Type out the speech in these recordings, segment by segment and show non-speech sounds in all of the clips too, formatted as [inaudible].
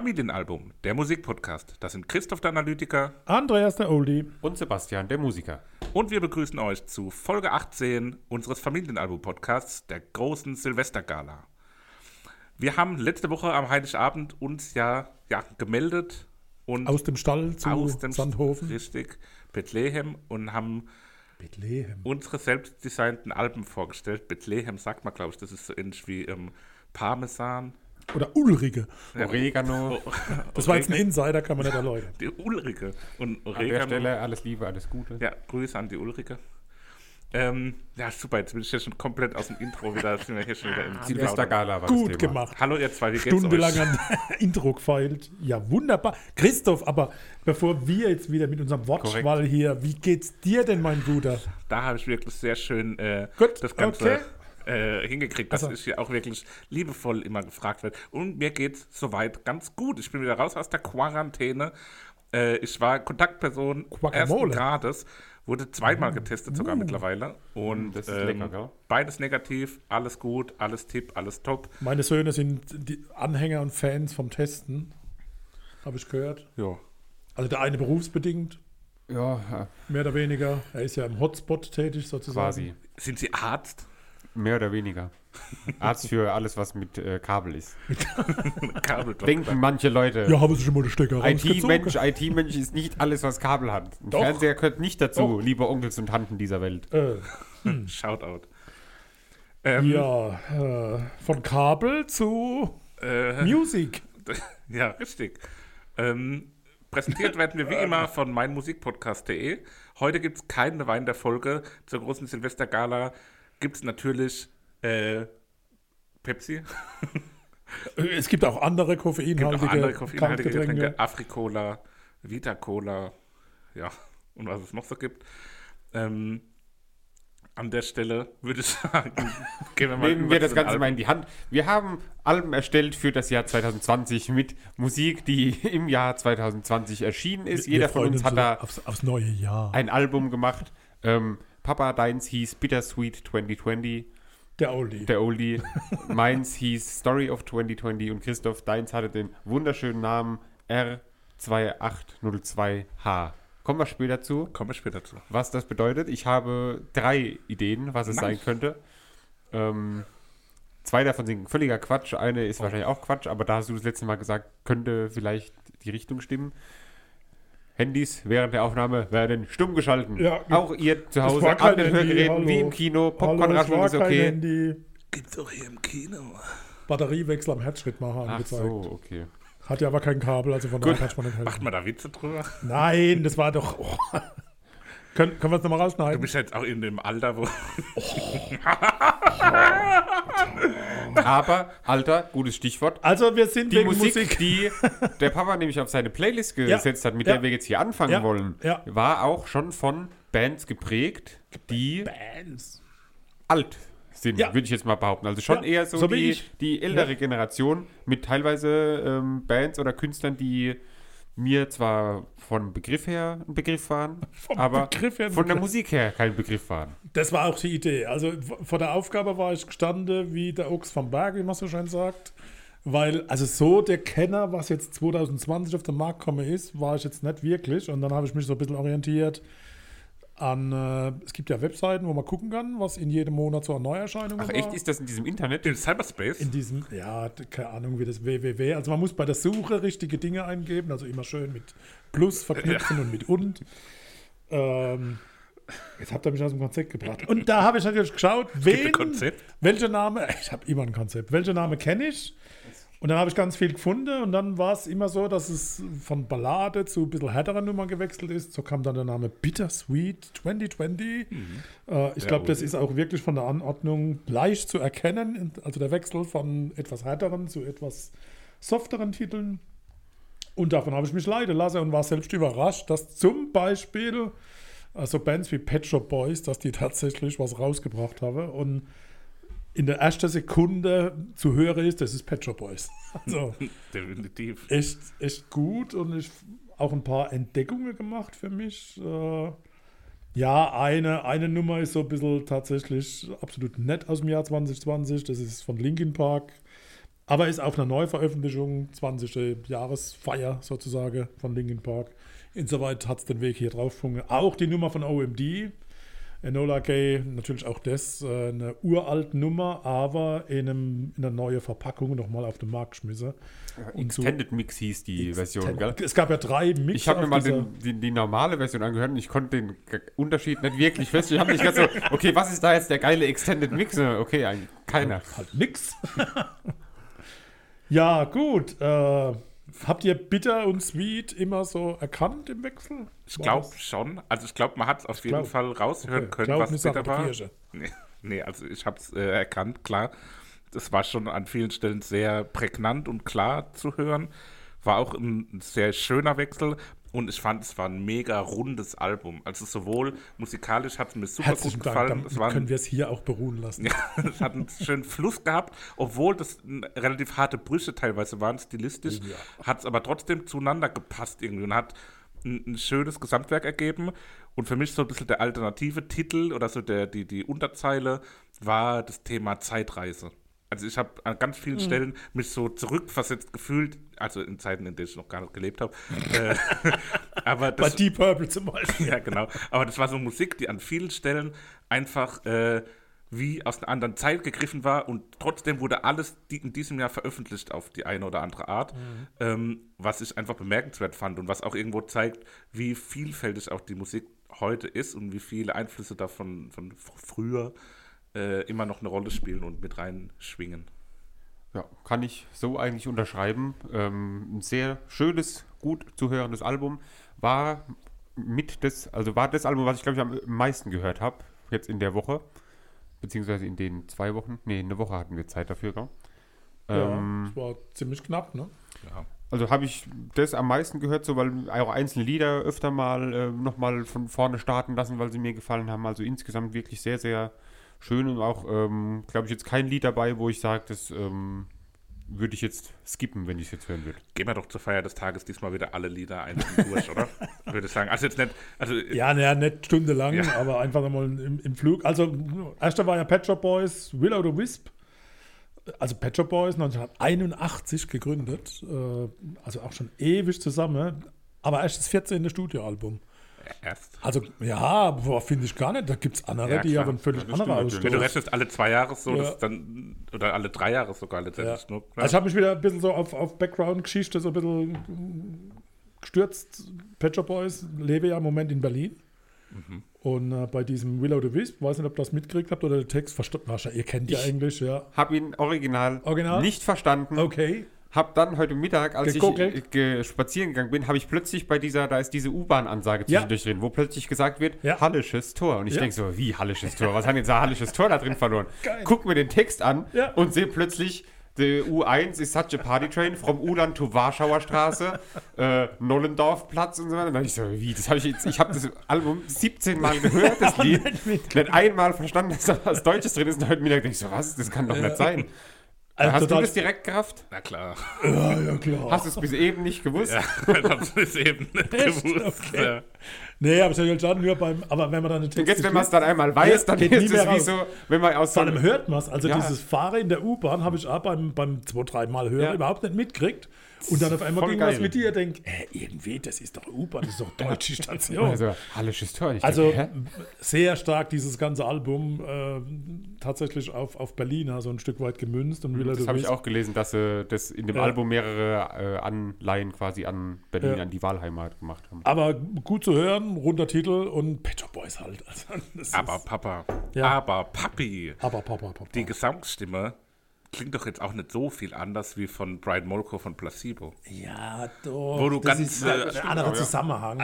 Familienalbum, der Musikpodcast. Das sind Christoph der Analytiker Andreas der Oldie. Und Sebastian, der Musiker. und wir begrüßen euch zu Folge 18 unseres Familienalbum-Podcasts, der großen Silvestergala. Wir haben letzte Woche am Heiligabend uns ja, ja gemeldet und Aus dem Stall zu aus dem Sandhofen. Richtig, Bethlehem und haben Bethlehem. unsere selbst designten Alben vorgestellt. Bethlehem sagt man, glaube ich, das ist so ähnlich wie ähm, Parmesan. Oder Ulrike. Oregano. Das war jetzt ein Insider, kann man nicht erläutern. Die Ulrike und An der Oregano. Stelle alles Liebe, alles Gute. Ja, Grüße an die Ulrike. Ähm, ja, super, jetzt bin ich ja schon komplett aus dem Intro wieder, sind wir hier schon wieder im Silvestergala war Gut das Thema. gemacht. Hallo ihr zwei, wie geht's Stundenlang euch? an [laughs] Intro gefeilt. Ja, wunderbar. Christoph, aber bevor wir jetzt wieder mit unserem Wortschwall hier, wie geht's dir denn, mein Guter? Da habe ich wirklich sehr schön äh, Gut, das Ganze okay. Äh, hingekriegt, dass Also- ich hier auch wirklich liebevoll immer gefragt werde. Und mir geht's soweit ganz gut. Ich bin wieder raus aus der Quarantäne. Äh, ich war Kontaktperson Guacamole. ersten Grades, wurde zweimal getestet sogar mittlerweile. Und Mm, das ist ähm, lecker, gell? beides negativ, alles gut, alles tipp, alles top. Meine Söhne sind die Anhänger und Fans vom Testen. Habe ich gehört. Ja. Also der eine berufsbedingt, Ja, mehr oder weniger. Er ist ja im Hotspot tätig sozusagen. quasi. Sind Sie Arzt? Mehr oder weniger. Arzt für alles, was mit äh, Kabel ist. [laughs] Kabeldoktor. Denken manche Leute. Ja, haben Sie schon mal den Stecker IT-Mensch, rausgezogen? IT-Mensch ist nicht alles, was Kabel hat. Ein Doch. Fernseher gehört nicht dazu, Doch. liebe Onkels und Tanten dieser Welt. Äh, [laughs] Shoutout. Ähm, ja, äh, von Kabel zu Äh, Music. [laughs] ja, richtig. Ähm, präsentiert werden wir wie immer von meinmusikpodcast.de. Heute gibt es keine Wein der Folge. Zur großen Silvestergala gibt es natürlich äh, Pepsi. Äh, Es gibt auch andere Gibt auch koffeinhaltige andere koffeinhaltige Getränke. Afrikola, Vita Cola, ja, und was es noch so gibt. Ähm, an der Stelle würde ich sagen, [laughs] gehen wir mal Nehmen wir das Ganze Alben. mal in die Hand. Wir haben Alben erstellt für das Jahr 2020 mit Musik, die [laughs] im Jahr 2020 erschienen ist. Wir Jeder von freuen uns hat da aufs, aufs neue Jahr. ein Album gemacht. Ähm, Papa Deins hieß Bittersweet 2020, Der Oldie. der Oldie. [laughs] Meins hieß Story of 2020 und Christoph Deins hatte den wunderschönen Namen R2802H. Kommen wir später zu, Kommen wir später zu. was das bedeutet. Ich habe drei Ideen, was es Nice. sein könnte. Ähm, zwei davon sind völliger Quatsch. Eine ist wahrscheinlich auch Quatsch, aber da hast du das letzte Mal gesagt, könnte vielleicht die Richtung stimmen. Handys während der Aufnahme werden stumm geschalten. Ja. auch ihr zu Hause an den Handy, Hörgeräten hallo. wie im Kino. Hallo, Popcorn-Rascheln ist okay. Handy. Gibt's auch hier im Kino. Batteriewechsel am Herzschrittmacher Ach angezeigt. so, okay. Hat ja aber kein Kabel, also von daher kann man nicht helfen. Macht man da Witze drüber? Nein, das war doch. Oh. Können, können wir es nochmal Du rausschneiden? bist jetzt auch in dem Alter, wo. [laughs] Aber, Alter, gutes Stichwort. Also, wir sind Die wegen Musik, Musik. die [laughs] der Papa nämlich auf seine Playlist gesetzt hat, mit ja. der wir jetzt hier anfangen Ja, wollen, ja. war auch schon von Bands geprägt, die Bands. alt sind, Ja. würde ich jetzt mal behaupten. Also schon Ja, eher so, so wie die, die ältere Generation mit teilweise ähm, Bands oder Künstlern, die mir zwar vom Begriff her ein Begriff waren, [laughs] aber Begriff her von der. Musik her kein Begriff waren. Das war auch die Idee. Also vor der Aufgabe war ich gestanden wie der Ochs vom Berg, wie man so schön sagt. Weil, also so der Kenner, was jetzt 2020 auf den Markt gekommen ist, war ich jetzt nicht wirklich. Und dann habe ich mich so ein bisschen orientiert an, äh, es gibt ja Webseiten, wo man gucken kann, was in jedem Monat so an Neuerscheinungen Ach echt, ist das in diesem Internet? In Cyberspace? In diesem, ja, keine Ahnung, wie das www. Also man muss bei der Suche richtige Dinge eingeben, also immer schön mit Plus verknüpfen ja. und mit und. Ähm, jetzt habt ihr mich aus dem Konzept gebracht. Und da habe ich natürlich geschaut, wen, welcher Name, ich habe immer ein Konzept, welcher Name kenne ich und dann habe ich ganz viel gefunden und dann war es immer so, dass es von Ballade zu ein bisschen härterer Nummer gewechselt ist. So kam dann der Name Bittersweet 2020. Mhm. Äh, ich glaube, das ist auch wirklich von der Anordnung leicht zu erkennen. Also der Wechsel von etwas härteren zu etwas softeren Titeln. Und davon habe ich mich leiden lassen und war selbst überrascht, dass zum Beispiel also Bands wie Pet Shop Boys, dass die tatsächlich was rausgebracht haben. Und in der ersten Sekunde zu hören ist, das ist Pet Shop Boys. Also [laughs] Definitiv. Echt, echt gut und ich auch ein paar Entdeckungen gemacht für mich. Äh, ja, eine, eine Nummer ist so ein bisschen tatsächlich absolut nett aus dem Jahr 2020. Das ist von Linkin Park. Aber ist auch eine Neuveröffentlichung, 20. Jahresfeier sozusagen von Linkin Park. Insoweit hat es den Weg hier drauf gefunden. Auch die Nummer von OMD, Enola Gay, natürlich auch das, äh, eine uralt Nummer, aber in, einem, in einer neuen Verpackung nochmal auf den Markt geschmissen. Ja, Extended so, Mix hieß die Version, gell? Es gab ja drei Mix. Ich habe mir mal den, die, die, normale Version angehört und ich konnte den Unterschied nicht wirklich feststellen. Ich habe nicht ganz so, okay, was ist da jetzt der geile Extended Mix? Okay, keiner. Halt nix. [laughs] ja, gut. Äh, Habt ihr Bitter und Sweet immer so erkannt im Wechsel? Ich glaube schon. Also ich glaube, man hat es auf jeden glaub. Fall raushören okay. können, glaub, was Bitter war. Nee, nee, also ich habe es äh, erkannt, klar. Das war schon an vielen Stellen sehr prägnant und klar zu hören. War auch ein sehr schöner Wechsel. Und ich fand, es war ein mega rundes Album. Also sowohl musikalisch hat es mir super Herzlichen gut gefallen. Dank, dann können wir es hier auch beruhen lassen. ja, [laughs] es hat einen schönen Fluss gehabt, obwohl das relativ harte Brüche teilweise waren, stilistisch, ja. hat es aber trotzdem zueinander gepasst irgendwie und hat ein, ein, schönes Gesamtwerk ergeben. Und für mich so ein bisschen der alternative Titel oder so der, die, die Unterzeile war das Thema Zeitreise. Also ich habe an ganz vielen mhm. Stellen mich so zurückversetzt gefühlt, also in Zeiten, in denen ich noch gar nicht gelebt habe. äh, [laughs] aber das, Bei Deep Purple zum Beispiel. [laughs] ja, genau. Aber das war so Musik, die an vielen Stellen einfach äh, wie aus einer anderen Zeit gegriffen war und trotzdem wurde alles die in diesem Jahr veröffentlicht auf die eine oder andere Art, mhm. ähm, was ich einfach bemerkenswert fand und was auch irgendwo zeigt, wie vielfältig auch die Musik heute ist und wie viele Einflüsse davon von früher äh, immer noch eine Rolle spielen und mit reinschwingen. Ja, kann ich so eigentlich unterschreiben. Ähm, ein sehr schönes, gut zu hörendes Album. War mit das, also war das Album, was ich glaube ich am meisten gehört habe, jetzt in der Woche. Beziehungsweise in den zwei Wochen. Ne, eine Woche hatten wir Zeit dafür, gell? Ja, ähm, das war ziemlich knapp, ne? Ja. Also habe ich das am meisten gehört, so weil auch einzelne Lieder öfter mal äh, nochmal von vorne starten lassen, weil sie mir gefallen haben. Also insgesamt wirklich sehr, sehr schön und auch, ähm, glaube ich, jetzt kein Lied dabei, wo ich sage, das ähm, würde ich jetzt skippen, wenn ich es jetzt hören würde. Gehen wir doch zur Feier des Tages diesmal wieder alle Lieder einzeln durch, oder? [laughs] Würde ich sagen. Also jetzt nicht. Also, ja, naja, nicht stundenlang, ja. aber einfach mal im, im, Flug. Also, erster war ja Pet Shop Boys, Will o' the Wisp. Also Pet Shop Boys 1981 gegründet, äh, also auch schon ewig zusammen, aber erst das 14. Studioalbum erst. Also, ja, finde ich gar nicht. Da gibt es andere, ja, die ja völlig ja, andere ausstoßen. Wenn du rechnest alle zwei Jahre so, ja. dann, oder alle drei Jahre sogar letztendlich. Ja. Nur, also ich habe mich wieder ein bisschen so auf, auf Background-Geschichte so ein bisschen gestürzt. Shop Boys lebe ja im Moment in Berlin. Mhm. Und äh, bei diesem Willow the Wisp, weiß nicht, ob ihr das mitgekriegt habt oder der Text verstanden. Ihr kennt ja Englisch, ja. Habe ihn original, original nicht verstanden. Okay. Hab dann heute Mittag, als Geguckelt. ich spazieren gegangen bin, habe ich plötzlich bei dieser, da ist diese U-Bahn-Ansage zwischendurch ja. drin, wo plötzlich gesagt wird, ja. Hallisches Tor. Und ich ja. denke so, wie Hallisches Tor? Was haben jetzt ein Hallisches Tor da drin verloren? [laughs] Geil. Guck mir den Text an und sehe plötzlich, the U1 is such a party train from Ulan to Warschauer Straße, äh, Nollendorfplatz und so weiter. Und dann ich so, wie, das habe ich jetzt, ich habe das Album 17 Mal gehört, das [laughs] Lied, nicht einmal verstanden, dass da was Deutsches drin ist. Und heute Mittag denke ich so, was, das kann doch nicht sein. Also Hast du das direkt gerafft? Na klar. Ja, ja, klar. Hast du es bis eben nicht gewusst? Ja, [laughs] ich habe es bis eben nicht gewusst. Okay. Ja. Nee, aber ich schon nur beim, aber wenn man dann den Text jetzt, wenn man es dann einmal weiß, dann geht nie ist es mehr wie raus. so, wenn man aus so Vor allem hört man es. Also Ja. dieses Fahren in der U-Bahn habe ich auch beim, beim zwei, dreimal hören Ja. überhaupt nicht mitgekriegt. Und dann auf einmal Voll ging was mit dir, denkt, äh, irgendwie, das ist doch U-Bahn, das ist doch deutsche Station. Also, Hallisches Tor. Ich Also denke, sehr stark dieses ganze Album äh, tatsächlich auf, auf Berlin also ein Stück weit gemünzt. Und Willa Das habe ich auch gelesen, dass sie das in dem Ja. Album mehrere äh, Anleihen quasi an Berlin, an die Wahlheimat gemacht haben. Aber gut zu hören, runder Titel und Pet Shop Boys halt. [laughs] Also, Aber ist, Papa, Ja. aber Papi, aber Papa, Papa. die Gesangsstimme klingt doch jetzt auch nicht so viel anders wie von Brian Molko von Placebo. ja, doch. Wo du das ganz, ist ein äh, anderer [laughs] Zusammenhang.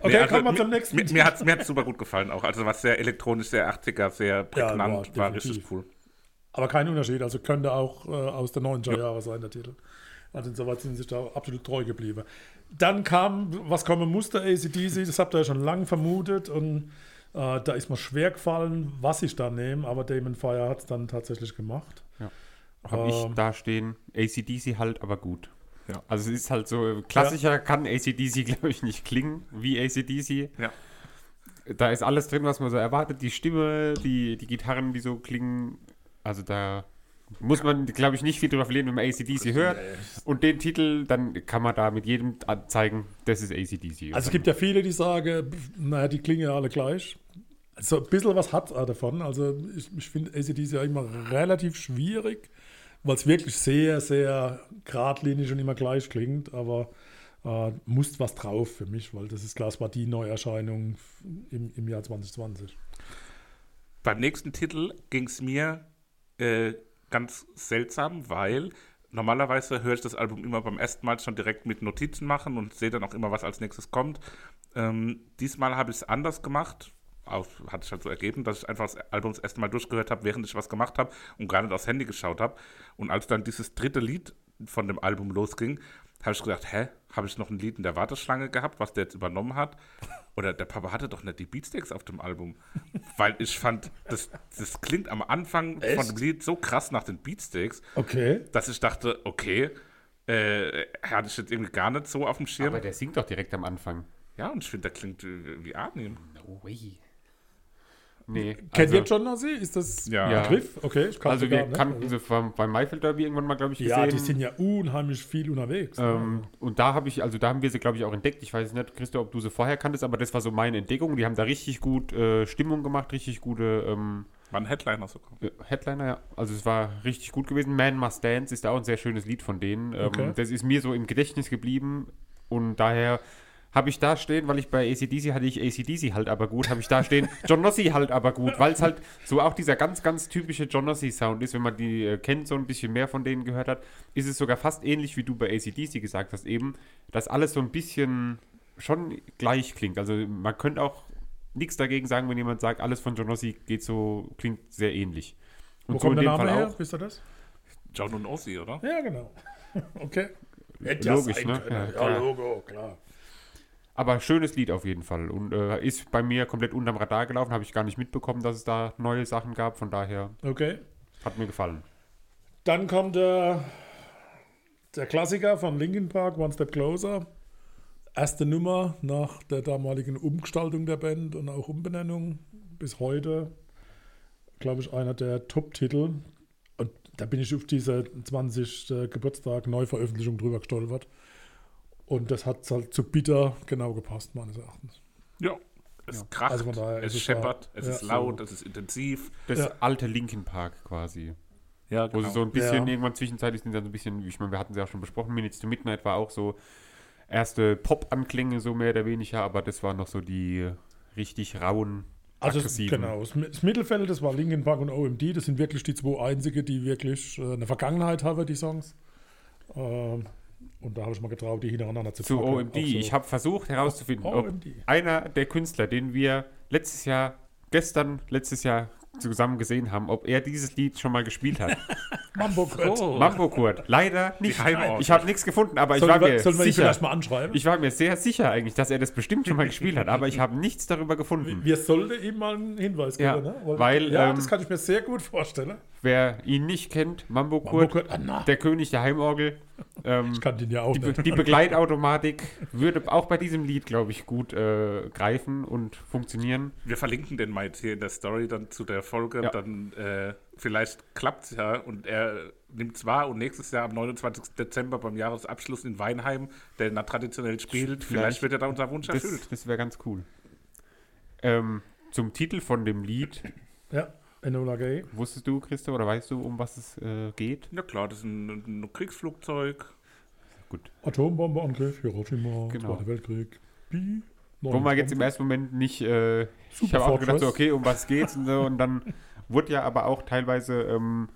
okay, Nee, also kommen wir zum nächsten. Mir, mir hat es mir hat's super gut gefallen auch. Also was sehr elektronisch, sehr 80er, sehr prägnant, war war, definitiv. richtig cool. Aber kein Unterschied. Also könnte auch äh, aus der 90er Jahre sein, der Titel. Also insoweit sind sie sich da absolut treu geblieben. Dann kam, was kommen musste, ACDC, das habt ihr ja schon lange vermutet und äh, da ist mir schwer gefallen, was ich da nehme, aber Damon Fire hat es dann tatsächlich gemacht. Habe ich Ähm. da stehen, ACDC halt, aber gut. Ja. Also es ist halt so, klassischer kann ACDC, [laughs] glaube ich, nicht klingen wie ACDC. Ja. Da ist alles drin, was man so erwartet. Die Stimme, die, die Gitarren, die so klingen. Also da muss man, glaube ich, nicht viel drüber verlieren, wenn man ACDC hört. Und den Titel, dann kann man da mit jedem zeigen, das ist ACDC. Also es gibt ja viele, die sagen, naja, die klingen ja alle gleich. Also ein bisschen was hat er davon. Also ich, ich finde ACDC ja immer relativ schwierig, weil es wirklich sehr, sehr geradlinig und immer gleich klingt. Aber äh, muss was drauf für mich, weil das ist klar, es war die Neuerscheinung im, im Jahr 2020. Beim nächsten Titel ging es mir äh, ganz seltsam, weil normalerweise höre ich das Album immer beim ersten Mal schon direkt mit Notizen machen und sehe dann auch immer, was als nächstes kommt. Ähm, diesmal habe ich es anders gemacht. Auf, hat sich halt so ergeben, dass ich einfach das Album das erste Mal durchgehört habe, während ich was gemacht habe und gar nicht aufs Handy geschaut habe. Und als dann dieses dritte Lied von dem Album losging, habe ich gedacht, hä, habe ich noch ein Lied in der Warteschlange gehabt, was der jetzt übernommen hat? Oder der Papa hatte doch nicht die Beatsteaks auf dem Album. Weil ich fand, das, das klingt am Anfang von dem Lied so krass nach den Beatsteaks, Okay. dass ich dachte, okay, äh, hatte ich jetzt irgendwie gar nicht so auf dem Schirm. aber der singt doch direkt am Anfang. ja, und ich finde, der klingt äh, wie Arnim. No way. Nee. Kennt also, ihr John? Ist das Ja. ein Begriff? Okay, ich kannte Also wir nicht. kannten sie vom, beim Maifeld Derby irgendwann mal, glaube ich, gesehen. Ja, die sind ja unheimlich viel unterwegs. Ähm, und da habe ich, also da haben wir sie, glaube ich, auch entdeckt. Ich weiß nicht, Christo, ob du sie vorher kanntest, aber das war so meine Entdeckung. Die haben da richtig gut äh, Stimmung gemacht, richtig gute ähm, War ein Headliner sogar. äh, Headliner, ja. Also es war richtig gut gewesen. Man Must Dance ist da auch ein sehr schönes Lied von denen. Ähm, Okay. Das ist mir so im Gedächtnis geblieben und daher habe ich da stehen, weil ich bei ACDC hatte ich ACDC halt aber gut, habe ich da stehen, [laughs] John Nossi halt aber gut, weil es halt so auch dieser ganz, ganz typische John Nossi Sound ist, wenn man die äh, kennt, so ein bisschen mehr von denen gehört hat, ist es sogar fast ähnlich, wie du bei ACDC gesagt hast eben, dass alles so ein bisschen schon gleich klingt. Also man könnte auch nichts dagegen sagen, wenn jemand sagt, alles von John Nossi geht so, klingt sehr ähnlich. Und Wo so in kommt der dem Name Fall her? auch. Wisst ihr das? John und Ozzy, oder? Ja, genau. [laughs] Okay. Hätte Logisch, sein ne? können. Ja, Ja. Logo, klar. Aber schönes Lied auf jeden Fall. Und äh, ist bei mir komplett unterm Radar gelaufen. Habe ich gar nicht mitbekommen, dass es da neue Sachen gab. Von daher Okay. hat mir gefallen. Dann kommt der, der Klassiker von Linkin Park, One Step Closer. Erste Nummer nach der damaligen Umgestaltung der Band und auch Umbenennung. Bis heute, glaube ich, einer der Top-Titel. Und da bin ich auf diese 20. Geburtstag Neuveröffentlichung drüber gestolpert. Und das hat halt zu bitter genau gepasst, meines Erachtens. Ja. Es kracht, Also daher es ist es scheppert, es ja, ist laut, so. es ist intensiv. Das Ja. alte Linkin Park quasi. Ja, Wo sie so ein bisschen Ja. irgendwann zwischenzeitlich sind dann so ein bisschen, ich meine, wir hatten sie ja schon besprochen, Minutes to Midnight war auch so erste Pop-Anklänge, so mehr oder weniger, aber das waren noch so die richtig rauen, Also es- aggressiven. genau, das Mittelfeld, das war Linkin Park und OMD, das sind wirklich die zwei einzige, die wirklich äh, eine Vergangenheit haben, die Songs. Ähm, und da habe ich mal getraut, die hintereinander zu Zu packen. OMD. So. Ich habe versucht herauszufinden, ob OMD. einer der Künstler, den wir letztes Jahr, gestern, letztes Jahr zusammen gesehen haben, ob er dieses Lied schon mal gespielt hat. [laughs] Mambo Kurt. Oh. Mambo Kurt. Leider nicht. Geheimort. Ich habe nichts gefunden, aber ich Sollen war wir, mir sollen wir ihn sicher. vielleicht mal anschreiben? Ich war mir sehr sicher eigentlich, dass er das bestimmt schon mal gespielt hat, aber ich habe nichts darüber gefunden. wir sollten ihm mal einen Hinweis Ja, geben, ne? weil, ja, ähm, das kann ich mir sehr gut vorstellen. Wer ihn nicht kennt, Mambo Mambo Kurt, Kurt, ah, der König der Heimorgel. Ähm, Ich kann den ja auch die, nicht. die Begleitautomatik würde auch bei diesem Lied, glaube ich, gut äh, greifen und funktionieren. Wir verlinken den mal jetzt hier in der Story dann zu der Folge. Ja. Dann äh, vielleicht klappt es ja und er nimmt zwar und nächstes Jahr am 29. Dezember beim Jahresabschluss in Weinheim, der na traditionell spielt, vielleicht, Vielleicht. wird er da unser Wunsch erfüllt. Das, das wäre ganz cool. Ähm, zum Titel von dem Lied, Ja, Enola Gay. wusstest du, Christo, oder weißt du, um was es äh, geht? Ja klar, das ist ein, ein Kriegsflugzeug. Gut. Atombombeangriff, Hiroshima, Genau. Zweiter Weltkrieg. Bi. Wo man jetzt im ersten Moment nicht, äh, ich habe auch gedacht, so, okay, um was geht's und so, und dann wurde ja aber auch teilweise, ähm,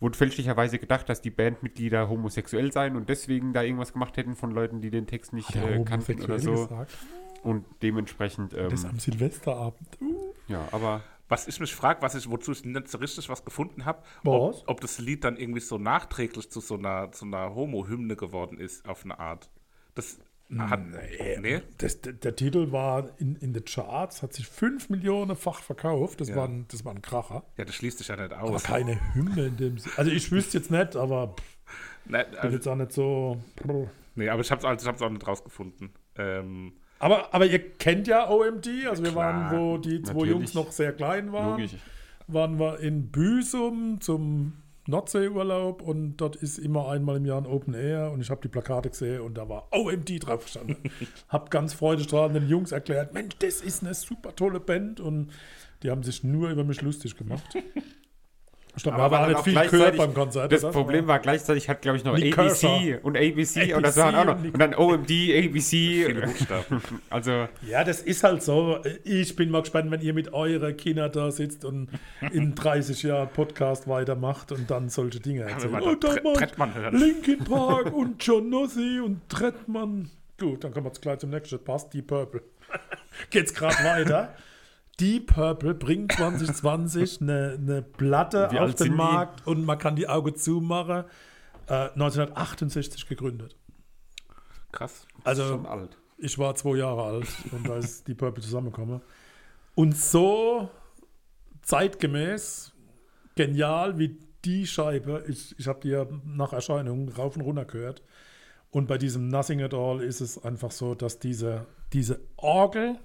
wurde fälschlicherweise gedacht, dass die Bandmitglieder homosexuell seien und deswegen da irgendwas gemacht hätten von Leuten, die den Text nicht äh, kannten oder so. gesagt? Und dementsprechend, ähm, Das am Silvesterabend. Uh. ja, aber Was ich mich frage, was ich, wozu ich nicht so richtig was gefunden habe, ob, ob das Lied dann irgendwie so nachträglich zu so einer, zu einer Homo-Hymne geworden ist, auf eine Art. Das hat. Nee. Das, der, der Titel war in, in den Charts, hat sich 5 Millionenfach verkauft. Das, Ja. war ein, das war ein Kracher. Ja, das schließt sich ja nicht Aber aus. keine Hymne in dem Sinne. Also ich wüsste jetzt nicht, aber [laughs] pff, Nee, bin also, jetzt auch nicht so. nee aber ich habe es also, ich hab's auch nicht rausgefunden. Ähm, Aber, aber ihr kennt ja OMD, also wir Klar, waren, wo die zwei natürlich. Jungs noch sehr klein waren, logisch. waren wir in Büsum zum Nordseeurlaub und dort ist immer einmal im Jahr ein Open Air und ich habe die Plakate gesehen und da war OMD drauf gestanden. [laughs] hab ganz freudestrahlend den Jungs erklärt, Mensch, das ist eine super tolle Band und die haben sich nur über mich lustig gemacht. [laughs] Ich glaube, wir Aber auch auch nicht viel gehört beim Konzert. Das oder? Problem war gleichzeitig, hat glaube ich noch ABC und ABC, und das ABC waren auch noch. und dann OMD, ABC. [laughs] Also, Ja, das ist halt so. Ich bin mal gespannt, wenn ihr mit euren Kindern da sitzt und in 30 Jahren Podcast weitermacht und dann solche Dinge erzählt. mal Oh, da Trettmann hören. Linkin Park [laughs] und John Nossi und Trettmann. Gut, dann kommen wir jetzt gleich zum nächsten. Passt, Deep Purple. [laughs] Geht's gerade weiter. Deep Purple bringt 2020 [laughs] eine, eine Platte Wie auf den die? Markt und man kann die Augen zumachen. Äh, 1968 gegründet. Krass. Also schon alt. ich war zwei Jahre alt und da ist die Purple zusammengekommen. Und so zeitgemäß, genial wie die Scheibe, ich, ich habe die ja nach Erscheinung rauf und runter gehört. Und bei diesem Nothing at All ist es einfach so, dass diese, diese Orgel,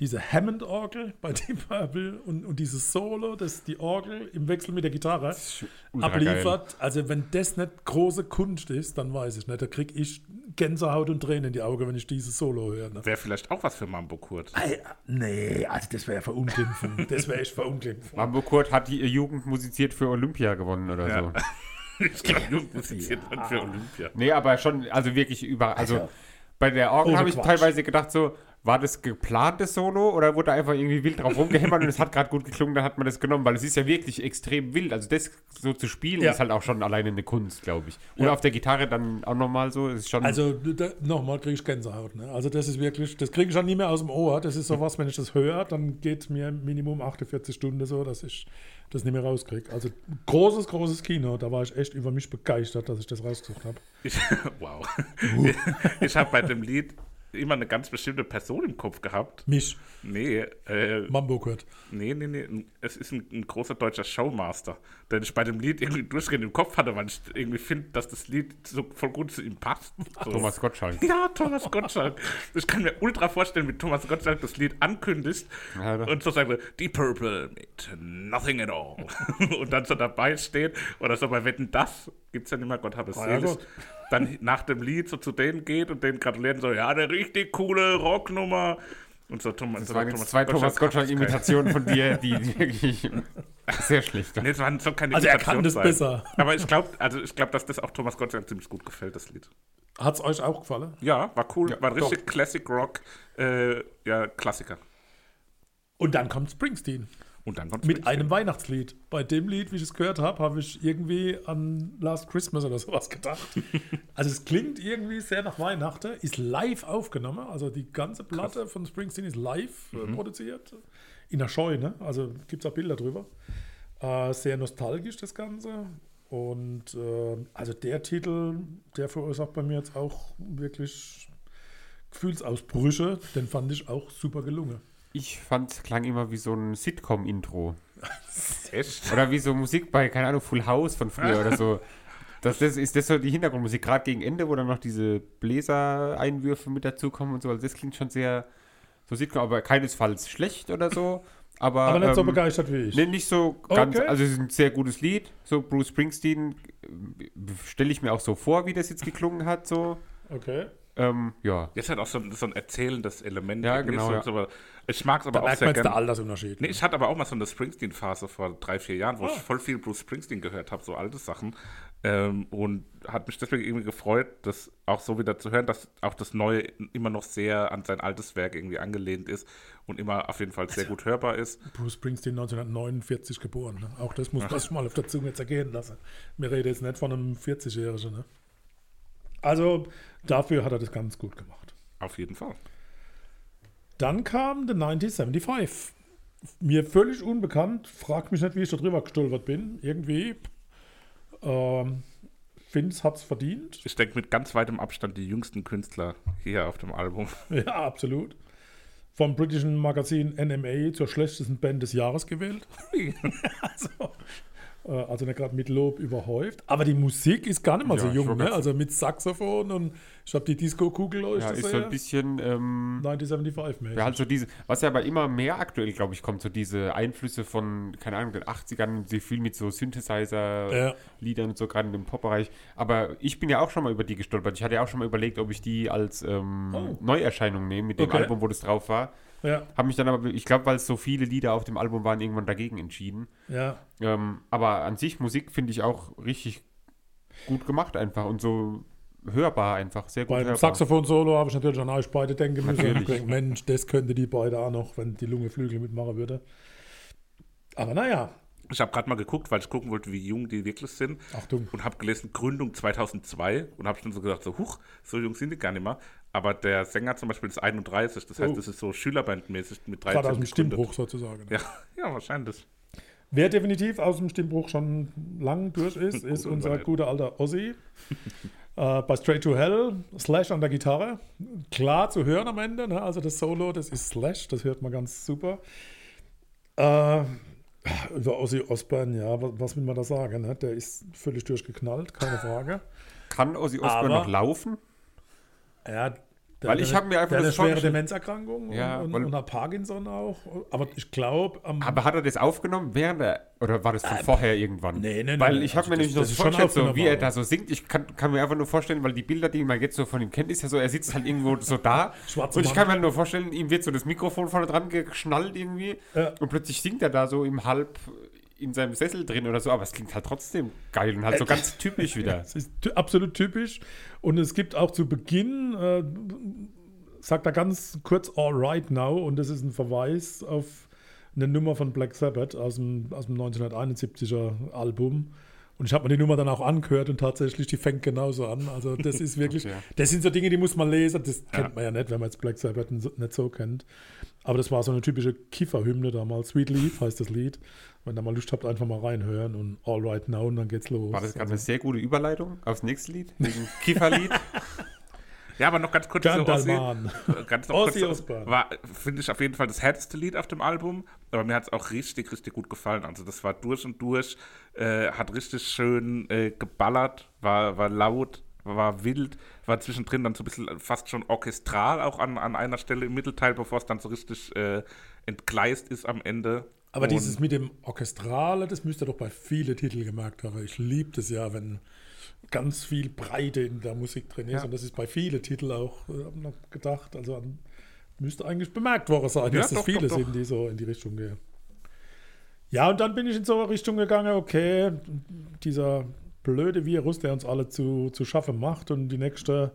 diese Hammond-Orgel bei Deep Purple und, und dieses Solo, das die Orgel im Wechsel mit der Gitarre ultra geil. abliefert. Also wenn das nicht große Kunst ist, dann weiß ich nicht. Da kriege ich Gänsehaut und Tränen in die Augen, wenn ich dieses Solo höre. Ne? Wäre vielleicht auch was für Mambo Kurt. Ey, nee, also das wäre verunglimpfen. Das wäre echt verunglimpfen. Mambo Kurt hat die Jugend musiziert für Olympia gewonnen oder Ja. so. [laughs] ich glaube, Jugend musiziert dann für Olympia. Nee, aber schon, also wirklich über. Also, Also, bei der Orgel habe ich teilweise gedacht, so, war das geplantes Solo oder wurde da einfach irgendwie wild drauf rumgehämmert und es hat gerade gut geklungen, dann hat man das genommen, weil es ist ja wirklich extrem wild. Also, das so zu spielen Ja. ist halt auch schon alleine eine Kunst, glaube ich. Und Ja. auf der Gitarre dann auch nochmal so, ist schon. Also nochmal kriege ich Gänsehaut. Ne? Also das ist wirklich, das kriege ich schon nie mehr aus dem Ohr. Das ist sowas, wenn ich das höre, dann geht mir Minimum 48 Stunden so, dass ich das nicht mehr rauskriege. Also großes, großes Kino. Da war ich echt über mich begeistert, dass ich das rausgesucht habe. [laughs] [laughs] Ich, wow. ich habe bei dem Lied immer eine ganz bestimmte Person im Kopf gehabt. Mich, Nee, äh, Mambo Kurt. nee, nee, nee. Es ist ein, ein großer deutscher Showmaster, den ich bei dem Lied irgendwie durchgehend im Kopf hatte, weil ich irgendwie finde, dass das Lied so voll gut zu ihm passt. So. Thomas Gottschalk. Ja, Thomas Gottschalk. Ich kann mir ultra vorstellen, wie Thomas Gottschalk das Lied ankündigt Ja, und so sagt, Deep Purple mit Nothing at All. [laughs] und dann so dabei steht oder so bei Wetten, das gibt's ja nicht mehr, Gott habe es Ah, ja, selig. Dann nach dem Lied so zu denen geht und denen gratulieren, so, ja, eine richtig coole Rocknummer. Und so Thomas, Das so waren jetzt zwei Thomas Gottschalk-Imitationen von dir, die die [laughs] wirklich sehr schlecht waren. Nee, es waren so keine Also er kann das sein. besser. Aber ich glaube, also ich glaube, dass das auch Thomas Gottschalk ziemlich gut gefällt, das Lied. Hat es euch auch gefallen? Ja, war cool, Ja, war richtig Classic Rock, äh, ja, Klassiker. Und dann kommt Springsteen Und dann kommt mit Springsteen. einem Weihnachtslied. Bei dem Lied, wie ich es gehört habe, habe ich irgendwie an Last Christmas oder sowas gedacht. [laughs] also es klingt irgendwie sehr nach Weihnachten, ist live aufgenommen. Also die ganze Platte von Springsteen ist live äh, produziert. In der Scheune, also gibt es auch Bilder drüber. Äh, sehr nostalgisch das Ganze. Und äh, also der Titel, der verursacht bei mir jetzt auch wirklich Gefühlsausbrüche. Den fand ich auch super gelungen. Ich fand, es klang immer wie so ein Sitcom-Intro. [laughs] Oder wie so Musik bei, keine Ahnung, Full House von früher oder so. Das, das ist das so die Hintergrundmusik, gerade gegen Ende, wo dann noch diese Bläsereinwürfe mit dazukommen und so. Also das klingt schon sehr, so sieht man aber keinesfalls schlecht oder so. Aber, Aber nicht so ähm, begeistert wie ich. Nee, nicht so ganz, Okay. also es ist ein sehr gutes Lied. So Bruce Springsteen äh, stelle ich mir auch so vor, wie das jetzt geklungen hat, so. Okay. Ähm, ja. Jetzt hat auch so, ein- so ein erzählendes Element. Ja, genau, So, ja. so, aber ich mag es aber Da auch sehr jetzt der gerne. Altersunterschied. Nee, ich hatte aber auch mal so eine Springsteen-Phase vor drei, vier Jahren, wo Ah. ich voll viel Bruce Springsteen gehört habe, so alte Sachen. Ähm, und hat mich deswegen irgendwie gefreut, das auch so wieder zu hören, dass auch das Neue immer noch sehr an sein altes Werk irgendwie angelehnt ist und immer auf jeden Fall sehr gut hörbar ist. Bruce Springsteen 1949 geboren. Ne? Auch das muss man sich mal auf der Zunge zergehen lassen. Wir reden jetzt nicht von einem 40-Jährigen. Ne? Also dafür hat er das ganz gut gemacht. Auf jeden Fall. Dann kam The 1975. Mir völlig unbekannt. Frag mich nicht, wie ich da drüber gestolpert bin. Irgendwie. Ähm, Finz hat's verdient. Ich denke, mit ganz weitem Abstand die jüngsten Künstler hier auf dem Album. [laughs] Ja, absolut. Vom britischen Magazin NMA zur schlechtesten Band des Jahres gewählt. [laughs] [laughs] also, also nicht gerade mit Lob überhäuft. Aber die Musik ist gar nicht mal Ja, so jung, ne? Also mit Saxophon und ich habe die Disco-Kugel euch Ja, das ist so ein bisschen, ähm, 1975 mäßig. ja, halt so diese, was ja aber immer mehr aktuell, glaube ich, kommt, so diese Einflüsse von, keine Ahnung, den 80ern, sie viel mit so Ja. Synthesizer-Liedern und so, gerade in dem Pop-Bereich. Aber ich bin ja auch schon mal über die gestolpert. Ich hatte ja auch schon mal überlegt, ob ich die als ähm, Oh. Neuerscheinung nehme, mit dem Okay. Album, wo das drauf war. Ja, Habe mich dann aber, ich glaube, weil es so viele Lieder auf dem Album waren, irgendwann dagegen entschieden. ja. Ähm, aber an sich, Musik finde ich auch richtig gut gemacht einfach und so hörbar einfach, sehr gut Bei hörbar. Saxophon-Solo habe ich natürlich an euch beide denken müssen. Natürlich. Ich denke, Mensch, das könnte die beide auch noch, wenn die Lunge Flügel mitmachen würde. Aber naja, Ich habe gerade mal geguckt, weil ich gucken wollte, wie jung die wirklich sind. Achtung. Und habe gelesen, Gründung 2002. Und habe schon so gedacht, so, huch, so jung sind die gar nicht mehr. Aber der Sänger zum Beispiel ist 31. Das heißt, Oh. das ist so Schülerbandmäßig mit 13 gerade aus dem. Stimmbruch sozusagen. Ja, [laughs] ja, wahrscheinlich. Wer definitiv aus dem Stimmbruch schon lang durch ist, [laughs] ist unser guter alter Ossi. [laughs] äh, bei Straight to Hell, Slash an der Gitarre. Klar zu hören am Ende, ne? also das Solo, das ist Slash, das hört man ganz super. Äh, über Ozzy Osbourne, ja, was, was will man da sagen? Ne? Der ist völlig durchgeknallt, keine Frage. Kann Ozzy Osbourne Aber- noch laufen? Ja, Weil ich eine- hab mir einfach der das schwere Demenzerkrankung Ja, und, und, und Parkinson auch. Aber ich glaube, Aber hat er das aufgenommen während er, oder war das von vorher irgendwann? Äh, nee, nee, nee, Weil ich habe also mir nämlich noch das so vorgestellt, so, wie er da so singt. Ich kann, kann mir einfach nur vorstellen, weil die Bilder, die man jetzt so von ihm kennt, ist ja so, er sitzt halt irgendwo so da. Schwarzer und ich kann mir halt nur vorstellen, ihm wird so das Mikrofon vorne dran geschnallt irgendwie. Ja. Und plötzlich singt er da so im Halb in seinem Sessel drin oder so. Aber es klingt halt trotzdem geil und halt so ganz typisch [laughs] wieder. Es ist absolut typisch. Und es gibt auch zu Beginn, äh, sagt er ganz kurz All Right Now. Und das ist ein Verweis auf eine Nummer von Black Sabbath aus dem, aus dem 1971er Album. Und ich habe mir die Nummer dann auch angehört und tatsächlich, die fängt genauso an. Also das ist [laughs] wirklich, Okay. das sind so Dinge, die muss man lesen. Das kennt man ja nicht, wenn man jetzt Black Sabbath nicht so kennt. Aber das war so eine typische Kifferhymne damals. Sweet Leaf heißt das Lied. Wenn ihr mal Lust habt, einfach mal reinhören und All Right Now und dann geht's los. War das gerade Also- eine sehr gute Überleitung aufs nächste Lied? Wegen Kifferlied? [laughs] Ja, aber noch ganz kurz zu. Äh, Ganz noch Ozzy kurz, war, finde ich, auf jeden Fall das härteste Lied auf dem Album. Aber mir hat es auch richtig, richtig gut gefallen. Also das war durch und durch, äh, hat richtig schön äh, geballert, war, war laut, war wild, war zwischendrin dann so ein bisschen fast schon orchestral auch an, an einer Stelle im Mittelteil, bevor es dann so richtig äh, entgleist ist am Ende. Aber Und- dieses mit dem Orchestrale, das müsst ihr doch bei vielen Titeln gemerkt haben. Ich liebe das ja, wenn ganz viel Breite in der Musik drin ist. Ja. Und das ist bei vielen Titeln auch, äh, gedacht. Also an, müsste eigentlich bemerkt worden sein, Ja, dass es doch, viele doch, doch. sind, die so in die Richtung gehen. Ja, und dann bin ich in so eine Richtung gegangen, okay, dieser blöde Virus, der uns alle zu, zu schaffen macht. Und die nächsten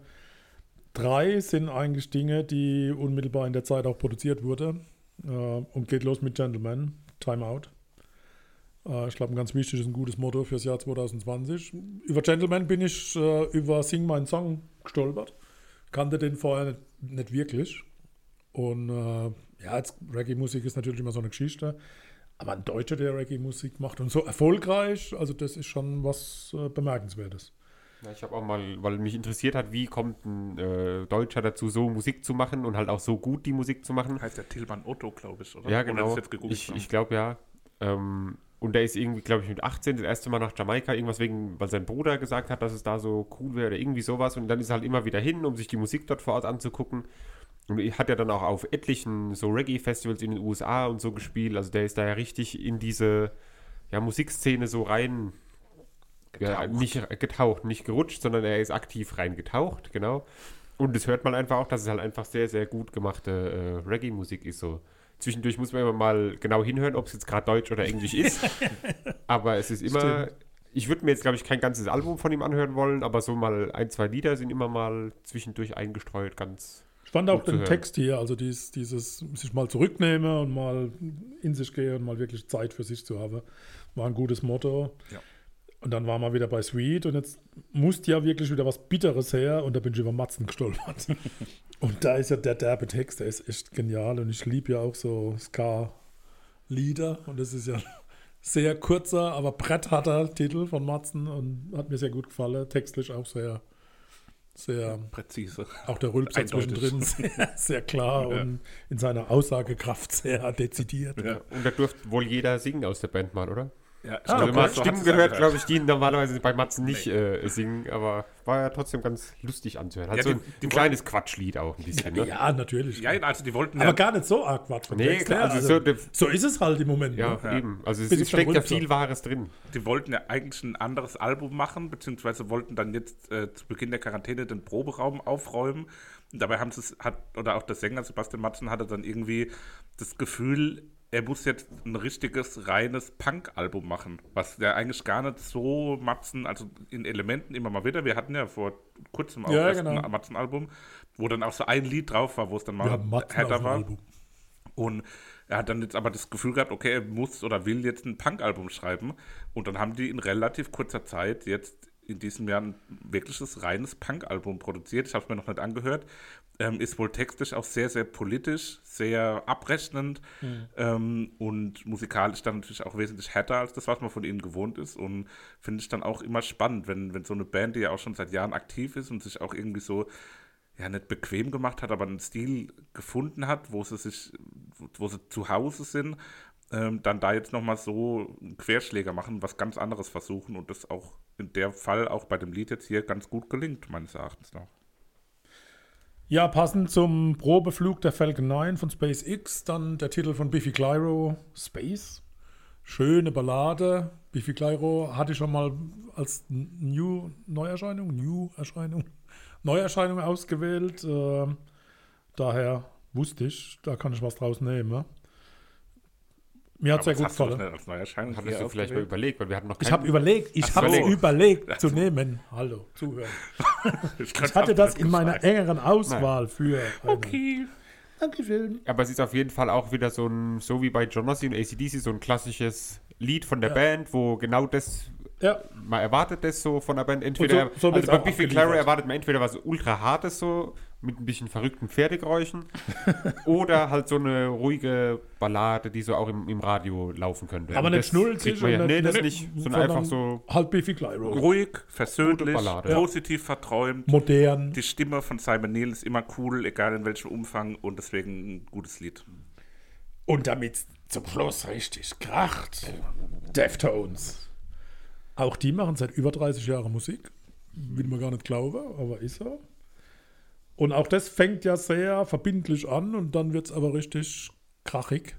drei sind eigentlich Dinge, die unmittelbar in der Zeit auch produziert wurden. Äh, und geht los mit Gentleman, Time Out. Äh, ich glaube, ein ganz wichtiges, ein gutes Motto fürs Jahr 2020. Über Gentleman bin ich äh, über Sing meinen Song gestolpert. Kannte den vorher nicht, nicht wirklich. Und äh, ja, Reggae-Musik ist natürlich immer so eine Geschichte. Aber ein Deutscher, der Reggae-Musik macht und so erfolgreich, also das ist schon was äh, Bemerkenswertes. Ja, ich habe auch mal, weil mich interessiert hat, wie kommt ein äh, Deutscher dazu, so Musik zu machen und halt auch so gut die Musik zu machen. Heißt der Tilman Otto, glaube ich, oder? Ja, Oder genau. ist jetzt gegoogelt Ich, ich glaube ja. Ähm, und der ist irgendwie, glaube ich, mit 18 das erste Mal nach Jamaika, irgendwas wegen, weil sein Bruder gesagt hat, dass es da so cool wäre oder irgendwie sowas. Und dann ist er halt immer wieder hin, um sich die Musik dort vor Ort anzugucken. Und er hat ja dann auch auf etlichen so Reggae-Festivals in den USA und so gespielt. Also der ist da ja richtig in diese ja, Musikszene so rein ja, nicht getaucht, nicht gerutscht, sondern er ist aktiv reingetaucht, genau. Und das hört man einfach auch, dass es halt einfach sehr, sehr gut gemachte äh, Reggae-Musik ist. So. Zwischendurch muss man immer mal genau hinhören, ob es jetzt gerade Deutsch oder Englisch ist. [laughs] aber es ist immer. Stimmt. Ich würde mir jetzt, glaube ich, kein ganzes Album von ihm anhören wollen, aber so mal ein, zwei Lieder sind immer mal zwischendurch eingestreut, ganz. Ich fand auch den. Text hier, also dies, dieses sich mal zurücknehmen und mal in sich gehen und mal wirklich Zeit für sich zu haben, war ein gutes Motto. Ja. Und dann waren wir wieder bei Sweet und jetzt musste ja wirklich wieder was Bitteres her und da bin ich über Matzen gestolpert. [laughs] und da ist ja der derbe Text, der ist echt genial und ich liebe ja auch so Ska-Lieder und das ist ja [laughs] sehr kurzer, aber brettharter Titel von Matzen und hat mir sehr gut gefallen, textlich auch sehr, sehr Präzise. auch der Rülpser Eindeutig. zwischendrin [laughs] sehr, sehr klar Ja. und in seiner Aussagekraft sehr dezidiert. Ja. Und da durfte wohl jeder singen aus der Band mal, oder? Ja, ich Ah, hat so Stimmen es gehört, glaube ich, die normalerweise bei Matzen nicht äh, singen, aber war ja trotzdem ganz lustig anzuhören. Halt Ja, so die- ein, die ein kleines Quatschlied auch ein bisschen, ne? Ja, natürlich. Ja, also die wollten aber ja, gar nicht so arg Quatsch. Nee, Text klar, also also, so so ist es halt im Moment. Ja, ne? eben. Also es dann steckt ja viel Wahres drin. die wollten ja eigentlich ein anderes Album machen, beziehungsweise wollten dann jetzt äh, zu Beginn der Quarantäne den Proberaum aufräumen. Und dabei haben sie es, hat, oder auch der Sänger Sebastian Matzen hatte dann irgendwie das Gefühl, er muss jetzt ein richtiges, reines Punk-Album machen, was ja eigentlich gar nicht so Matzen, also in Elementen immer mal wieder. Wir hatten ja vor kurzem auch Ja, erst genau. ein Matzen-Album, wo dann auch so ein Lied drauf war, wo es dann mal auf härter war. Album. Und er hat dann jetzt aber das Gefühl gehabt, okay, er muss oder will jetzt ein Punk-Album schreiben. Und dann haben die in relativ kurzer Zeit jetzt in diesem Jahr ein wirkliches reines Punk-Album produziert. Ich habe es mir noch nicht angehört. Ähm, ist wohl textlich auch sehr, sehr politisch, sehr abrechnend ähm, und musikalisch dann natürlich auch wesentlich härter als das, was man von ihnen gewohnt ist. Und finde ich dann auch immer spannend, wenn, wenn so eine Band, die ja auch schon seit Jahren aktiv ist und sich auch irgendwie so ja nicht bequem gemacht hat, aber einen Stil gefunden hat, wo sie sich, wo sie zu Hause sind, ähm, dann da jetzt nochmal so einen Querschläger machen, was ganz anderes versuchen und das auch in der Fall auch bei dem Lied jetzt hier ganz gut gelingt, meines Erachtens noch. Ja, passend zum Probeflug der Falcon 9 von SpaceX, dann der Titel von Biffy Clyro, Space. Schöne Ballade. Biffy Clyro hatte ich schon mal als New Neuerscheinung, New Erscheinung, [laughs] Neuerscheinung ausgewählt. Ähm, daher wusste ich, da kann ich was draus nehmen. ne? Mir hat es sehr Aber gut gefallen. als Neuerscheinung Hattest du vielleicht mal überlegt, weil wir hatten noch Ich habe überlegt, ich habe so. überlegt zu [laughs] nehmen. Hallo, zuhören. [laughs] Ich, Ich hatte das in meiner engeren Auswahl für. Eine. Okay. Dankeschön. Aber es ist auf jeden Fall auch wieder so ein, so wie bei John Rossi und ACDC, so ein klassisches Lied von der Ja. Band, wo genau das, Ja, man erwartet das so von der Band. Entweder, so- so also bei Biffy. Clyro erwartet man entweder was ultra hartes so, mit ein bisschen verrückten Pferdegeräuschen, [laughs] oder halt so eine ruhige Ballade, die so auch im, im Radio laufen könnte. aber Und nicht schnulzig. ja, nee, das nicht- nicht, sondern einfach so Halt Biffy Clyro. Ruhig, versöhnlich, Ballade. positiv verträumt. Modern. Die Stimme von Simon Neil ist immer cool, egal in welchem Umfang und deswegen ein gutes Lied. Und damit zum Schluss richtig kracht. Deftones. Auch die machen seit über 30 Jahren Musik. Will man gar nicht glauben, aber ist so. Und auch das fängt ja sehr verbindlich an und dann wird es aber richtig krachig.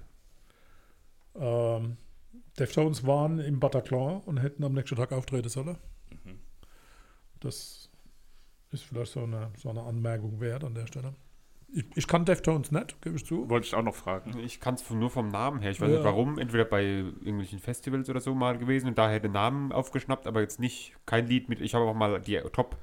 Ähm, Deftones waren im Bataclan und hätten am nächsten Tag auftreten sollen. Das ist vielleicht so eine, so eine Anmerkung wert an der Stelle. Ich, ich kann Deftones nicht, gebe ich zu. Wollte ich auch noch fragen. Ich kann es nur vom Namen her. Ich weiß Ja. nicht warum. Entweder bei irgendwelchen Festivals oder so mal gewesen und daher den Namen aufgeschnappt, aber jetzt nicht kein Lied mit. Ich habe auch mal die top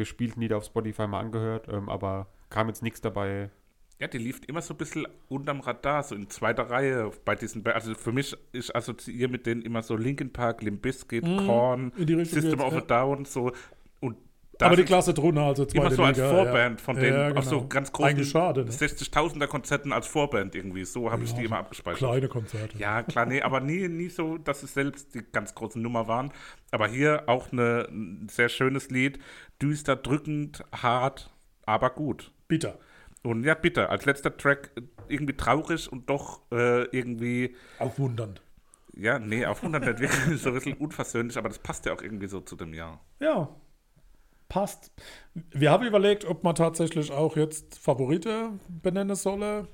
gespielten Lieder auf Spotify mal angehört, ähm, aber kam jetzt nichts dabei. Ja, die lief immer so ein bisschen unterm Radar, so in zweiter Reihe bei diesen Also für mich, ich assoziiere mit denen immer so Linkin Park, Limp Bizkit, Korn, die Richtung System geht's, of a ja. Down, so. Da Aber die Klasse drunter, also zweite immer so als Liga, Vorband ja. von denen, Ja, auch so genau. ganz großen Eigentlich schade, ne? 60.000er Konzerten als Vorband irgendwie. So habe ich die immer abgespeichert. Kleine Konzerte. Ja, klar, nee, aber nie, nie so, dass es selbst die ganz großen Nummer waren. Aber hier auch eine, ein sehr schönes Lied. Düster, drückend, hart, aber gut. Bitter. Und ja, bitte, als letzter Track äh, irgendwie traurig und doch äh, irgendwie, Aufwundernd. Ja, nee, auf 100 nicht wirklich [laughs] so ein bisschen unversöhnlich, aber das passt ja auch irgendwie so zu dem Jahr. Ja, passt. Wir haben überlegt, ob man tatsächlich auch jetzt Favorite benennen solle.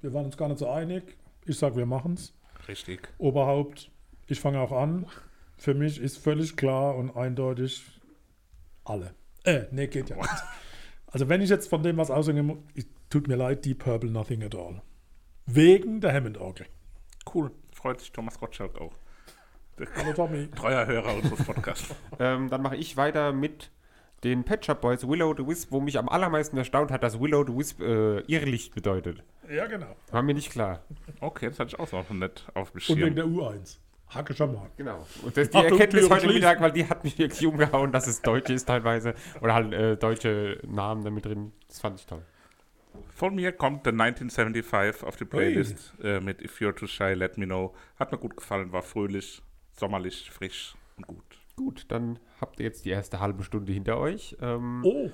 Wir waren uns gar nicht so einig. Ich sage, wir machen es. Richtig. Oberhaupt, ich fange auch an. Für mich ist völlig klar und eindeutig alle. Äh, nee, geht ja nicht. [laughs] Also wenn ich jetzt von dem was ich- tut mir leid, Deep Purple Nothing at All. Wegen der Hammond-Orgel. Cool. Freut sich Thomas Gottschalk auch. Hallo Tommy. Treuer Hörer unseres Podcasts. [laughs] Ähm, dann mache ich weiter mit den Pet Shop Boys Willow the Wisp, wo mich am allermeisten erstaunt hat, dass Willow the Wisp äh, Irrlicht bedeutet. Ja, genau. War mir nicht klar. Okay, das hatte ich auch so noch nicht auf dem Und wegen der U1. Hacke schon mal. Genau. Und das, die Achtung, Erkenntnis heute schließen. Mittag, weil die hat mich wirklich umgehauen, dass es Deutsch ist teilweise. Oder halt äh, deutsche Namen damit drin. Das fand ich toll. Von mir kommt der 1975 auf die Playlist äh, mit If You're Too Shy, Let Me Know. Hat mir gut gefallen, war fröhlich, sommerlich, frisch und gut. Gut, dann habt ihr jetzt die erste halbe Stunde hinter euch. Ähm, Oh,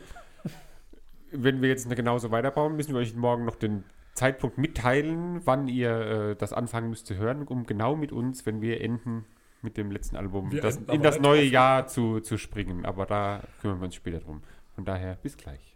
Wenn wir jetzt genauso weiterbauen, müssen wir euch morgen noch den Zeitpunkt mitteilen, wann ihr äh, das anfangen müsst zu hören, um genau mit uns, wenn wir enden mit dem letzten Album, das, in das neue. Jahr zu, zu springen. Aber da kümmern wir uns später drum. Von daher, bis gleich.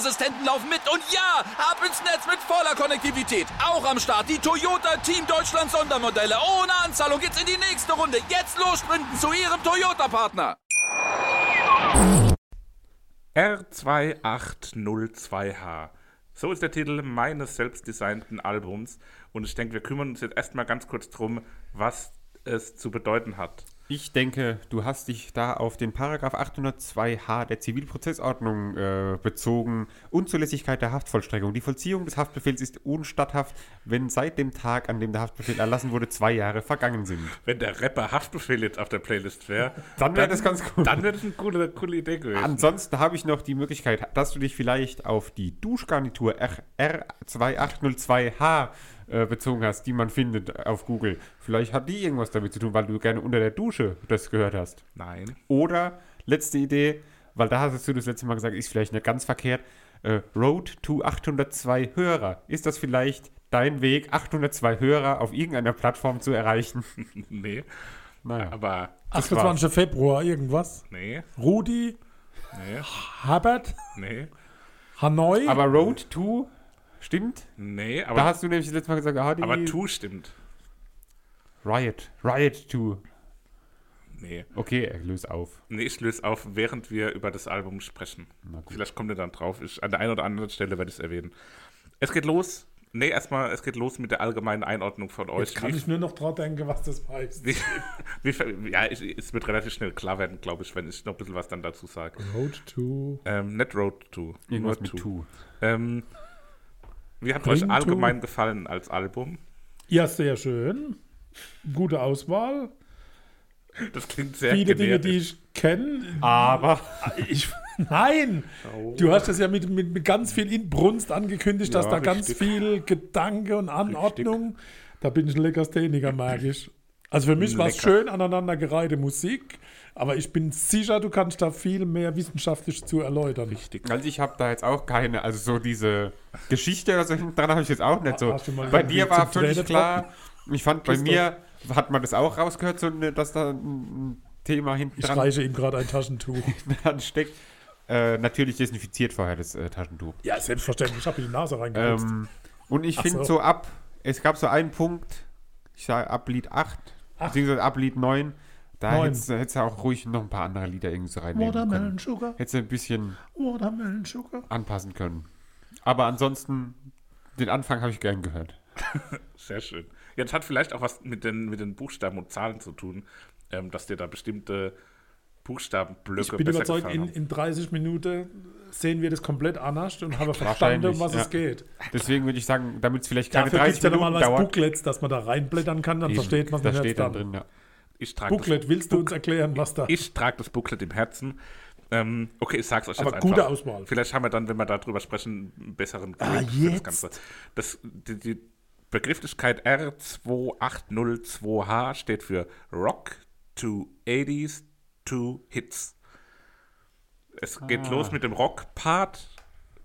Sicherheitsassistenten laufen mit. Und ja, ab ins Netz mit voller Konnektivität. Auch am Start die Toyota Team Deutschland Sondermodelle. Ohne Anzahlung geht's in die nächste Runde. Jetzt los sprinten zu Ihrem Toyota-Partner. R2802H. So ist der Titel meines selbstdesignten Albums. Und ich denke, wir kümmern uns jetzt erstmal ganz kurz drum, was es zu bedeuten hat. Ich denke, du hast dich da auf den Paragraph 802h der Zivilprozessordnung äh, bezogen. Unzulässigkeit der Haftvollstreckung. Die Vollziehung des Haftbefehls ist unstatthaft, wenn seit dem Tag, an dem der Haftbefehl erlassen wurde, zwei Jahre vergangen sind. Wenn der Rapper Haftbefehl jetzt auf der Playlist wäre, Dann wäre das ganz gut. Dann wäre das eine coole, coole Idee gewesen. Ansonsten habe ich noch die Möglichkeit, dass du dich vielleicht auf die Duschgarnitur R R2802H äh, bezogen hast, die man findet auf Google. Vielleicht hat die irgendwas damit zu tun, weil du gerne unter der Dusche das gehört hast. Nein. Oder, letzte Idee, weil da hast du das letzte Mal gesagt, ist vielleicht nicht ganz verkehrt, äh, Road to 802 Hörer. Ist das vielleicht dein Weg, 802 Hörer auf irgendeiner Plattform zu erreichen? [laughs] Nee. Naja. Aber, 28. Februar, irgendwas. nee, Rudi, nee, Herbert, nee, Hanoi. Aber Road to, stimmt? nee, Da aber, hast du nämlich das letzte Mal gesagt, ah, die aber Tu stimmt. Riot. Riot 2. Nee. Okay, löst auf. Nee, ich löse auf, während wir über das Album sprechen. Vielleicht kommt ihr dann drauf. Ich, an der einen oder anderen Stelle werde ich es erwähnen. Es geht los. Nee, erstmal, es geht los mit der allgemeinen Einordnung von euch. Jetzt kann Wie- ich nur noch dran denken, was das heißt. wie, [laughs] wie, ja, ich, es wird relativ schnell klar werden, glaube ich, wenn ich noch ein bisschen was dann dazu sage. Road to. Ähm, nicht Road to. Irgendwas nur mit 2. Ähm, wie hat Bring euch to. allgemein gefallen als Album? Ja, sehr schön. Gute Auswahl. Das klingt sehr Viele Dinge, generisch. die ich kenne. Aber Ich, nein! Du hast das ja mit, mit, mit ganz viel Inbrunst angekündigt, dass Ja, da ganz richtig. viel Gedanke und Anordnung. Da bin ich ein Legastheniker, merke ich. Also für mich war es schön aneinandergereihte Musik, aber ich bin sicher, du kannst da viel mehr wissenschaftlich zu erläutern. Richtig. Also ich habe da jetzt auch keine, also so diese Geschichte oder so hinten dran habe ich jetzt auch nicht so. Bei dir war völlig Tränen klar, ich fand bei Christoph? mir, hat man das auch rausgehört, so, dass da ein Thema hinten Ich dran, reiche ihm gerade ein Taschentuch. [laughs] dran steckt. Äh, natürlich desinfiziert vorher das äh, Taschentuch. Ja, selbstverständlich. Ich habe in die Nase reingeputzt. Ähm, und ich finde so. so ab, es gab so einen Punkt, ich sage ab Lied 8, beziehungsweise ab Lied 9, da hättest du auch ruhig noch ein paar andere Lieder irgendwie so reinnehmen Watermelon können. Sugar. Hättest du ein bisschen Watermelon Sugar. anpassen können. Aber ansonsten, den Anfang habe ich gern gehört. [laughs] Sehr schön. Jetzt hat vielleicht auch was mit den, mit den Buchstaben und Zahlen zu tun, ähm, dass dir da bestimmte Buchstabenblöcke Ich bin überzeugt, in, in 30 Minuten sehen wir das komplett anders und haben verstanden, um was ja. es geht. Deswegen würde ich sagen, damit es vielleicht keine Dafür gibt 30 es ja Minuten normalerweise dauert. Booklets, dass man da reinblättern kann, dann Eben, versteht man Da steht dann drin, ja. Ich trage das, Booklet, willst du uns erklären, was da... ich trage das Booklet im Herzen. Ähm, okay, ich sag's euch Aber jetzt einfach. gute Auswahl. Vielleicht haben wir dann, wenn wir darüber sprechen, einen besseren Grip Ah, für das jetzt? Ganze. Das, die, die Begrifflichkeit R2802H steht für Rock to 80s to Hits. Es geht Ah. los mit dem Rock-Part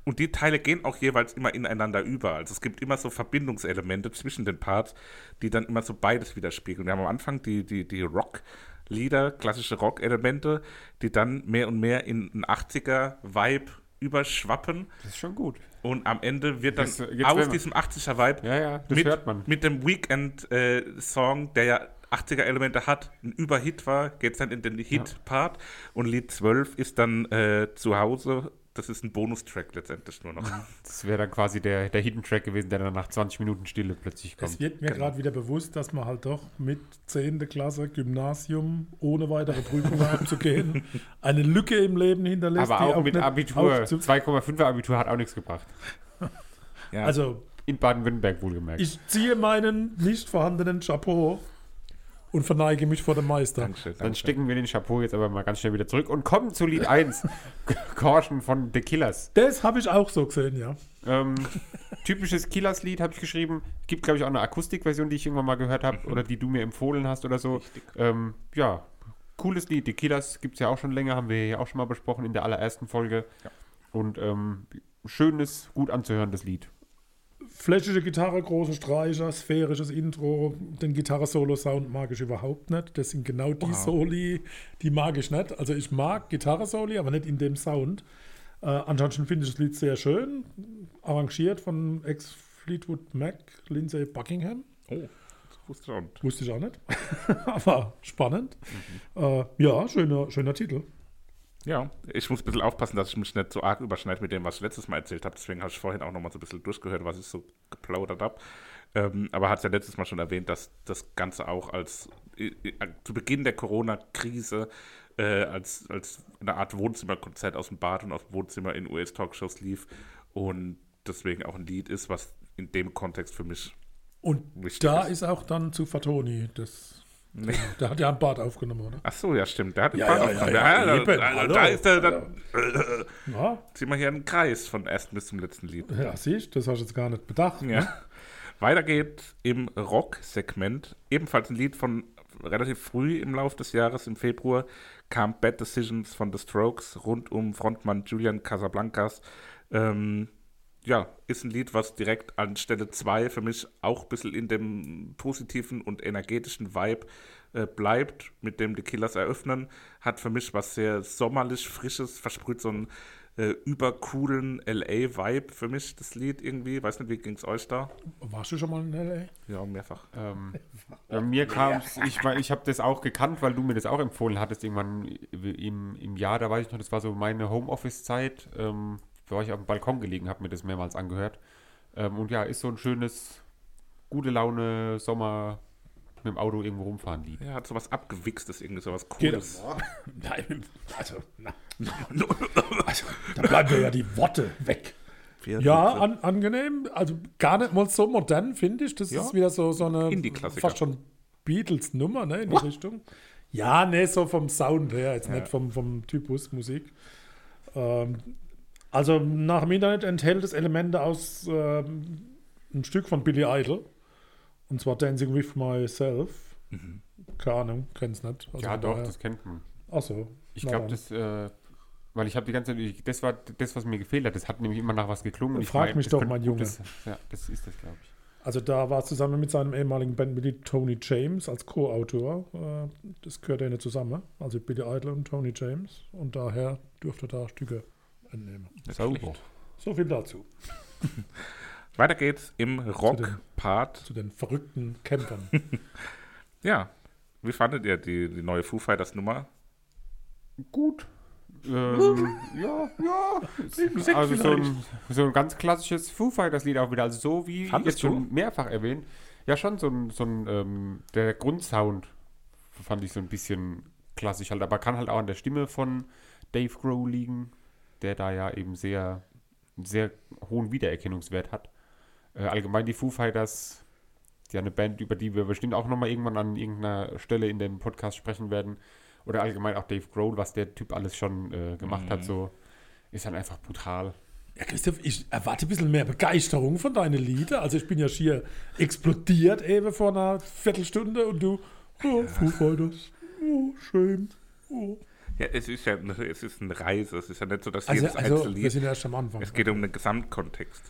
und die Teile gehen auch jeweils immer ineinander über. Also es gibt immer so Verbindungselemente zwischen den Parts, die dann immer so beides widerspiegeln. Wir haben am Anfang die, die, die Rock-Lieder, klassische Rock-Elemente, die dann mehr und mehr in einen 80er-Vibe überschwappen. Das ist schon gut. Und am Ende wird dann Das, äh, aus diesem 80er-Vibe Ja, ja, mit, mit dem Weekend-Song, der ja 80er-Elemente hat, ein Überhit war, geht es dann in den Hit-Part. Und Lied 12 ist dann äh, zu Hause. Das ist ein Bonustrack letztendlich nur noch. Das wäre dann quasi der, der Hidden Track gewesen, der dann nach 20 Minuten Stille plötzlich kommt. Es wird mir gerade wieder bewusst, dass man halt doch mit 10. Klasse Gymnasium ohne weitere Prüfungen [laughs] abzugehen eine Lücke im Leben hinterlässt. Aber die auch mit Abitur, aufzu- 2,5er Abitur hat auch nichts gebracht. [laughs] Ja. Also, In Baden-Württemberg wohlgemerkt. ich ziehe meinen nicht vorhandenen Chapeau und verneige mich vor dem Meister. Dankeschön, Dann Dankeschön. stecken wir den Chapeau jetzt aber mal ganz schnell wieder zurück und kommen zu Lied 1. Caution [laughs] von The Killers. Das habe ich auch so gesehen, ja. Ähm, typisches Killers-Lied habe ich geschrieben. Gibt, glaube ich, auch eine Akustikversion, die ich irgendwann mal gehört habe oder die du mir empfohlen hast oder so. Ähm, ja, cooles Lied. Die Killers gibt es ja auch schon länger, haben wir ja auch schon mal besprochen in der allerersten Folge. Und ähm, schönes, gut anzuhörendes Lied. Flächige Gitarre, große Streicher, sphärisches Intro. Den Gitarre-Solo-Sound mag ich überhaupt nicht. Das sind genau die Soli, die mag ich nicht. Also ich mag Gitarre-Soli, aber nicht in dem Sound. Äh, ansonsten finde ich das Lied sehr schön. Arrangiert von Ex-Fleetwood Mac, Lindsay Buckingham. Oh, das wusste ich auch nicht. Wusste ich auch nicht. [laughs] aber spannend. Äh, ja, schöner, schöner Titel. Ja, ich muss ein bisschen aufpassen, dass ich mich nicht so arg überschneide mit dem, was ich letztes Mal erzählt habe. Deswegen habe ich vorhin auch noch mal so ein bisschen durchgehört, was ich so geplaudert habe. Ähm, aber hat es ja letztes Mal schon erwähnt, dass das Ganze auch als äh, äh, zu Beginn der Corona-Krise äh, als, als eine Art Wohnzimmerkonzert aus dem Bad und aus dem Wohnzimmer in US-Talkshows lief und deswegen auch ein Lied ist, was in dem Kontext für mich Und da ist. ist auch dann zu Fatoni. Das, Nee. der hat ja ein Bad aufgenommen, oder? Ach so, ja, stimmt. Der hat den Ja, Bart ja, aufgenommen. ja, ja, da, da, da ist er dann. Ja, Ziehen wir hier einen Kreis von ersten bis zum letzten Lied. ja siehst das hast du jetzt gar nicht bedacht. ne? Ja. Weiter geht im Rock-Segment. Ebenfalls ein Lied von relativ früh im Lauf des Jahres, im Februar, kam Bad Decisions von The Strokes rund um Frontmann Julian Casablancas. Ähm, ja, ist ein Lied, was direkt an Stelle 2 für mich auch ein bisschen in dem positiven und energetischen Vibe äh, bleibt, mit dem die Killers eröffnen. Hat für mich was sehr sommerlich, frisches, versprüht so einen äh, übercoolen LA-Vibe für mich, das Lied irgendwie. Weiß nicht, wie ging es euch da? Warst du schon mal in L.A.? Ja, mehrfach. Ähm, bei mir kam ich, mein, ich habe das auch gekannt, weil du mir das auch empfohlen hattest, irgendwann im, im Jahr, da weiß ich noch, das war so meine Homeoffice-Zeit, ähm, war ich auf dem Balkon gelegen, habe mir das mehrmals angehört. Ähm, und ja, ist so ein schönes, gute Laune, Sommer mit dem Auto irgendwo rumfahren Lied. Ja, hat sowas abgewichstes, irgendwie sowas Cooles. [laughs] Nein, also, na, [laughs] also, da bleiben ja die Worte weg. Ja, an, angenehm. Also gar nicht mal so modern, finde ich. Das Ja. ist wieder so, so eine Indie-Klassiker. fast schon Beatles-Nummer, ne, in die Richtung. Ja, ne, so vom Sound her, jetzt nicht vom, vom Typus Musik. Ähm, also nach dem Internet enthält es Elemente aus ähm, ein Stück von Billy Idol. Und zwar Dancing with Myself. Keine Ahnung, kenn's nicht. Also Ja, doch, das kennt man. Ach so. Ich glaube, das, äh, weil ich habe die ganze Zeit, das war das, was mir gefehlt hat. Das hat nämlich immer nach was geklungen. und ich Frag mein, mich das doch, mein ein Junge. gutes- Ja, das ist das, glaube ich. Also da war es zusammen mit seinem ehemaligen Bandmitglied Tony James als Co-Autor. Äh, Das gehört ja nicht zusammen. Also Billy Idol und Tony James. Und daher dürfte da Stücke entnehmen. Sauber. So viel dazu. [laughs] Weiter geht's im Rock-Part. Zu den verrückten Campern. [laughs] Ja, wie fandet ihr die, die neue Foo Fighters Nummer? Gut. Ähm, [laughs] ja, ja. Also so ein, so ein ganz klassisches Foo Fighters Lied auch wieder. Also so wie Fandest jetzt du? schon mehrfach erwähnt. Ja, schon so ein, so ein ähm, der Grundsound fand ich so ein bisschen klassisch halt, aber kann halt auch an der Stimme von Dave Grohl liegen, der da ja eben sehr, sehr hohen Wiedererkennungswert hat. Äh, allgemein die Foo Fighters, ja eine Band, über die wir bestimmt auch nochmal irgendwann an irgendeiner Stelle in dem Podcast sprechen werden. Oder allgemein auch Dave Grohl, was der Typ alles schon äh, gemacht hat, so ist halt einfach brutal. Ja, Christoph, ich erwarte ein bisschen mehr Begeisterung von deinen Liedern. Also ich bin ja schier explodiert eben vor einer Viertelstunde und du, oh, Foo Fighters, oh, schön, oh. Ja, es ist ja eine, es ist eine Reise. Es ist ja nicht so, dass Also, jedes also wir sind ja erst am Anfang. Es geht um den Gesamtkontext.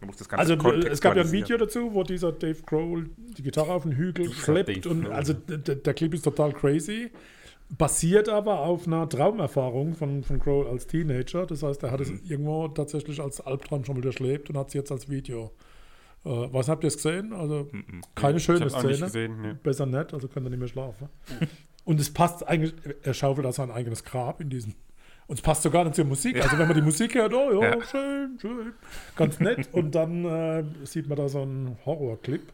Du musst das Ganze Also äh, es gab ja ein. Video dazu, wo dieser Dave Grohl die Gitarre auf den Hügel schleppt Dave und Grohl. also d- d- der Clip ist total crazy. Basiert aber auf einer Traumerfahrung von, von Grohl als Teenager. Das heißt, er hat es Mhm. irgendwo tatsächlich als Albtraum schon mal durchlebt und hat es jetzt als Video. Äh, was habt ihr es gesehen? Also keine schöne Ich hab's auch nicht Szene. gesehen, ne. Besser nicht, also könnt ihr nicht mehr schlafen. [laughs] und es passt eigentlich, er schaufelt da sein eigenes Grab in diesem. Und es passt sogar nicht zur Musik. Also wenn man die Musik hört, oh ja, Ja. schön, schön. Ganz nett. Und dann äh, sieht man da so einen Horrorclip.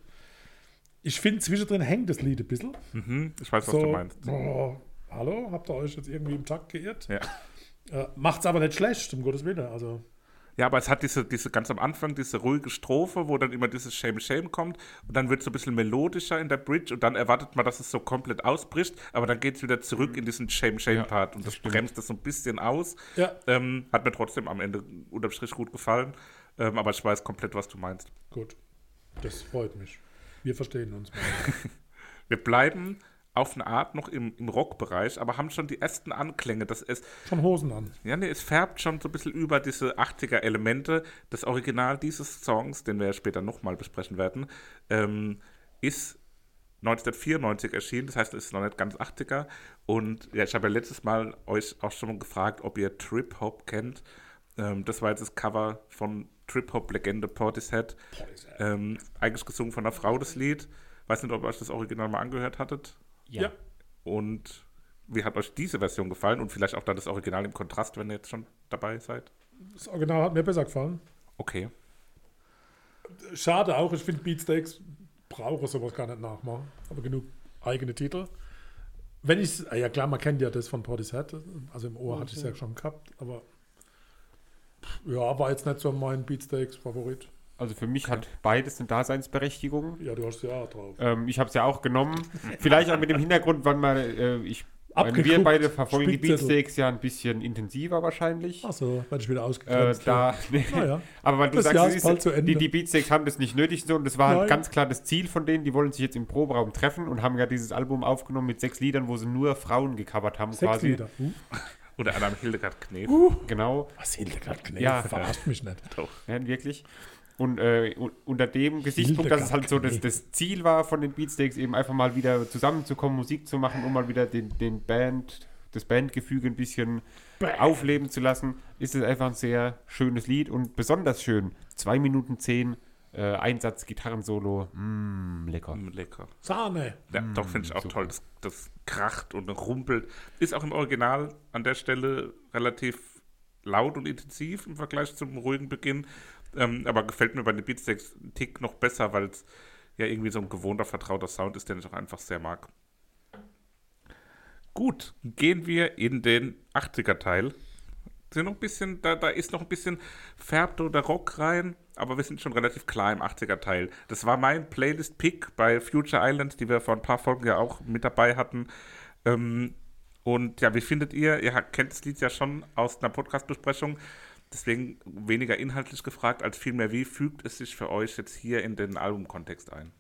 Ich finde, zwischendrin hängt das Lied ein bisschen. Mhm, ich weiß, was so, du meinst. Oh, hallo, habt ihr euch jetzt irgendwie im Takt geirrt? Ja. Äh, macht's aber nicht schlecht, um Gottes Willen. Also, Ja, aber es hat diese, diese ganz am Anfang, diese ruhige Strophe, wo dann immer dieses Shame Shame kommt und dann wird es so ein bisschen melodischer in der Bridge und dann erwartet man, dass es so komplett ausbricht, aber dann geht es wieder zurück in diesen Shame Shame Part und das, bremst das so ein bisschen aus. Ja. Ähm, hat mir trotzdem am Ende unterm Strich gut gefallen, ähm, aber ich weiß komplett, was du meinst. gut. Das freut mich. Wir verstehen uns. [laughs] Wir bleiben auf eine Art noch im, im Rockbereich, aber haben schon die ersten Anklänge, dass es Schon Hosen an. Ja, nee, es färbt schon so ein bisschen über diese 80er-Elemente. Das Original dieses Songs, den wir ja später nochmal besprechen werden, ähm, ist 1994 erschienen. Das heißt, es ist noch nicht ganz 80er. Und ja, ich habe ja letztes Mal euch auch schon mal gefragt, ob ihr Trip Hop kennt. Ähm, das war jetzt das Cover von Trip Hop Legende Portishead. Ähm, eigentlich gesungen von einer Frau, das Lied. Weiß nicht, ob ihr euch das Original mal angehört hattet. Ja. Und wie hat euch diese Version gefallen? Und vielleicht auch dann das Original im Kontrast, wenn ihr jetzt schon dabei seid? Das Original hat mir besser gefallen. Okay. Schade auch, ich finde Beatsteaks brauche sowas gar nicht nachmachen. Aber genug eigene Titel. Wenn ich ja klar, man kennt ja das von Portishead, also im Ohr hatte ich es ja schon gehabt, aber ja, war jetzt nicht so mein Beatsteaks-Favorit. Also für mich hat beides eine Daseinsberechtigung. Ja, du hast ja drauf. Ähm, ich habe es ja auch genommen. Vielleicht auch mit dem Hintergrund, wann man, äh, ich, meine, wir beide verfolgen die. Beatsteaks ja ein bisschen intensiver wahrscheinlich. Achso, wenn ich wieder Äh, ausgegrenzt da, [laughs] nee. Naja. Aber weil du Das sagst, Jahr es ist bald zu ist, Ende. die, die Beatsteaks haben das nicht nötig so und das war halt Nein. ganz klar das Ziel von denen. Die wollen sich jetzt im Proberaum treffen und haben ja dieses Album aufgenommen mit sechs Liedern, wo sie nur Frauen gecovert haben Sechs quasi. Lieder. Uh, [laughs] Oder Adam Hildegard Knef. Genau, was Hildegard Knef? Ja. verarscht mich nicht. Doch. ja, wirklich. Und äh, unter dem Gesichtspunkt, dass es halt so das, das Ziel war von den Beatsteaks, eben einfach mal wieder zusammenzukommen, Musik zu machen, um mal wieder den, den Band, das Bandgefüge ein bisschen aufleben zu lassen, ist es einfach ein sehr schönes Lied und besonders schön. Zwei Minuten zehn, äh, Einsatz, Gitarrensolo, mm, lecker. Mm, Lecker. Sahne. Ja, doch, finde ich auch toll. Das, das kracht und rumpelt. Ist auch im Original an der Stelle relativ laut und intensiv im Vergleich zum ruhigen Beginn. Ähm, aber gefällt mir bei den Beatsteaks einen Tick noch besser, weil es ja irgendwie so ein gewohnter, vertrauter Sound ist, den ich auch einfach sehr mag. Gut, gehen wir in den 80er-Teil. Sind noch ein bisschen, da, da ist noch ein bisschen färbt oder Rock rein, aber wir sind schon relativ klar im 80er-Teil. Das war mein Playlist-Pick bei Future Island, die wir vor ein paar Folgen ja auch mit dabei hatten. Ähm, und ja, wie findet ihr? Ihr kennt das Lied ja schon aus einer Podcast-Besprechung. Deswegen weniger inhaltlich gefragt, als vielmehr, wie fügt es sich für euch jetzt hier in den Albumkontext ein?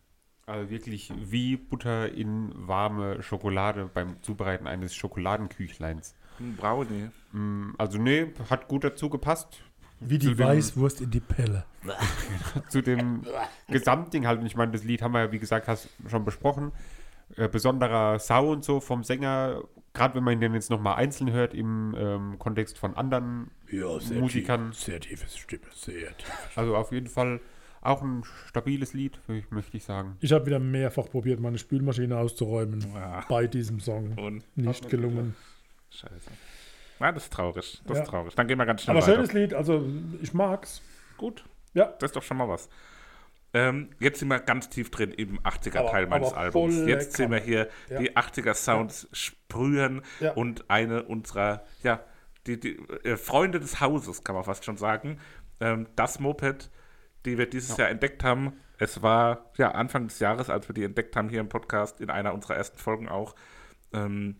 Also wirklich wie Butter in warme Schokolade beim Zubereiten eines Schokoladenküchleins. Ein Brownie. Mm, Also nee, hat gut dazu gepasst. Wie Zu die dem- Weißwurst in die Pelle. [laughs] Zu dem Gesamtding halt. Und ich meine, das Lied haben wir ja, wie gesagt, hast schon besprochen. Äh, besonderer Sound so vom Sänger, gerade wenn man den jetzt nochmal einzeln hört im ähm, Kontext von anderen Ja, Musikern. Tief, sehr tiefes Stimme, sehr tief. Also auf jeden Fall auch ein stabiles Lied, möchte ich sagen. Ich habe wieder mehrfach probiert, meine Spülmaschine auszuräumen Ja. bei diesem Song. Und Nicht gelungen. Scheiße. Ja, das ist traurig. Das Ja. ist traurig. Dann gehen wir ganz schnell Aber weiter. schönes Lied, also ich mag's. Gut. Ja. Das ist doch schon mal was. Ähm, jetzt sind wir ganz tief drin im 80er-Teil Aber- meines Albums. Jetzt sehen wir hier Ja. die 80er-Sounds sprühen Ja. und eine unserer, ja, die, die äh, Freunde des Hauses, kann man fast schon sagen. Ähm, das Moped, die wir dieses Jahr entdeckt haben. Es war ja Anfang des Jahres, als wir die entdeckt haben hier im Podcast, in einer unserer ersten Folgen auch. Ähm,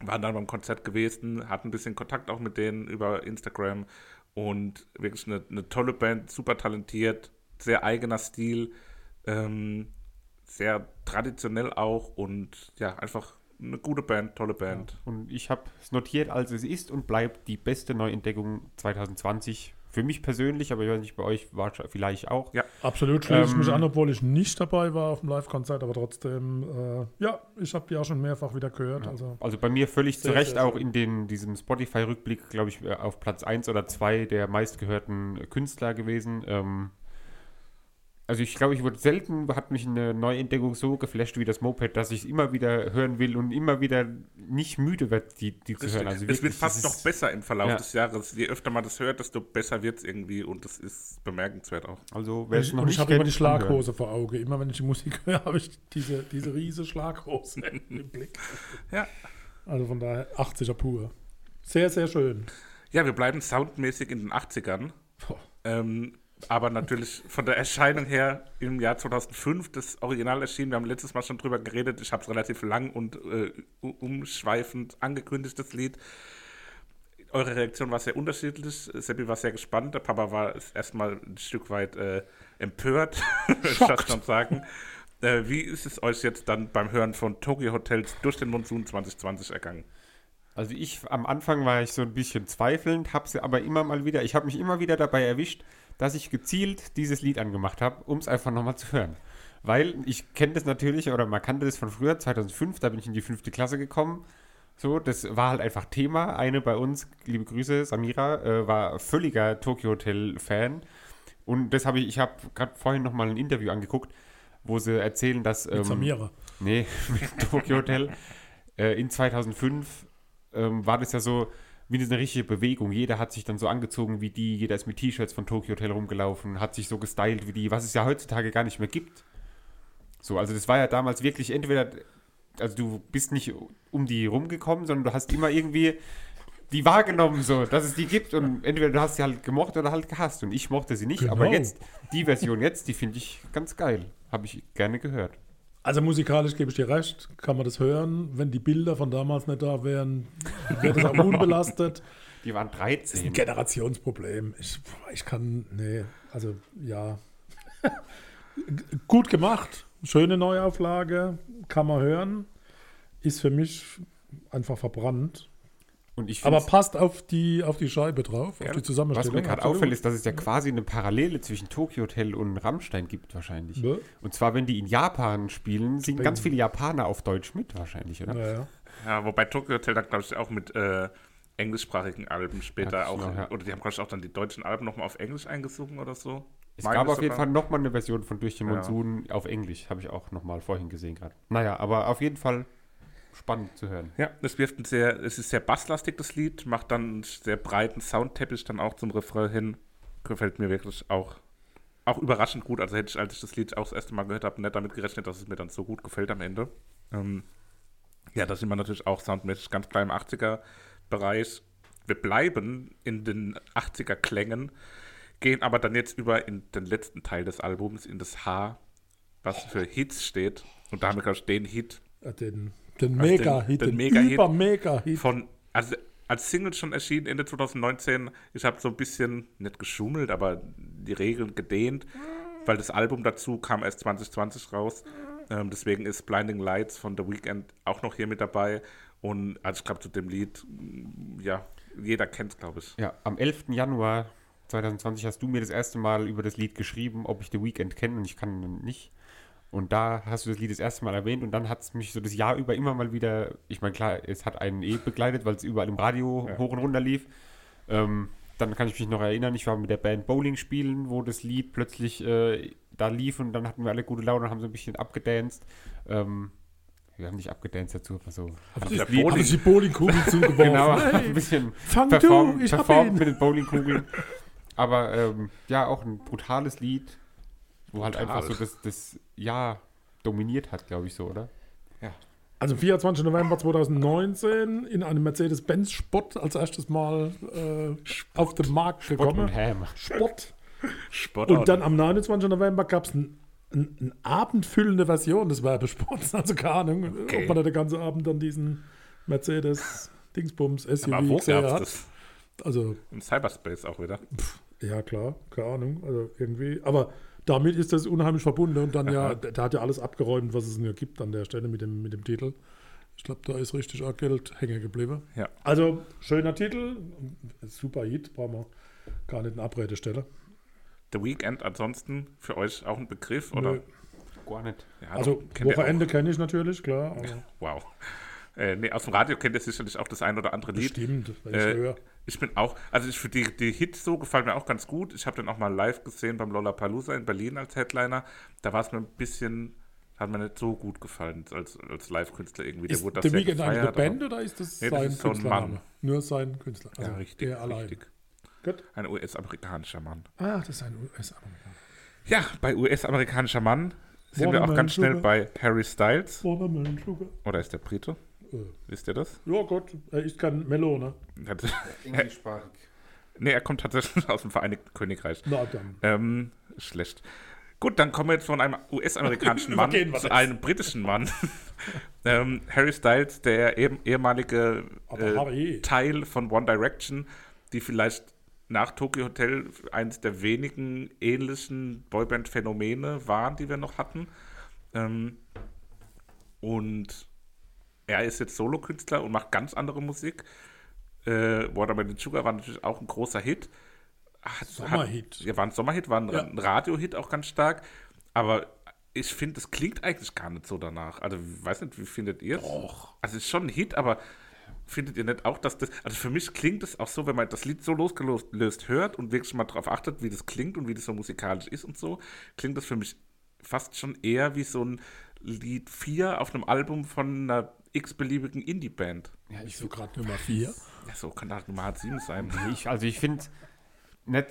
waren dann beim Konzert gewesen, hatten ein bisschen Kontakt auch mit denen über Instagram und wirklich eine, eine tolle Band, super talentiert, sehr eigener Stil, ähm, sehr traditionell auch und ja, einfach eine gute Band, tolle Band. Und ich habe es notiert, als es ist und bleibt die beste Neuentdeckung 2020. Für mich persönlich, aber ich weiß nicht, bei euch war vielleicht auch. Ja. Absolut schließe ich mich Ähm, an, obwohl ich nicht dabei war auf dem Live-Konzert, aber trotzdem, äh, ja, ich habe die auch schon mehrfach wieder gehört. Also, Also bei mir völlig zu Recht auch in den, diesem Spotify-Rückblick, glaube ich, äh, auf Platz 1 oder 2 der meistgehörten Künstler gewesen. Ähm, also ich glaube, ich wurde selten, hat mich eine Neuentdeckung so geflasht wie das Moped, dass ich es immer wieder hören will und immer wieder nicht müde wird, die, die zu hören. Also es wird wirklich, fast noch ist- besser im Verlauf Ja. des Jahres. Je öfter man das hört, desto besser wird es irgendwie und das ist bemerkenswert auch. Also wer es ich, noch und ich nicht habe immer die. Schlaghose vor Auge. Immer wenn ich die Musik höre, [laughs] habe ich diese, diese riese Schlaghose [laughs] im Blick. Ja. Also von daher 80er pur. Sehr, sehr schön. Ja, wir bleiben soundmäßig in den 80ern. Boah. Ähm, aber natürlich von der Erscheinung her im Jahr 2005 das Original erschienen. Wir haben letztes Mal schon drüber geredet. Ich habe es relativ lang und äh, umschweifend angekündigt, das Lied. Eure Reaktion war sehr unterschiedlich. Seppi war sehr gespannt. Der Papa war erstmal ein Stück weit äh, empört, [laughs] fast schon sagen. Äh, wie ist es euch jetzt dann beim Hören von Tokyo Hotels durch den Monsun 2020 ergangen? Also ich, am Anfang war ich so ein bisschen zweifelnd, habe sie aber immer mal wieder, ich habe mich immer wieder dabei erwischt, dass ich gezielt dieses Lied angemacht habe, um es einfach nochmal zu hören. Weil ich kenne das natürlich, oder man kannte das von früher, 2005, da bin ich in die fünfte Klasse gekommen. So, das war halt einfach Thema. Eine bei uns, liebe Grüße, Samira, äh, war völliger Tokyo Hotel Fan. Und das habe ich, ich habe gerade vorhin nochmal ein Interview angeguckt, wo sie erzählen, dass. Mit ähm, Samira. Nee, [laughs] mit Tokyo Hotel. Äh, in 2005 ähm, war das ja so wie eine richtige Bewegung. Jeder hat sich dann so angezogen wie die, jeder ist mit T-Shirts von Tokyo Hotel rumgelaufen, hat sich so gestylt wie die, was es ja heutzutage gar nicht mehr gibt. So, also das war ja damals wirklich entweder, also du bist nicht um die rumgekommen, sondern du hast immer irgendwie die wahrgenommen, so, dass es die gibt und entweder du hast sie halt gemocht oder halt gehasst und ich mochte sie nicht, Genau. aber jetzt, die Version jetzt, die finde ich ganz geil. Habe ich gerne gehört. Also musikalisch gebe ich dir recht, kann man das hören. Wenn die Bilder von damals nicht da wären, wäre das auch [laughs] unbelastet. Die waren Das ist ein 13. Generationsproblem. Ich, ich kann, nee, also ja. [laughs] Gut gemacht, schöne Neuauflage, kann man hören. Ist für mich einfach verbrannt. Und ich Aber passt auf die, auf die Scheibe drauf, auf die was Zusammenstellung. mir gerade auffällt, ist, dass es ja quasi eine Parallele zwischen Tokyo Hotel und Rammstein gibt wahrscheinlich. Ne? Und zwar, wenn die in Japan spielen, singen Spielen. ganz viele Japaner auf Deutsch mit wahrscheinlich, oder? Ja, ja. Ja, wobei Tokyo Hotel dann, glaube ich, auch mit äh, englischsprachigen Alben später Ja, auch, ja. oder die haben, glaube ich, auch dann die deutschen Alben nochmal auf Englisch eingesungen oder so. Es Meine gab auf jeden. Fall nochmal eine Version von Durch den Ja. Monsun auf Englisch, habe ich auch nochmal vorhin gesehen gerade. Naja, aber auf jeden Fall spannend zu hören. Ja, es wirft ein sehr, es ist sehr basslastig, das Lied, macht dann einen sehr breiten Soundteppich dann auch zum Refrain hin. Gefällt mir wirklich auch, auch überraschend gut. Also hätte ich, als ich das Lied auch das erste Mal gehört habe, nicht damit gerechnet, dass es mir dann so gut gefällt am Ende. Ähm, ja, da sind wir natürlich auch soundmäßig ganz klar im 80er-Bereich. Wir bleiben in den 80er-Klängen, gehen aber dann jetzt über in den letzten Teil des Albums, in das H, was für Hits steht. Und da haben wir, glaube ich, den Hit Äh, Den, den Was, Mega-Hit, den- den, den Mega-Hit Über-Mega-Hit. von, also als Single schon erschienen Ende 2019. Ich habe so ein bisschen, nicht geschummelt, aber die Regeln gedehnt, weil das Album dazu kam erst 2020 raus. Ähm, deswegen ist Blinding Lights von The Weeknd auch noch hier mit dabei. Und also ich glaube, zu dem Lied, mm, ja, jeder kennt es, glaube ich. Ja, am 11. Januar 2020 hast du mir das erste Mal über das Lied geschrieben, ob ich The Weeknd kenne und ich kann ihn nicht. Und da hast du das Lied das erste Mal erwähnt und dann hat es mich so das Jahr über immer mal wieder, ich meine, klar, es hat einen eh begleitet, weil es überall im Radio Ja. hoch und runter lief. Ähm, dann kann ich mich noch erinnern, ich war mit der Band Bowling spielen, wo das Lied plötzlich äh, da lief und dann hatten wir alle gute Laune und haben so ein bisschen abgedanced. Ähm, wir haben nicht abgedanced dazu, aber so. Haben Sie die Bowlingkugel [laughs] zugeworfen? Genau, Hey, ein bisschen fang perform, du, ich performt mit den Bowlingkugeln. Aber ähm, ja, auch ein brutales Lied. Wo halt einfach so das, das Jahr dominiert hat, glaube ich so, oder? Also 24. November 2019 in einem Mercedes-Benz-Sport als erstes Mal äh, auf den Markt gekommen. und Ham. Sport. Sport Und dann am 29. November gab es ein, ein, eine abendfüllende Version des Werbesports. [laughs] Also keine Ahnung, Okay. ob man da den ganzen Abend dann diesen Mercedes-Dingsbums SUV Aber wo gesehen gab's hat. das? Also, Im Cyberspace auch wieder. ja klar, keine Ahnung. Also irgendwie. Aber damit ist das unheimlich verbunden und dann ja, der, der hat ja alles abgeräumt, was es nur gibt an der Stelle mit dem, mit dem Titel. Ich glaube, da ist richtig auch Geld hängen geblieben. Ja. Also, schöner Titel, super Hit, brauchen wir gar nicht eine Abrede stellen. The Weekend ansonsten für euch auch ein Begriff, oder? Nö. Gar nicht. Ja, Also, doch, kennt ihr Wochenende kenne ich natürlich, klar. Wow. Äh, nee, aus dem Radio kennt ihr sicherlich auch das ein oder andere Lied. Stimmt, wenn ich Äh, höre. Ich bin auch, also ich finde die, die Hits so gefallen mir auch ganz gut. Ich habe den auch mal live gesehen beim Lollapalooza in Berlin als Headliner. Da war es mir ein bisschen, hat mir nicht so gut gefallen als, als Live-Künstler irgendwie. Der Ist wurde das The Weeknd eine Band oder ist das Nee, das sein ist so ein Künstlername? Mann. Nur sein Künstler. Also ja, richtig, der allein. richtig. Gut. Ein US-amerikanischer Mann. Ah, das ist ein US-Amerikaner. Ja, bei US-amerikanischer Mann sind wir auch ganz schnell Sugar. bei Harry Styles. Watermelon Sugar. Oder ist der Brite? Äh. Wisst ihr das? Ja Gott, er ist kein Melone. Hat- Englischsprachig. [laughs] nee, er kommt tatsächlich [laughs] aus dem Vereinigten Königreich. Na dann. Ähm, schlecht. Gut, dann kommen wir jetzt von einem US-amerikanischen [laughs] Mann zu einem britischen Mann. ähm, Harry Styles, der eben ehemalige äh, Teil von One Direction, die vielleicht nach Tokyo Hotel eines der wenigen ähnlichen Boyband-Phänomene waren, die wir noch hatten. Ähm, und er ist jetzt Solokünstler und macht ganz andere Musik. Äh, Watermelon Sugar war natürlich auch ein großer Hit. Hat- Sommerhit. Hat, ja, war ein Sommerhit, war ein, Ja. ein Radiohit auch ganz stark. Aber ich finde, es klingt eigentlich gar nicht so danach. Also, ich weiß nicht, wie findet ihr es? Also, es ist schon ein Hit, aber findet ihr nicht auch, dass das. Also, für mich klingt es auch so, wenn man das Lied so losgelöst hört und wirklich mal darauf achtet, wie das klingt und wie das so musikalisch ist und so, klingt das für mich fast schon eher wie so ein Lied 4 auf einem Album von einer x-beliebigen Indie-Band. Ja, ich, So gerade Nummer 4. Ja, so kann das Nummer 7 sein. ich, also ich finde nicht,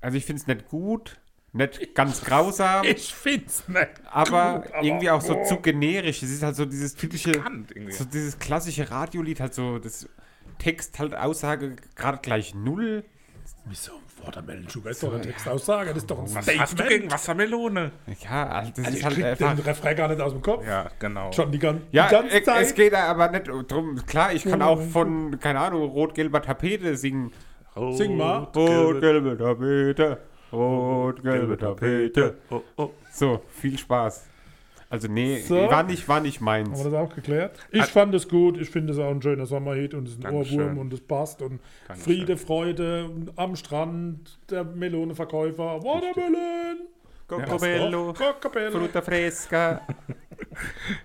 also ich finde es nicht gut, nicht ganz grausam, Ich find's nicht. aber gut, aber- irgendwie auch so zu generisch. Es ist halt so dieses typische, so dieses klassische Radiolied, halt so das Text halt Aussage gerade gleich null. Wieso? Watermelon Sugar ist doch eine Textaussage, das ist doch ein Was Statement. hast du gegen Wassermelone? Ja, also das Also ist ich halt krieg einfach. den Refrain gar nicht aus dem Kopf. Ja, genau. Schon die, gan Ja, die ganze es, Zeit. es geht aber nicht drum. Klar, ich kann auch von, keine Ahnung, rot-gelber Tapete singen. Sing mal. Rot-gelbe Tapete, rot-gelbe Tapete. Oh, oh. So, viel Spaß. Also nee, So. war nicht, war nicht meins. Haben wir das auch geklärt? Ich fand es gut. Ich finde es auch ein schöner Sommerhit und es ist ein Dankeschön. Ohrwurm und es passt. Und Dankeschön. Friede, Freude am Strand, der Melonenverkäufer, Watermelon. Cocobello, Cocobello. Fruta Fresca. [laughs]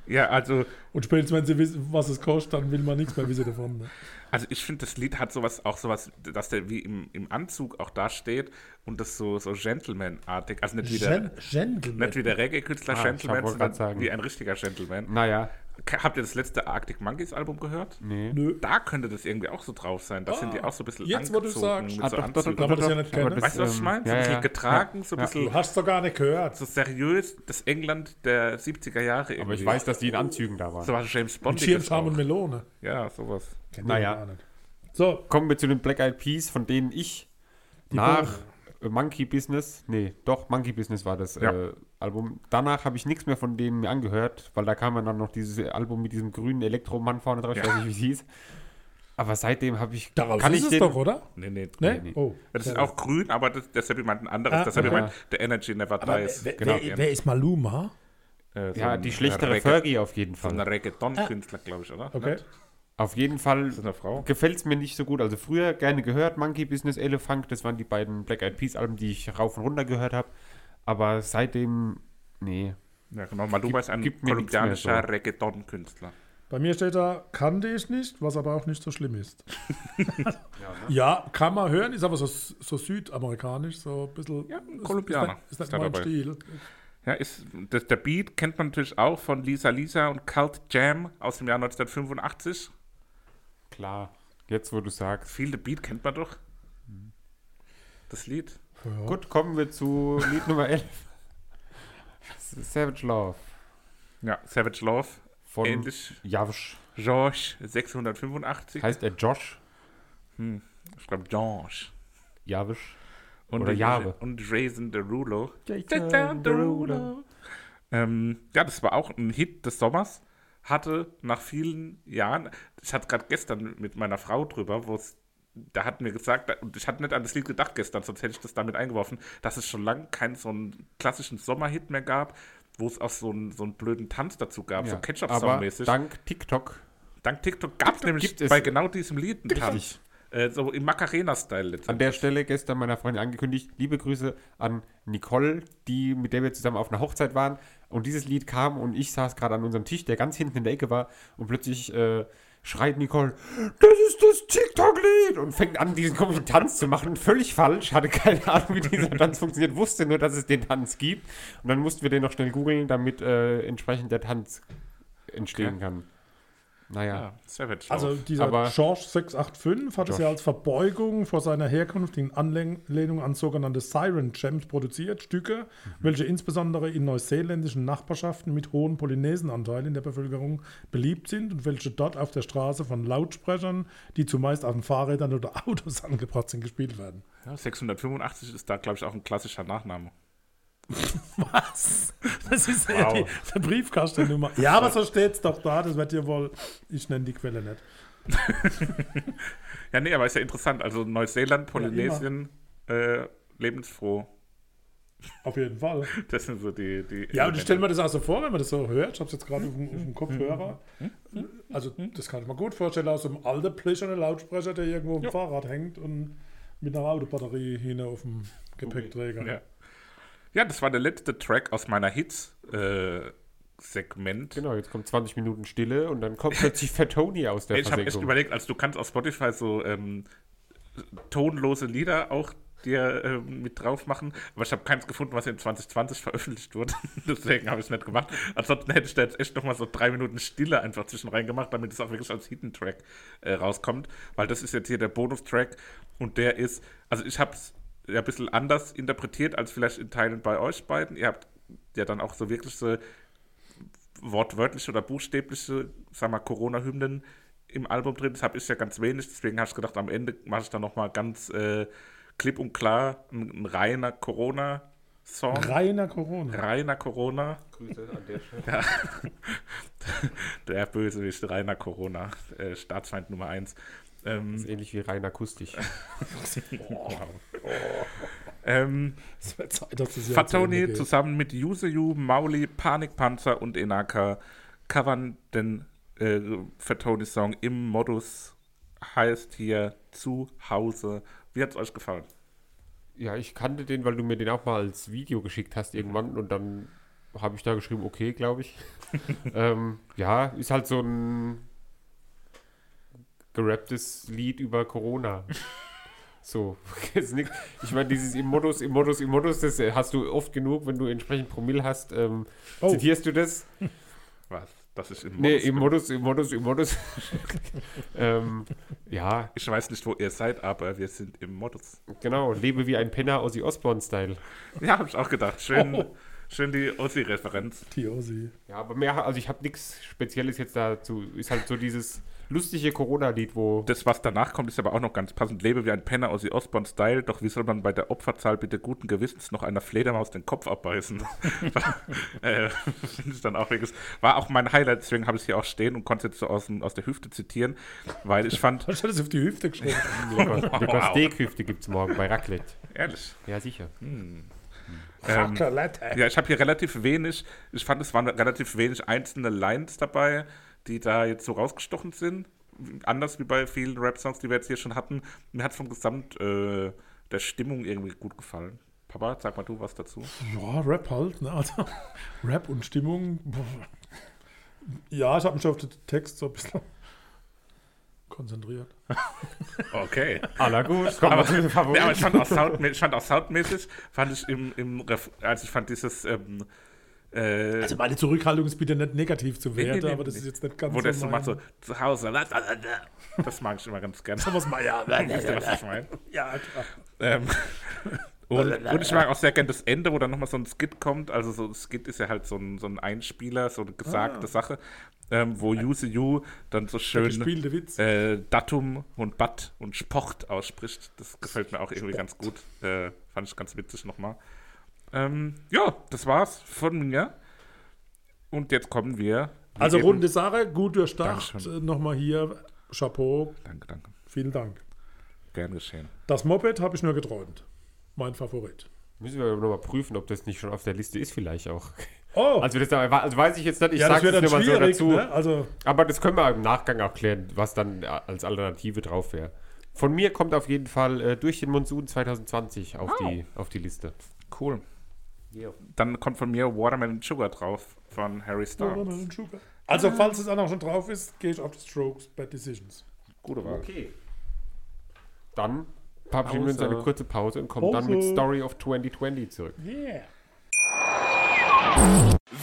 Ja, also, Und spätestens, wenn sie wissen, was es kostet, dann will man nichts mehr wissen davon. Ne? Also ich finde, das Lied hat sowas, auch sowas, dass der wie im, im Anzug auch da steht und das so, so Gentleman-artig, also nicht wie der, Gen Gentleman. nicht wie der Reggae-Künstler Ah, ich Gentleman, sondern sagen. wie ein richtiger Gentleman. Naja, Habt ihr das letzte Arctic Monkeys Album gehört? nee. Nö. Da könnte das irgendwie auch so drauf sein. Da sind die Ah, auch so ein bisschen jetzt, wo du angezogen sagst. mit Ah, so doch, doch, doch, doch, das ja nicht kennen. Weißt du, was ich ähm, meine? So ja, ein bisschen ja, getragen, so ein ja. bisschen Du hast doch gar nicht gehört. so seriös, das England der 70er Jahre irgendwie. Aber ich weiß, dass die in Anzügen da waren. So was James Bond. Schirmscham und Melone. Ja, sowas. Kennt Naja. nicht. So, Kommen wir zu den Black Eyed Peas, von denen ich nach äh, Monkey Business, nee, doch, Monkey Business war das Ja. äh, Album. Danach habe ich nichts mehr von denen mir angehört, weil da kam ja dann noch dieses Album mit diesem grünen Elektromann vorne drauf, ich Ja. weiß nicht, wie es hieß. Aber seitdem habe ich. daraus kann ist ich es den, doch, oder? Nee, nee. Ne? nee. Oh. Das ist auch grün, aber das, ist jemand anderes. Ah, das hat okay. jemand, der Energy Never Aber Dies. wer, genau. wer, wer ist Maluma? Äh, so Ja, die schlechtere Fergie auf jeden So ein Fall. Reggaeton-Künstler, glaube ich, oder? Okay. Auf jeden Fall Ist gefällt es mir nicht so gut. Also früher gerne gehört, Monkey Business, Elephant, das waren die beiden Black Eyed Peas Alben, die ich rauf und runter gehört habe. Aber seitdem, nee. Ja, genau. Maluma ist ein gibt mir nichts mehr kolumbianischer so. Reggaeton-Künstler. Bei mir steht da, kannte ich nicht, was aber auch nicht so schlimm ist. [laughs] [laughs] ja, kann man hören, ist aber so, so südamerikanisch, so ein bisschen. Ja, ein ist- Kolumbianer Ist, ist ist dabei. Stil. Ja, ist, das, der Beat kennt man natürlich auch von Lisa Lisa und Cult Jam aus dem Jahr 1985. Klar. Jetzt, wo du sagst. Viel der Beat kennt man doch. Das Lied. Gut, kommen wir zu Lied Nummer 11. Savage Love. Ja, Savage Love. Von Ähnlich. Javsch. George 685. Heißt er Josh? ich glaube George. Javsch. Und Oder Jahre. Und Jason Derulo. Jason Derulo. Ähm, ja, das war auch ein Hit des Sommers. Hatte nach vielen Jahren, ich hatte gerade gestern mit meiner Frau drüber, wo es, da hat mir gesagt, und ich hatte nicht an das Lied gedacht gestern, sonst hätte ich das damit eingeworfen, dass es schon lange keinen so einen klassischen Sommerhit mehr gab, wo es auch so einen, so einen blöden Tanz dazu gab, so aber Ketchup-Song-mäßig. dank TikTok Dank TikTok gab es nämlich bei genau diesem Lied einen Tanz. Äh, so im Macarena-Style letztendlich. An der Stelle gestern meiner Freundin angekündigt, liebe Grüße an Nicole, die, mit der wir zusammen auf einer Hochzeit waren. Und dieses Lied kam und ich saß gerade an unserem Tisch, der ganz hinten in der Ecke war. Und plötzlich äh, schreit Nicole, das ist das TikTok-Lied! Und fängt an, diesen komischen Tanz zu machen. Völlig falsch, hatte keine Ahnung, wie dieser Tanz funktioniert, wusste nur, dass es den Tanz gibt. Und dann mussten wir den noch schnell googeln, damit äh, entsprechend der Tanz entstehen Okay. kann. Naja. Ja, Savage Love. Also dieser Aber- George 685 hat es Josh. ja als Verbeugung vor seiner Herkunft in Anlehnung an sogenannte Siren Gems produziert, Stücke, welche insbesondere in neuseeländischen Nachbarschaften mit hohen Polynesenanteilen in der Bevölkerung beliebt sind und welche dort auf der Straße von Lautsprechern, die zumeist auf den Fahrrädern oder [laughs] Autos angebracht sind, gespielt werden. ja, 685 ist da, glaube ich, auch ein klassischer Nachname. [laughs] Was? Das ist ja die, die Briefkastennummer. Ja, aber so steht es doch da, das wird ja wohl, ich nenne die Quelle nicht. [laughs] Ja, nee, aber ist ja interessant. Also Neuseeland, Polynesien, äh, lebensfroh. Auf jeden Fall. [laughs] Das sind so die. die Ja, und ich stelle mir das auch so vor, wenn man das so hört. Ich habe es jetzt gerade auf, dem- auf dem Kopfhörer. Also, das kann ich mir gut vorstellen, aus einem alten pläschernen Lautsprecher, der irgendwo dem Fahrrad hängt und mit einer Autobatterie hin auf dem Gepäckträger. Ja. Ja, das war der letzte Track aus meiner Hits-Segment. Genau, jetzt kommt 20 Minuten Stille und dann kommt plötzlich [laughs] Fat Tony aus der ich habe echt überlegt, also du kannst auf Spotify so ähm, tonlose Lieder auch dir ähm, mit drauf machen, aber ich habe keins gefunden, was in 2020 veröffentlicht wurde. [laughs] Deswegen habe ich es nicht gemacht. Ansonsten hätte ich da jetzt echt nochmal so drei Minuten Stille einfach zwischen rein gemacht, damit es auch wirklich als Hidden Track äh, rauskommt, weil das ist jetzt hier der Bonustrack und der ist, also ich habe es ja ein bisschen anders interpretiert als vielleicht in Teilen bei euch beiden. Ihr habt ja dann auch so wirklich so wortwörtliche oder buchstäbliche, sag mal, Corona-Hymnen im Album drin. Das habe ich ja ganz wenig, deswegen habe ich gedacht, am Ende mache ich dann nochmal ganz äh, klipp und klar ein, ein reiner Corona-Song. Reiner Corona. Reiner Corona. Grüße an der Stelle. [laughs] Der Bösewicht, reiner Corona. Äh, Staatsfeind Nummer 1. Ähm, ist ähnlich wie rein akustisch. [laughs] ähm, das Ende Fatoni geht. zusammen mit Yuseyu, Mauli, Panikpanzer und Enaka covern den äh, Fatoni-Song im Modus heißt hier zu Hause. Wie hat es euch gefallen? Ja, ich kannte den, weil du mir den auch mal als Video geschickt hast irgendwann und dann habe ich da geschrieben, okay, glaube ich. [laughs] ähm, ja, ist halt so ein gerapptes Lied über Corona. So, [laughs] jetzt nicht, ich meine, dieses im Modus, im Modus, im Modus, das hast du oft genug, wenn du entsprechend Promille hast. Ähm, Oh. Zitierst du das? Was? Das ist im Nee, Modus im bin. Modus, im Modus, im Modus. [laughs] ähm, ja, Ich weiß nicht, wo ihr seid, aber wir sind im Modus. genau, lebe wie ein Penner Ozzy Osbourne-Style. Ja, habe ich auch gedacht. Schön, schön die Ossi-Referenz. Tiosi. Ja, aber mehr, also ich habe nichts Spezielles jetzt dazu. Ist halt so dieses lustige Corona-Lied, wo. Das, was danach kommt, ist aber auch noch ganz passend. Lebe wie ein Penner Ossi Osbourne-Style, doch wie soll man bei der Opferzahl bitte guten Gewissens noch einer Fledermaus den Kopf abbeißen? [laughs] [laughs] äh, Finde ich dann auch wirklich. War auch mein Highlight, deswegen habe ich es hier auch stehen und konnte es jetzt so aus, dem- aus der Hüfte zitieren, weil ich fand, Hast du das auf die Hüfte geschrieben? Lecker. [laughs] Steakhüfte gibt es morgen bei Raclette. ehrlich, Ja, sicher. Ähm. Ja, ich habe hier relativ wenig, ich fand, es waren relativ wenig einzelne Lines dabei, die da jetzt so rausgestochen sind. Anders wie bei vielen Rap-Songs, die wir jetzt hier schon hatten. Mir hat vom Gesamt äh, der Stimmung irgendwie gut gefallen. Papa, sag mal du was dazu. Ja, Rap halt. Ne? Also, [laughs] Rap und Stimmung. Ja, ich habe mich auf den Text so ein bisschen konzentriert. Okay. [laughs] Aller gut. Komm, aber, ja, aber ich fand auch, Sound, ich fand auch soundmäßig, fand ich im, im Ref, also ich fand dieses, ähm, äh, Also meine Zurückhaltung ist bitte nicht negativ zu nee, werten, nee, aber das nee. ist jetzt nicht ganz wo der so mein- macht, so zu Hause. Das mag ich immer ganz gerne. Thomas Mayer. [laughs] Wisst ihr, was ich meine? ja, klar. Ähm, Und, und ich mag auch sehr gerne das Ende, wo dann nochmal so ein Skit kommt. Also so ein Skit ist ja halt so ein, so ein Einspieler, so eine gesagte Sache, ähm, wo Yuzu Yu dann so schön äh, Datum und Bat und Sport ausspricht. Das gefällt mir auch irgendwie ganz gut. Äh, fand ich ganz witzig nochmal. Ähm, ja, das war's von mir. Und jetzt kommen wir. Also geben- runde Sache, gut durchdacht. Nochmal hier, Chapeau, Danke, danke. vielen Dank. Gern geschehen. Das Moped habe ich nur geträumt. Mein Favorit. Müssen wir nochmal prüfen, ob das nicht schon auf der Liste ist, vielleicht auch. Oh, Also, das, also weiß ich jetzt nicht, ich ja, das sage es dann nur mal so schwierig. dazu. ne? Also, Aber das können wir im Nachgang auch klären, was dann als Alternative drauf wäre. Von mir kommt auf jeden Fall äh, durch den Monsun 2020 auf, die, auf die Liste. Cool. Dann kommt von mir Watermelon Sugar drauf von Harry Styles. also falls es auch noch schon drauf ist, gehe ich auf die Strokes Bad Decisions. Gute Wahl. Okay. Dann uns Pause. eine kurze Pause und kommen dann mit Pause. Story of 2020 zurück. Yeah.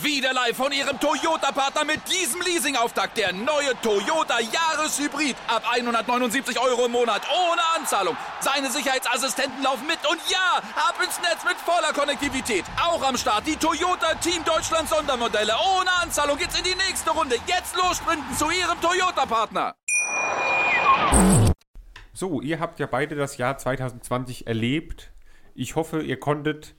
Wieder live von Ihrem Toyota-Partner mit diesem Leasing-Auftakt. Der neue Toyota Jahreshybrid. Ab 179 Euro im Monat. Ohne Anzahlung. Seine Sicherheitsassistenten laufen mit. Und ja, ab ins Netz mit voller Konnektivität. Auch am Start die Toyota Team Deutschland Sondermodelle. Ohne Anzahlung geht's in die nächste Runde. Jetzt los sprinten zu Ihrem Toyota-Partner. So, ihr habt ja beide das Jahr 2020 erlebt. Ich hoffe, ihr konntet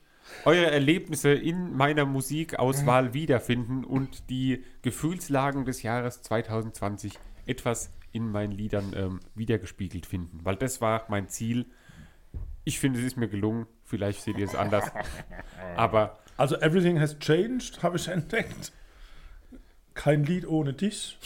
eure Erlebnisse in meiner Musikauswahl wiederfinden und die Gefühlslagen des Jahres 2020 etwas in meinen Liedern ähm, wiedergespiegelt finden. Weil das war mein Ziel. Ich finde, es ist mir gelungen. Vielleicht seht ihr es anders. [laughs] Aber Also Everything has changed, habe ich entdeckt. Kein Lied ohne dich.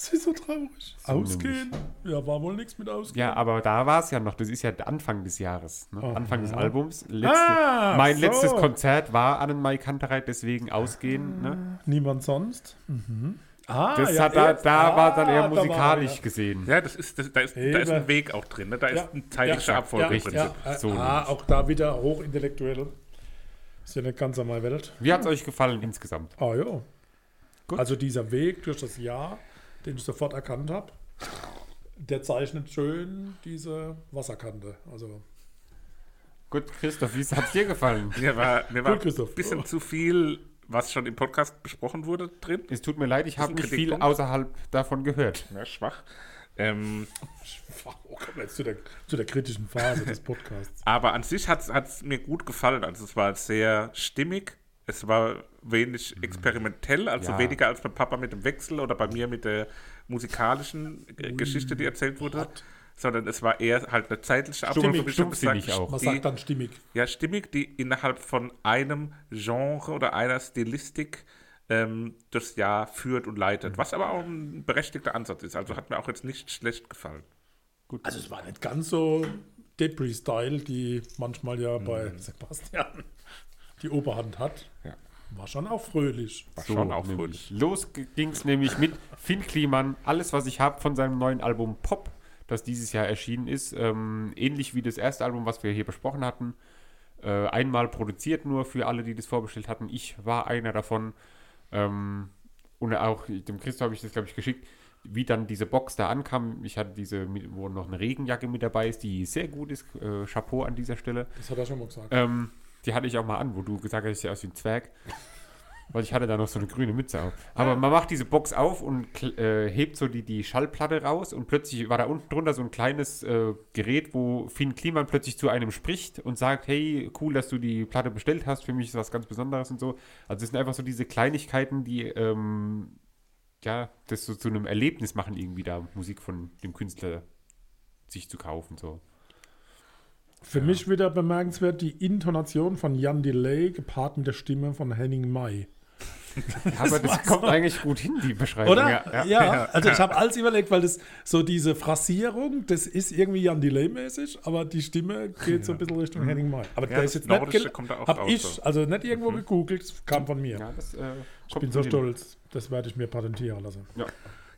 Das ist so traurig. Ausgehen? Ja, war wohl nichts mit Ausgehen. Ja, aber da war es ja noch. Das ist ja der Anfang des Jahres. Ne? Anfang des Albums. Letzte, Ah, mein so. letztes Konzert war Annenmai Kantereit, deswegen ausgehen. Ne? Niemand sonst. Mhm. Ah, Das ja, hat da, da war dann ah, eher musikalisch er. gesehen. Ja, das ist, das, da, ist, da ist ein Weg auch drin. Ne? Da ist Ja, eine zeitliche ja, Abfolge ja, drin. Ja, äh, So ah, nämlich. auch da wieder hochintellektuell. Ist ja nicht ganz an meiner Welt. Wie hat es euch gefallen insgesamt? Ah ja. Also dieser Weg durch das Jahr, den ich sofort erkannt habe, der zeichnet schön diese Wasserkante. Also Gut, Christoph, wie hat es dir gefallen? Mir war, mir war ein bisschen zu viel, was schon im Podcast besprochen wurde, drin. Es tut mir leid, ich habe nicht viel außerhalb davon gehört. Ja, schwach. Ähm, oh, kommen wir jetzt zu der, zu der kritischen Phase des Podcasts. aber an sich hat es mir gut gefallen. Also es war sehr stimmig. Es war wenig experimentell, also Ja. weniger als bei Papa mit dem Wechsel oder bei mir mit der musikalischen äh, Geschichte, die erzählt wurde. Sondern es war eher halt eine zeitliche Abfolge, Stimmig, schon stumpfsinnig gesagt. auch. Man Die- sagt dann stimmig. Ja, stimmig, die innerhalb von einem Genre oder einer Stilistik ähm, das Jahr führt und leitet. Was aber auch ein berechtigter Ansatz ist. Also hat mir auch jetzt nicht schlecht gefallen. Also es war nicht ganz so Depri-Style, die manchmal ja bei Mhm. Sebastian die Oberhand hat. Ja. War schon auch fröhlich. War So, schon auch nämlich. fröhlich. Los ging es nämlich mit Finn Kliman, alles was ich habe von seinem neuen Album Pop, das dieses Jahr erschienen ist. Ähm, ähnlich wie das erste Album, was wir hier besprochen hatten. Äh, einmal produziert nur für alle, die das vorbestellt hatten. Ich war einer davon. Ähm, und auch dem Christoph habe ich das, glaube ich, geschickt, wie dann diese Box da ankam. Ich hatte diese, wo noch eine Regenjacke mit dabei ist, die sehr gut ist. Äh, Chapeau an dieser Stelle. Das hat er schon mal gesagt. Ähm, die hatte ich auch mal an, wo du gesagt hast, ich sehe aus wie ein Zwerg. Weil ich hatte da noch so eine grüne Mütze auf. Aber man macht diese Box auf und äh, hebt so die, die Schallplatte raus und plötzlich war da unten drunter so ein kleines äh, Gerät, wo Finn Kliman plötzlich zu einem spricht und sagt, hey, cool, dass du die Platte bestellt hast, für mich ist was ganz Besonderes und so. Also es sind einfach so diese Kleinigkeiten, die ähm, ja, das so zu einem Erlebnis machen, irgendwie da Musik von dem Künstler sich zu kaufen. So. Für mich wieder bemerkenswert die Intonation von Jan Delay gepaart mit der Stimme von Henning May. Aber das kommt eigentlich gut hin, die Beschreibung. Oder? Ja, also ich habe alles überlegt, weil das so diese Phrasierung, das ist irgendwie Jan Delay-mäßig, aber die Stimme geht so ein bisschen Richtung Henning May. Aber der das ist jetzt Nordische nicht, kommt da auch hab raus, ich, so. also nicht irgendwo gegoogelt, es kam von mir. Ja, das, äh, ich bin so hin. stolz, das werde ich mir patentieren lassen. Ja,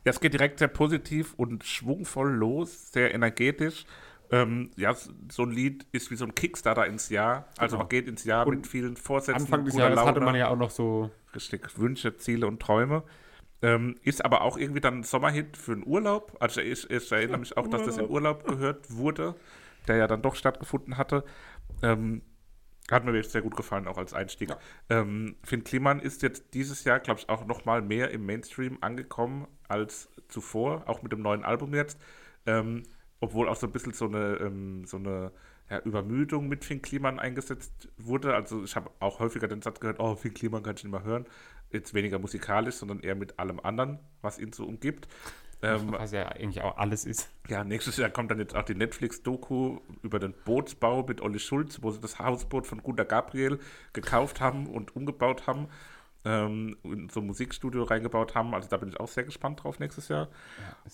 es geht direkt sehr positiv und schwungvoll los, sehr energetisch. Ähm, ja, so ein Lied ist wie so ein Kickstarter ins Jahr. Also Genau. man geht ins Jahr Und mit vielen Vorsätzen. Anfang des Jahres hatte Laune. man ja auch noch so. Richtig, Wünsche, Ziele und Träume. Ähm, ist aber auch irgendwie dann ein Sommerhit für einen Urlaub. Also ich, ich erinnere mich auch, dass das im Urlaub gehört wurde, der ja dann doch stattgefunden hatte. Ähm, Hat mir wirklich sehr gut gefallen, auch als Einstieg. Ähm, Finn Kliman ist jetzt dieses Jahr, glaube ich, auch noch mal mehr im Mainstream angekommen als zuvor, auch mit dem neuen Album jetzt. Ähm, obwohl auch so ein bisschen so eine, ähm, so eine ja, Übermüdung mit Finn Kliman eingesetzt wurde. Also ich habe auch häufiger den Satz gehört, oh, Finn Kliman kann ich nicht mehr hören. Jetzt weniger musikalisch, sondern eher mit allem anderen, was ihn so umgibt. Ähm, Was ja eigentlich auch alles ist. ja, nächstes Jahr kommt dann jetzt auch die Netflix-Doku über den Bootsbau mit Olli Schulz, wo sie das Hausboot von Gunter Gabriel gekauft haben und umgebaut haben, ähm, in so ein Musikstudio reingebaut haben. Also da bin ich auch sehr gespannt drauf nächstes Jahr.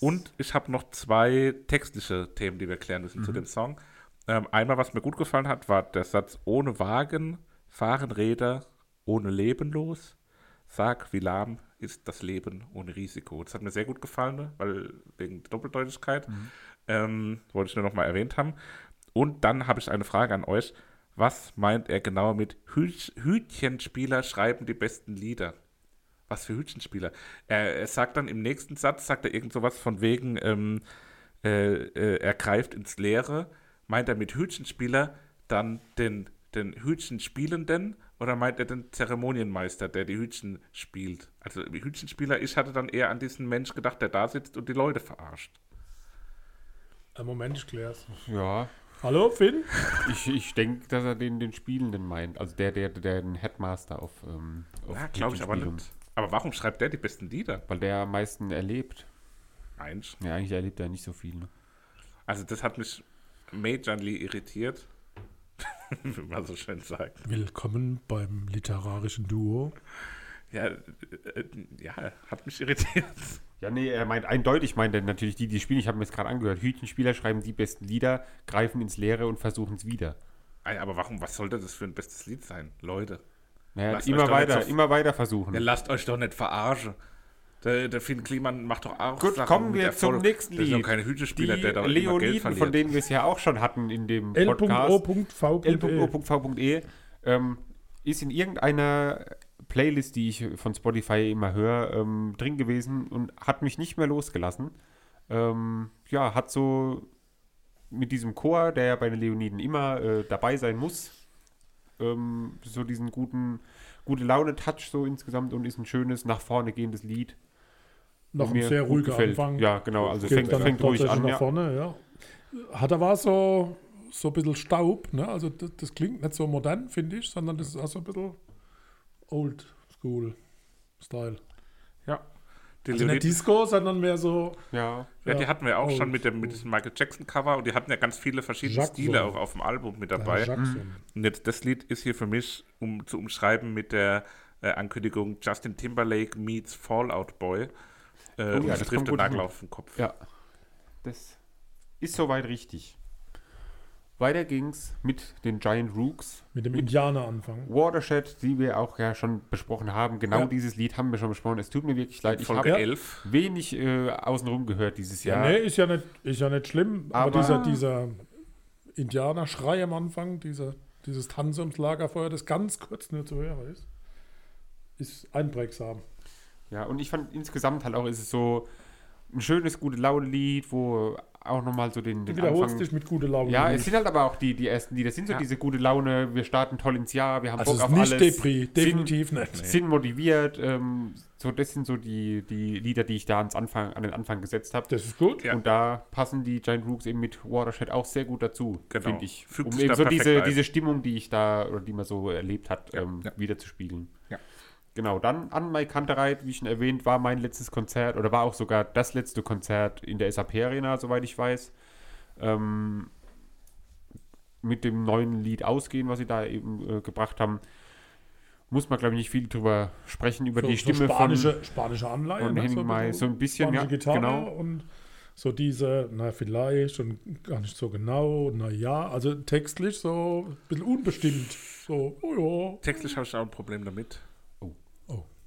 und ich habe noch zwei textliche Themen, die wir klären müssen zu dem Song. Ähm, einmal, was mir gut gefallen hat, war der Satz: Ohne Wagen fahren Räder, ohne Leben los. Sag, wie lahm ist das Leben ohne Risiko. Das hat mir sehr gut gefallen, ne? weil wegen der Doppeldeutigkeit. Ähm, wollte ich nur noch mal erwähnt haben. Und dann habe ich eine Frage an euch. Was meint er genau mit Hüt Hütchenspieler schreiben die besten Lieder? Was für Hütchenspieler? Er, er sagt dann im nächsten Satz, sagt er irgend sowas von wegen, ähm, äh, äh, er greift ins Leere. Meint er mit Hütchenspieler dann den, den Hütchenspielenden oder meint er den Zeremonienmeister, der die Hütchen spielt? Also Hütchenspieler, ich hatte dann eher an diesen Mensch gedacht, der da sitzt und die Leute verarscht. Einen Moment, ich klär's. Ja, Hallo, Finn? ich, ich denke, dass er den, den Spielenden meint. Also der, der, der den Headmaster auf, ähm, auf Ja, glaube ich aber nicht. Aber warum schreibt der die besten Lieder? Weil der am meisten erlebt. Mensch. Ja, eigentlich erlebt er nicht so viel. Ne? Also das hat mich majorly irritiert. [laughs] Wie man so schön sagt. Willkommen beim literarischen Duo. Ja, äh, äh, ja, hat mich irritiert. Ja, nee, er meint eindeutig, meint er natürlich die, die spielen. Ich habe mir jetzt gerade angehört. Hütchenspieler schreiben die besten Lieder, greifen ins Leere und versuchen es wieder. Aber warum, was sollte das für ein bestes Lied sein? Leute. Naja, immer weiter, so- immer weiter versuchen. Ja, lasst euch doch nicht verarschen. Der, der Finn Kliman macht doch auch Gut, Sachen kommen mit wir zum Erfolg. nächsten Der ist Lied. doch kein Hütespieler, die der da Leoniden, von denen wir es ja auch schon hatten in dem Podcast. L.O.V.E. l.o.v.e ähm, ist in irgendeiner Playlist, die ich von Spotify immer höre, ähm, drin gewesen und hat mich nicht mehr losgelassen. Ähm, ja, hat so mit diesem Chor, der ja bei den Leoniden immer äh, dabei sein muss, ähm, so diesen guten, gute Laune-Touch so insgesamt und ist ein schönes, nach vorne gehendes Lied. Noch ein sehr ruhiger gefällt. Anfang. Ja, genau, also fängt, fängt ruhig an. nach Ja. vorne, ja. Hat aber so, so ein bisschen Staub, ne? Also das, das klingt nicht so modern, finde ich, sondern das ist auch so ein bisschen old school Style. Ja. Die, Also nicht Disco, sondern mehr so Ja. ja, die hatten wir auch schon mit, dem, mit diesem Michael Jackson-Cover und die hatten ja ganz viele verschiedene Jackson. Stile auch auf dem Album mit Ja, dabei. Jackson. Und jetzt das Lied ist hier für mich, um zu umschreiben mit der äh, Ankündigung Justin Timberlake meets Fallout Boy. Äh, und ja, es das trifft den Nagel auf den Kopf. Ja. Das ist soweit richtig. Weiter ging's mit den Giant Rooks. Mit dem Indianer anfangen. Watershed, die wir auch ja schon besprochen haben. Genau Ja. dieses Lied haben wir schon besprochen. Es tut mir wirklich leid. Ich Folge habe 11. wenig äh, außenrum gehört dieses Ja, Jahr. nee, ist ja nicht, ist ja nicht schlimm, aber, Aber- dieser, dieser Indianerschrei am Anfang, dieser, dieses Tanzen ums Lagerfeuer, das ganz kurz nur zu hören ist, ist einprägsam. Ja, und ich fand insgesamt halt auch, ist es so ein schönes, gute Laune-Lied, wo auch nochmal so den, Du den wiederholst Anfang... dich mit guter Laune. Ja, es sind halt aber auch die, die ersten Lieder, sind so Ja. diese gute Laune, wir starten toll ins Jahr, wir haben also Bock es auf ist nicht alles. Depri, Sind- definitiv nicht. sind motiviert. Ähm, so, das sind so die, die Lieder, die ich da ans Anfang, an den Anfang gesetzt habe. Das ist gut. Ja. Und da passen die Giant Rooks eben mit Watershed auch sehr gut dazu, Genau. finde ich. Fügt um sich eben da so diese, ein. diese Stimmung, die ich da oder die man so erlebt hat, ähm, ja. wieder zu spielen. Ja. Genau, dann an Mai Kantereit, wie schon erwähnt, war mein letztes Konzert oder war auch sogar das letzte Konzert in der SAP Arena, soweit ich weiß. Ähm, mit dem neuen Lied ausgehen, was sie da eben äh, gebracht haben. Muss man, glaube ich, nicht viel drüber sprechen, über So, die so Stimme spanische, von, spanische Anleihe. von ne? Henning May. So ein bisschen, ja, Gitarre genau. und so diese, na vielleicht und gar nicht so genau, na ja, also textlich so ein bisschen unbestimmt. So, oh ja. Textlich habe ich auch ein Problem damit.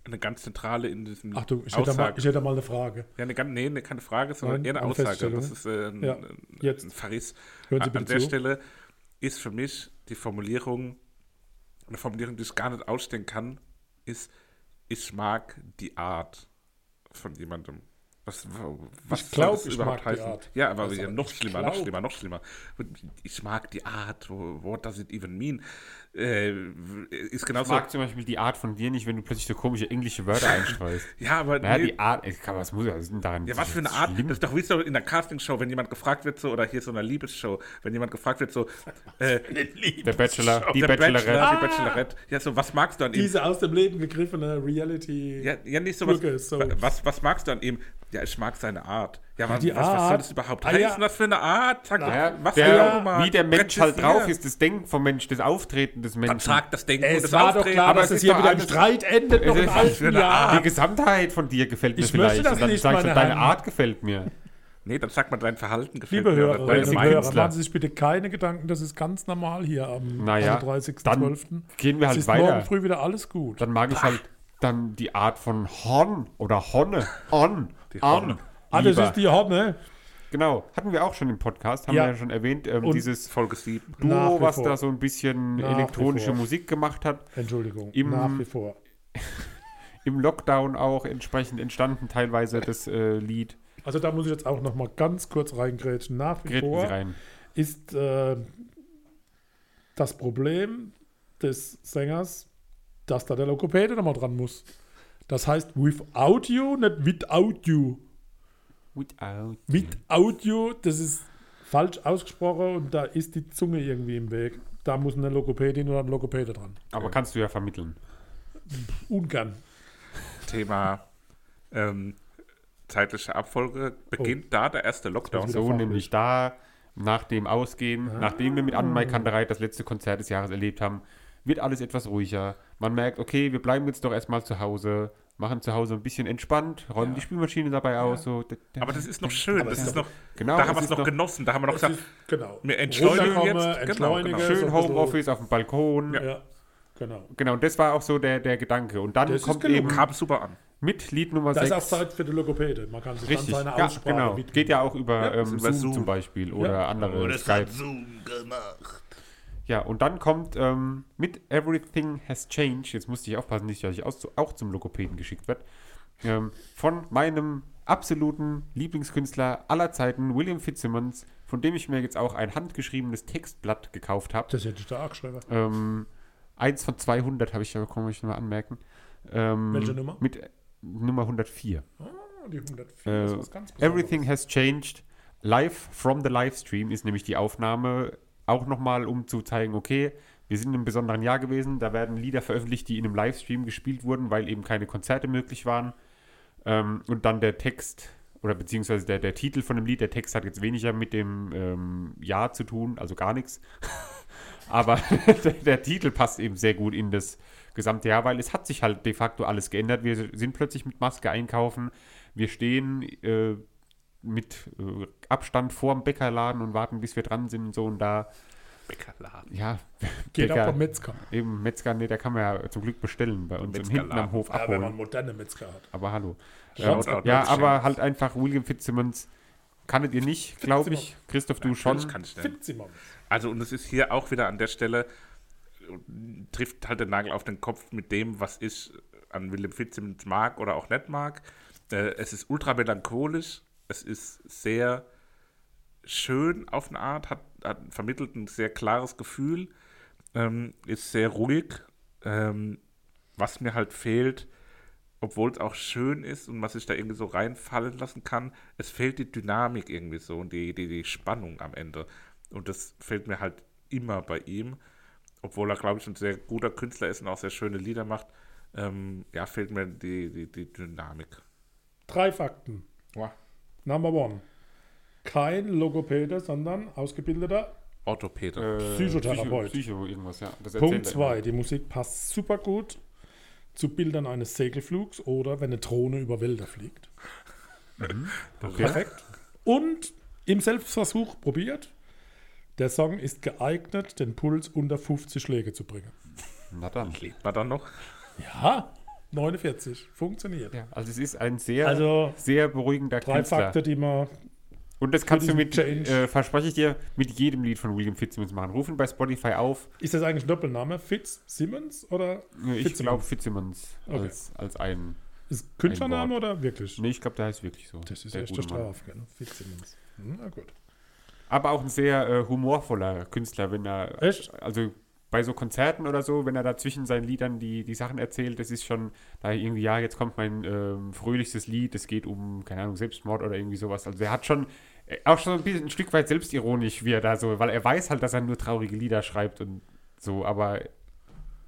Eine ganz zentrale in diesem Achtung, ich hätte, mal, ich hätte mal eine Frage. Ja, eine, nee, eine, keine Frage, sondern Nein, eher eine eine Aussage. Das ist äh, ein, Ja, jetzt. ein Verriss. Hören Sie An, bitte an der zu. Stelle ist für mich die Formulierung, eine Formulierung, die ich gar nicht ausstehen kann, ist, ich mag die Art von jemandem. Was Was, Ich glaub, soll das ich überhaupt mag die heißen? Art. Ja, aber ja, noch schlimmer, noch glaub. schlimmer, noch schlimmer. Ich mag die Art, what does it even mean? Äh, ist Ich genauso. mag zum Beispiel die Art von dir nicht, wenn du plötzlich so komische englische Wörter einstreust. [laughs] Ja, aber Naja, nee, die Art, ich kann, was muss was ist denn daran? Ja, was für eine Art? schlimm? Das ist doch wie so in der Castingshow, wenn jemand gefragt wird, so, oder hier so einer Liebesshow, wenn jemand gefragt wird, so, äh, [laughs] Der Bachelor, die Bachelorette. Bachelor, die Bachelorette. Ja, so, was magst du an ihm? Diese aus dem Leben gegriffene Reality. Ja, ja nicht so was, so. was. Was magst du an ihm? Ja, ich mag seine Art. Ja, was, die was, was soll Art. das überhaupt Ah, ja. heißen? Was für eine Art? Sag Ja, doch, was der, für eine Art? wie der Mensch halt drauf ist, das Denken vom Mensch, das Auftreten des Dann Menschen. sag das Denken und Es das war doch Auftreten. klar, Aber dass es hier doch wieder alles- Streit endet, noch Es im Jahr. Die Gesamtheit von dir gefällt mir Ich möchte vielleicht. das und dann nicht, sagst du, deine. Art gefällt mir. Nee, dann sag mal, dein Verhalten gefällt Liebe mir. Hörerinnen deine und Meinung. Hörer, machen Sie sich bitte keine Gedanken, das ist ganz normal hier am Naja, 31.12. gehen wir halt es ist weiter. morgen früh wieder alles gut. Dann mag ich halt dann die Art von Horn oder Honne. On. Die On. Honne. Ah, das ist die Horne. Genau, hatten wir auch schon im Podcast, haben Ja. wir ja schon erwähnt, ähm, dieses Folge 7. Nach Duo, was vor. da so ein bisschen Nach elektronische. Musik gemacht hat. Entschuldigung, Im- nach wie vor. [laughs] Im Lockdown auch entsprechend entstanden teilweise das äh, Lied. Also da muss ich jetzt auch noch mal ganz kurz reingrätschen. Nach wie Gräten Sie vor rein. ist äh, das Problem des Sängers, dass da der Logopäde nochmal dran muss. Das heißt without you, nicht without you. Without. Without you, das ist falsch ausgesprochen und da ist die Zunge irgendwie im Weg. Da muss eine Logopädin oder ein Logopäde dran. Aber kannst du ja vermitteln. Ungern. Thema ähm, zeitliche Abfolge. Beginnt da der erste Lockdown? So nämlich da, nach dem Ausgehen, nachdem wir mit Anne Kanterei das letzte Konzert des Jahres erlebt haben, wird alles etwas ruhiger. Man merkt, okay, wir bleiben jetzt doch erstmal zu Hause, machen zu Hause ein bisschen entspannt, räumen die Spülmaschine dabei aus. So. Aber das ist noch schön. Das ist noch, Genau, da haben wir es noch, noch- genossen. Da haben wir noch Das gesagt, ist, genau. wir entschleunigen jetzt. Genau, genau. Schön Homeoffice auf dem Balkon. Ja, genau. Genau, und das war auch so der, der Gedanke. Und dann Das kommt eben kam super an. mit Lied Nummer Das ist auch 6. Zeit für die Logopäde. Man kann sich Richtig, dann seine ja, Aussprache genau. widmen. Geht ja auch über, ähm, über Zoom, Zoom. zum Beispiel oder Ja. andere Skype. Ja, und dann kommt ähm, mit Everything Has Changed, jetzt musste ich aufpassen, nicht, dass ich auch zum Logopäden geschickt werde, ähm, von meinem absoluten Lieblingskünstler aller Zeiten, William Fitzsimmons, von dem ich mir jetzt auch ein handgeschriebenes Textblatt gekauft habe. Das hätte ich da auch geschrieben. Ähm, eins von 200 habe ich ja bekommen, möchte ich mal anmerken. Ähm, Welche Nummer? Mit äh, Nummer 104. Ah, die 104 Äh, ist was ganz Besonderes. Everything has changed. Live from the Livestream ist nämlich die Aufnahme. Auch nochmal, um zu zeigen, okay, wir sind in einem besonderen Jahr gewesen. Da werden Lieder veröffentlicht, die in einem Livestream gespielt wurden, weil eben keine Konzerte möglich waren. Ähm, und dann der Text oder beziehungsweise der, der Titel von dem Lied, der Text hat jetzt weniger mit dem ähm, Jahr zu tun, also gar nichts. [laughs] Aber [laughs] der, der Titel passt eben sehr gut in das gesamte Jahr, weil es hat sich halt de facto alles geändert. Wir sind plötzlich mit Maske einkaufen. Wir stehen äh, mit äh, Abstand vorm Bäckerladen und warten, bis wir dran sind und so. Und da, Bäckerladen. ja, Geht Bäcker- auch beim Metzger. eben Metzger, nee, der kann man ja zum Glück bestellen bei uns hinten Metzgerladen. am Hof Ja, wenn man abholen. moderne Metzger hat. Aber hallo. Ähm, ja, Metzger. aber halt einfach William Fitzsimmons kanntet ihr nicht, glaube ich. Christoph, du schon. Das kann ich nicht. Fitzsimmons. Also, und es ist hier auch wieder an der Stelle, äh, trifft halt den Nagel auf den Kopf mit dem, was ich an Willem Fitzsimmons mag oder auch nicht mag. Äh, es ist ultra melancholisch, es ist sehr schön auf eine Art, hat, hat vermittelt ein sehr klares Gefühl, ähm, ist sehr ruhig. Ähm, was mir halt fehlt, obwohl es auch schön ist und man sich da irgendwie so reinfallen lassen kann, es fehlt die Dynamik irgendwie so und die, die, die Spannung am Ende. Und das fehlt mir halt immer bei ihm, obwohl er, glaube ich, ein sehr guter Künstler ist und auch sehr schöne Lieder macht. Ähm, ja, fehlt mir die, die, die Dynamik. Drei Fakten. Number one. Kein Logopäde, sondern ausgebildeter. Orthopäde. Äh, Psychotherapeut. Psycho, Psycho irgendwas, ja. Das Punkt zwei. Die Musik passt super gut zu Bildern eines Segelflugs oder wenn eine Drohne über Wälder fliegt. [laughs] Perfekt. Und im Selbstversuch probiert. Der Song ist geeignet, den Puls unter 50 Schläge zu bringen. Na dann. Lebt man dann noch? Ja, 49. Funktioniert. Ja, also es ist ein sehr, Also, sehr beruhigender Drei Künstler. Fakten, die man. Und das kannst du mit, äh, verspreche ich dir, mit jedem Lied von William Fitzsimmons machen. Rufen bei Spotify auf. Ist das eigentlich ein Doppelname? Fitz Simmons oder Ich Fitzsimmons? glaube Fitzsimmons Okay. als, als ein. Ist Künstlername Wort. oder wirklich? Nee, ich glaube, der heißt wirklich so. Das ist der echt gute der Mann. Straf, gell? Fitzsimmons. Hm, na gut. Aber auch ein sehr äh, humorvoller Künstler, wenn er. Echt? Also bei so Konzerten oder so, wenn er da zwischen seinen Liedern die, die Sachen erzählt, das ist schon da irgendwie, ja, jetzt kommt mein ähm, fröhlichstes Lied, es geht um, keine Ahnung, Selbstmord oder irgendwie sowas. Also er hat schon äh, auch schon ein, bisschen, ein Stück weit selbstironisch, wie er da so, weil er weiß halt, dass er nur traurige Lieder schreibt und so, aber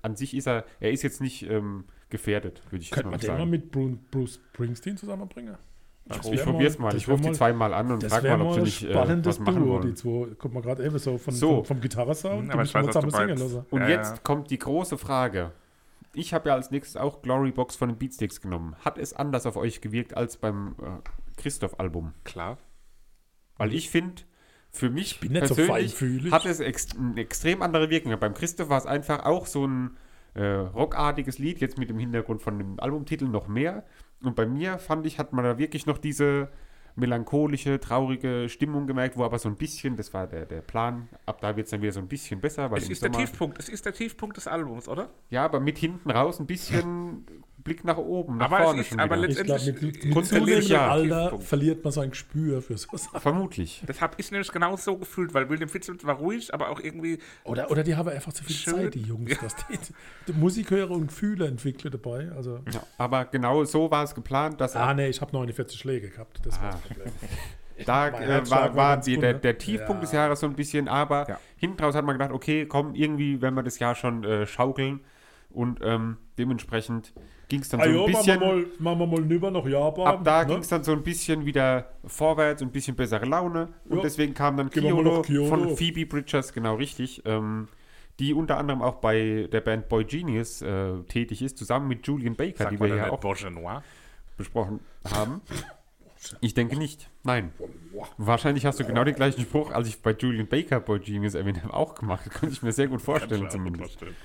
an sich ist er, er ist jetzt nicht ähm, gefährdet, würde ich jetzt Könnte mal man den mal sagen. mit Bru- Bruce Springsteen zusammenbringen? Das ich probiere es mal, ich rufe die mal- zweimal an und frage mal, ob sie nicht äh, was machen Duo, die wollen. zwei. Guck mal gerade eben so von, So. vom, vom Gitarrensound. Die aber ich weiß, was du zusammen singen meinst. lassen. Und Ja, jetzt ja. kommt die große Frage. Ich habe ja als nächstes auch Glory Box von den Beatsticks genommen. Hat es anders auf euch gewirkt als beim äh, Christoph-Album? Klar. Weil ich finde, für mich bin nicht so persönlich feinfühlig. hat es ex eine extrem andere Wirkung. Beim Christoph war es einfach auch so ein äh, rockartiges Lied, jetzt mit dem Hintergrund von dem Albumtitel noch mehr. Und bei mir fand ich, hat man da wirklich noch diese melancholische, traurige Stimmung gemerkt, wo aber so ein bisschen, das war der, der Plan, ab da wird es dann wieder so ein bisschen besser. Weil Es ist der Sommer- Tiefpunkt. Es ist der Tiefpunkt des Albums, oder? Ja, aber mit hinten raus ein bisschen [laughs] Blick nach oben, nach Aber vorne ist- schon aber wieder. letzt- Ich glaube, mit, Letztendlich- mit grundsätzlich ja. Alter Tiefpunkt. verliert man sein Gespür für so Sachen. Vermutlich. Das habe ich nämlich genau so gefühlt, weil William Fitzsimmons war ruhig, aber auch irgendwie Oder, oder die haben einfach zu viel Schön. Zeit, die Jungs. Dass die, die Musik hören und Gefühle entwickeln dabei. Also, Ja, aber genau so war es geplant, dass ah, nee, ich habe 49 Schläge gehabt. Das war Ah. das Problem. [laughs] da äh, war, war war die, der, ne? der Tiefpunkt Ja. des Jahres so ein bisschen, aber Ja. hinten raus hat man gedacht, okay, komm, irgendwie, wenn wir das Jahr schon äh, schaukeln und ähm, dementsprechend ging es dann so Ah, ein ja, machen wir bisschen, mal, machen wir mal nüber nach Japan. ab da ne? ging es dann so ein bisschen wieder vorwärts und ein bisschen bessere Laune und Ja. deswegen kam dann Kyoto, Kyoto. von Phoebe Bridgers, genau richtig, ähm, die unter anderem auch bei der Band Boy Genius äh, tätig ist, zusammen mit Julian Baker, sagt die wir ja auch Bourgeois besprochen haben. [laughs] Ich denke nicht. Nein. Wahrscheinlich hast du genau den gleichen Spruch, als ich bei Julian Baker Boy Genius erwähnt habe, auch gemacht. Könnte ich mir sehr gut vorstellen, zumindest. vorstellen.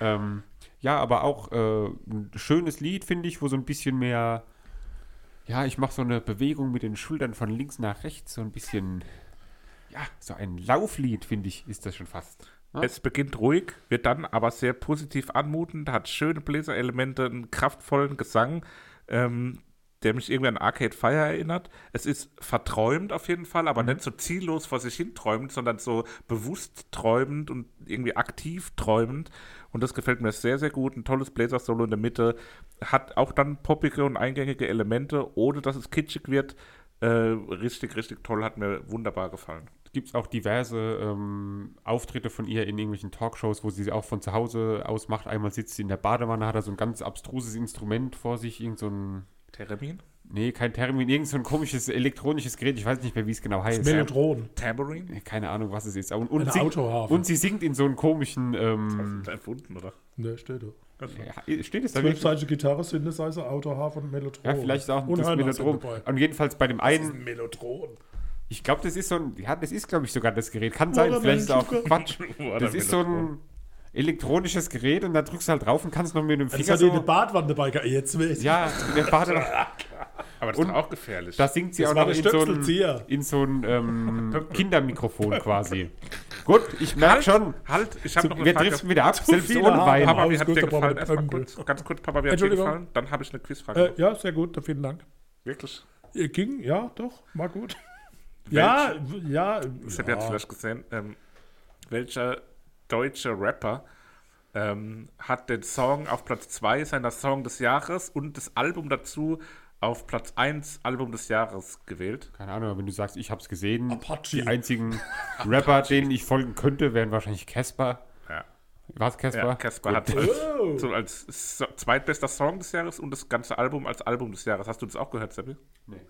Ähm, ja, aber auch äh, ein schönes Lied, finde ich, wo so ein bisschen mehr. Ja, ich mache so eine Bewegung mit den Schultern von links nach rechts, so ein bisschen. Ja, so ein Lauflied, finde ich, ist das schon fast. Ja? Es beginnt ruhig, wird dann aber sehr positiv anmutend, hat schöne Bläserelemente, einen kraftvollen Gesang, ähm, der mich irgendwie an Arcade Fire erinnert. Es ist verträumt auf jeden Fall, aber nicht so ziellos vor sich hin träumend, sondern so bewusst träumend und irgendwie aktiv träumend. Und das gefällt mir sehr, sehr gut. Ein tolles Bläsersolo in der Mitte. Hat auch dann poppige und eingängige Elemente, ohne dass es kitschig wird. Äh, richtig, richtig toll, hat mir wunderbar gefallen. gibt es auch diverse ähm, Auftritte von ihr in irgendwelchen Talkshows, wo sie auch von zu Hause aus macht. Einmal sitzt sie in der Badewanne, hat er so ein ganz abstruses Instrument vor sich, irgend so ein, Theremin? Nee, kein Termin, irgend so ein komisches elektronisches Gerät, ich weiß nicht mehr, wie es genau heißt. Melodron. Tambourine? Keine Ahnung, was es ist. Und, und, Eine Autoharfe. und sie singt in so einem komischen, ähm, Erfunden, oder? Ne, steht da. ja, steht es da wirklich? Zwölfzeitige Gitarre, Synthesizer, Autoharfe und Melodron. Ja, vielleicht ist auch und das Melodrom. dabei. Und jedenfalls bei dem Das ist einen, ein Melodron. ich glaube, das ist so ein, ja, das ist, glaube ich, sogar das Gerät. Kann sein, Oder vielleicht ist es auch Quatsch. [laughs] Das ist so ein elektronisches Gerät und da drückst du halt drauf und kannst noch mit dem Das Finger hat die eine so... Badwanne dabei. Jetzt weiß ich. Ja, in der Badewanne. [laughs] [laughs] Aber das ist auch gefährlich. Da singt sie Das auch noch in so ein, in so ein ähm, [laughs] Kindermikrofon quasi. Gut, ich merke schon, halt, ich habe noch eine wir driften wieder ab, selbst ohne. Wein. Papa, wie hat dir gefallen? Erstmal kurz, ganz kurz, Papa, wie hat dir Entschuldigung. gefallen? Dann habe ich eine Quizfrage. Äh, ja, sehr gut, vielen Dank. Wirklich? Ihr ging, ja, doch, war gut. Ja, ja. Das habt ihr jetzt ja. vielleicht gesehen. Ähm, welcher deutsche Rapper ähm, hat den Song auf Platz 2 seiner Song des Jahres und das Album dazu auf Platz 1 Album des Jahres gewählt? Keine Ahnung, aber wenn du sagst, ich hab's gesehen, Apache. die einzigen [laughs] Rapper, denen ich folgen könnte, wären wahrscheinlich Casper. Ja. Was, Casper? Ja, Casper hat als, Oh. so als so, zweitbester Song des Jahres und das ganze Album als Album des Jahres. Hast du das auch gehört, Seppi? Nee.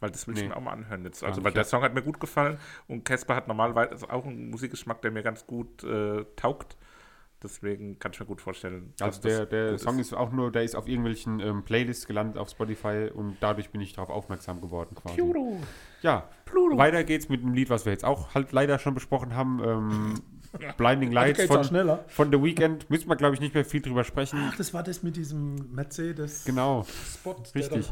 Weil das will ich Nee. mir auch mal anhören jetzt. Also, weil der. Song hat mir gut gefallen und Casper hat normalerweise also auch einen Musikgeschmack, der mir ganz gut äh, taugt. Deswegen kann ich mir gut vorstellen. Also der, der gut Song ist auch nur, der ist auf irgendwelchen ähm, Playlists gelandet auf Spotify und dadurch bin ich darauf aufmerksam geworden quasi. Ja, weiter geht's mit einem Lied, was wir jetzt auch halt leider schon besprochen haben. Ähm, Blinding Lights von, schneller. von The Weeknd. Müssen wir, glaube ich, nicht mehr viel drüber sprechen. Ach, das war das mit diesem Mercedes Genau. Spot, Richtig.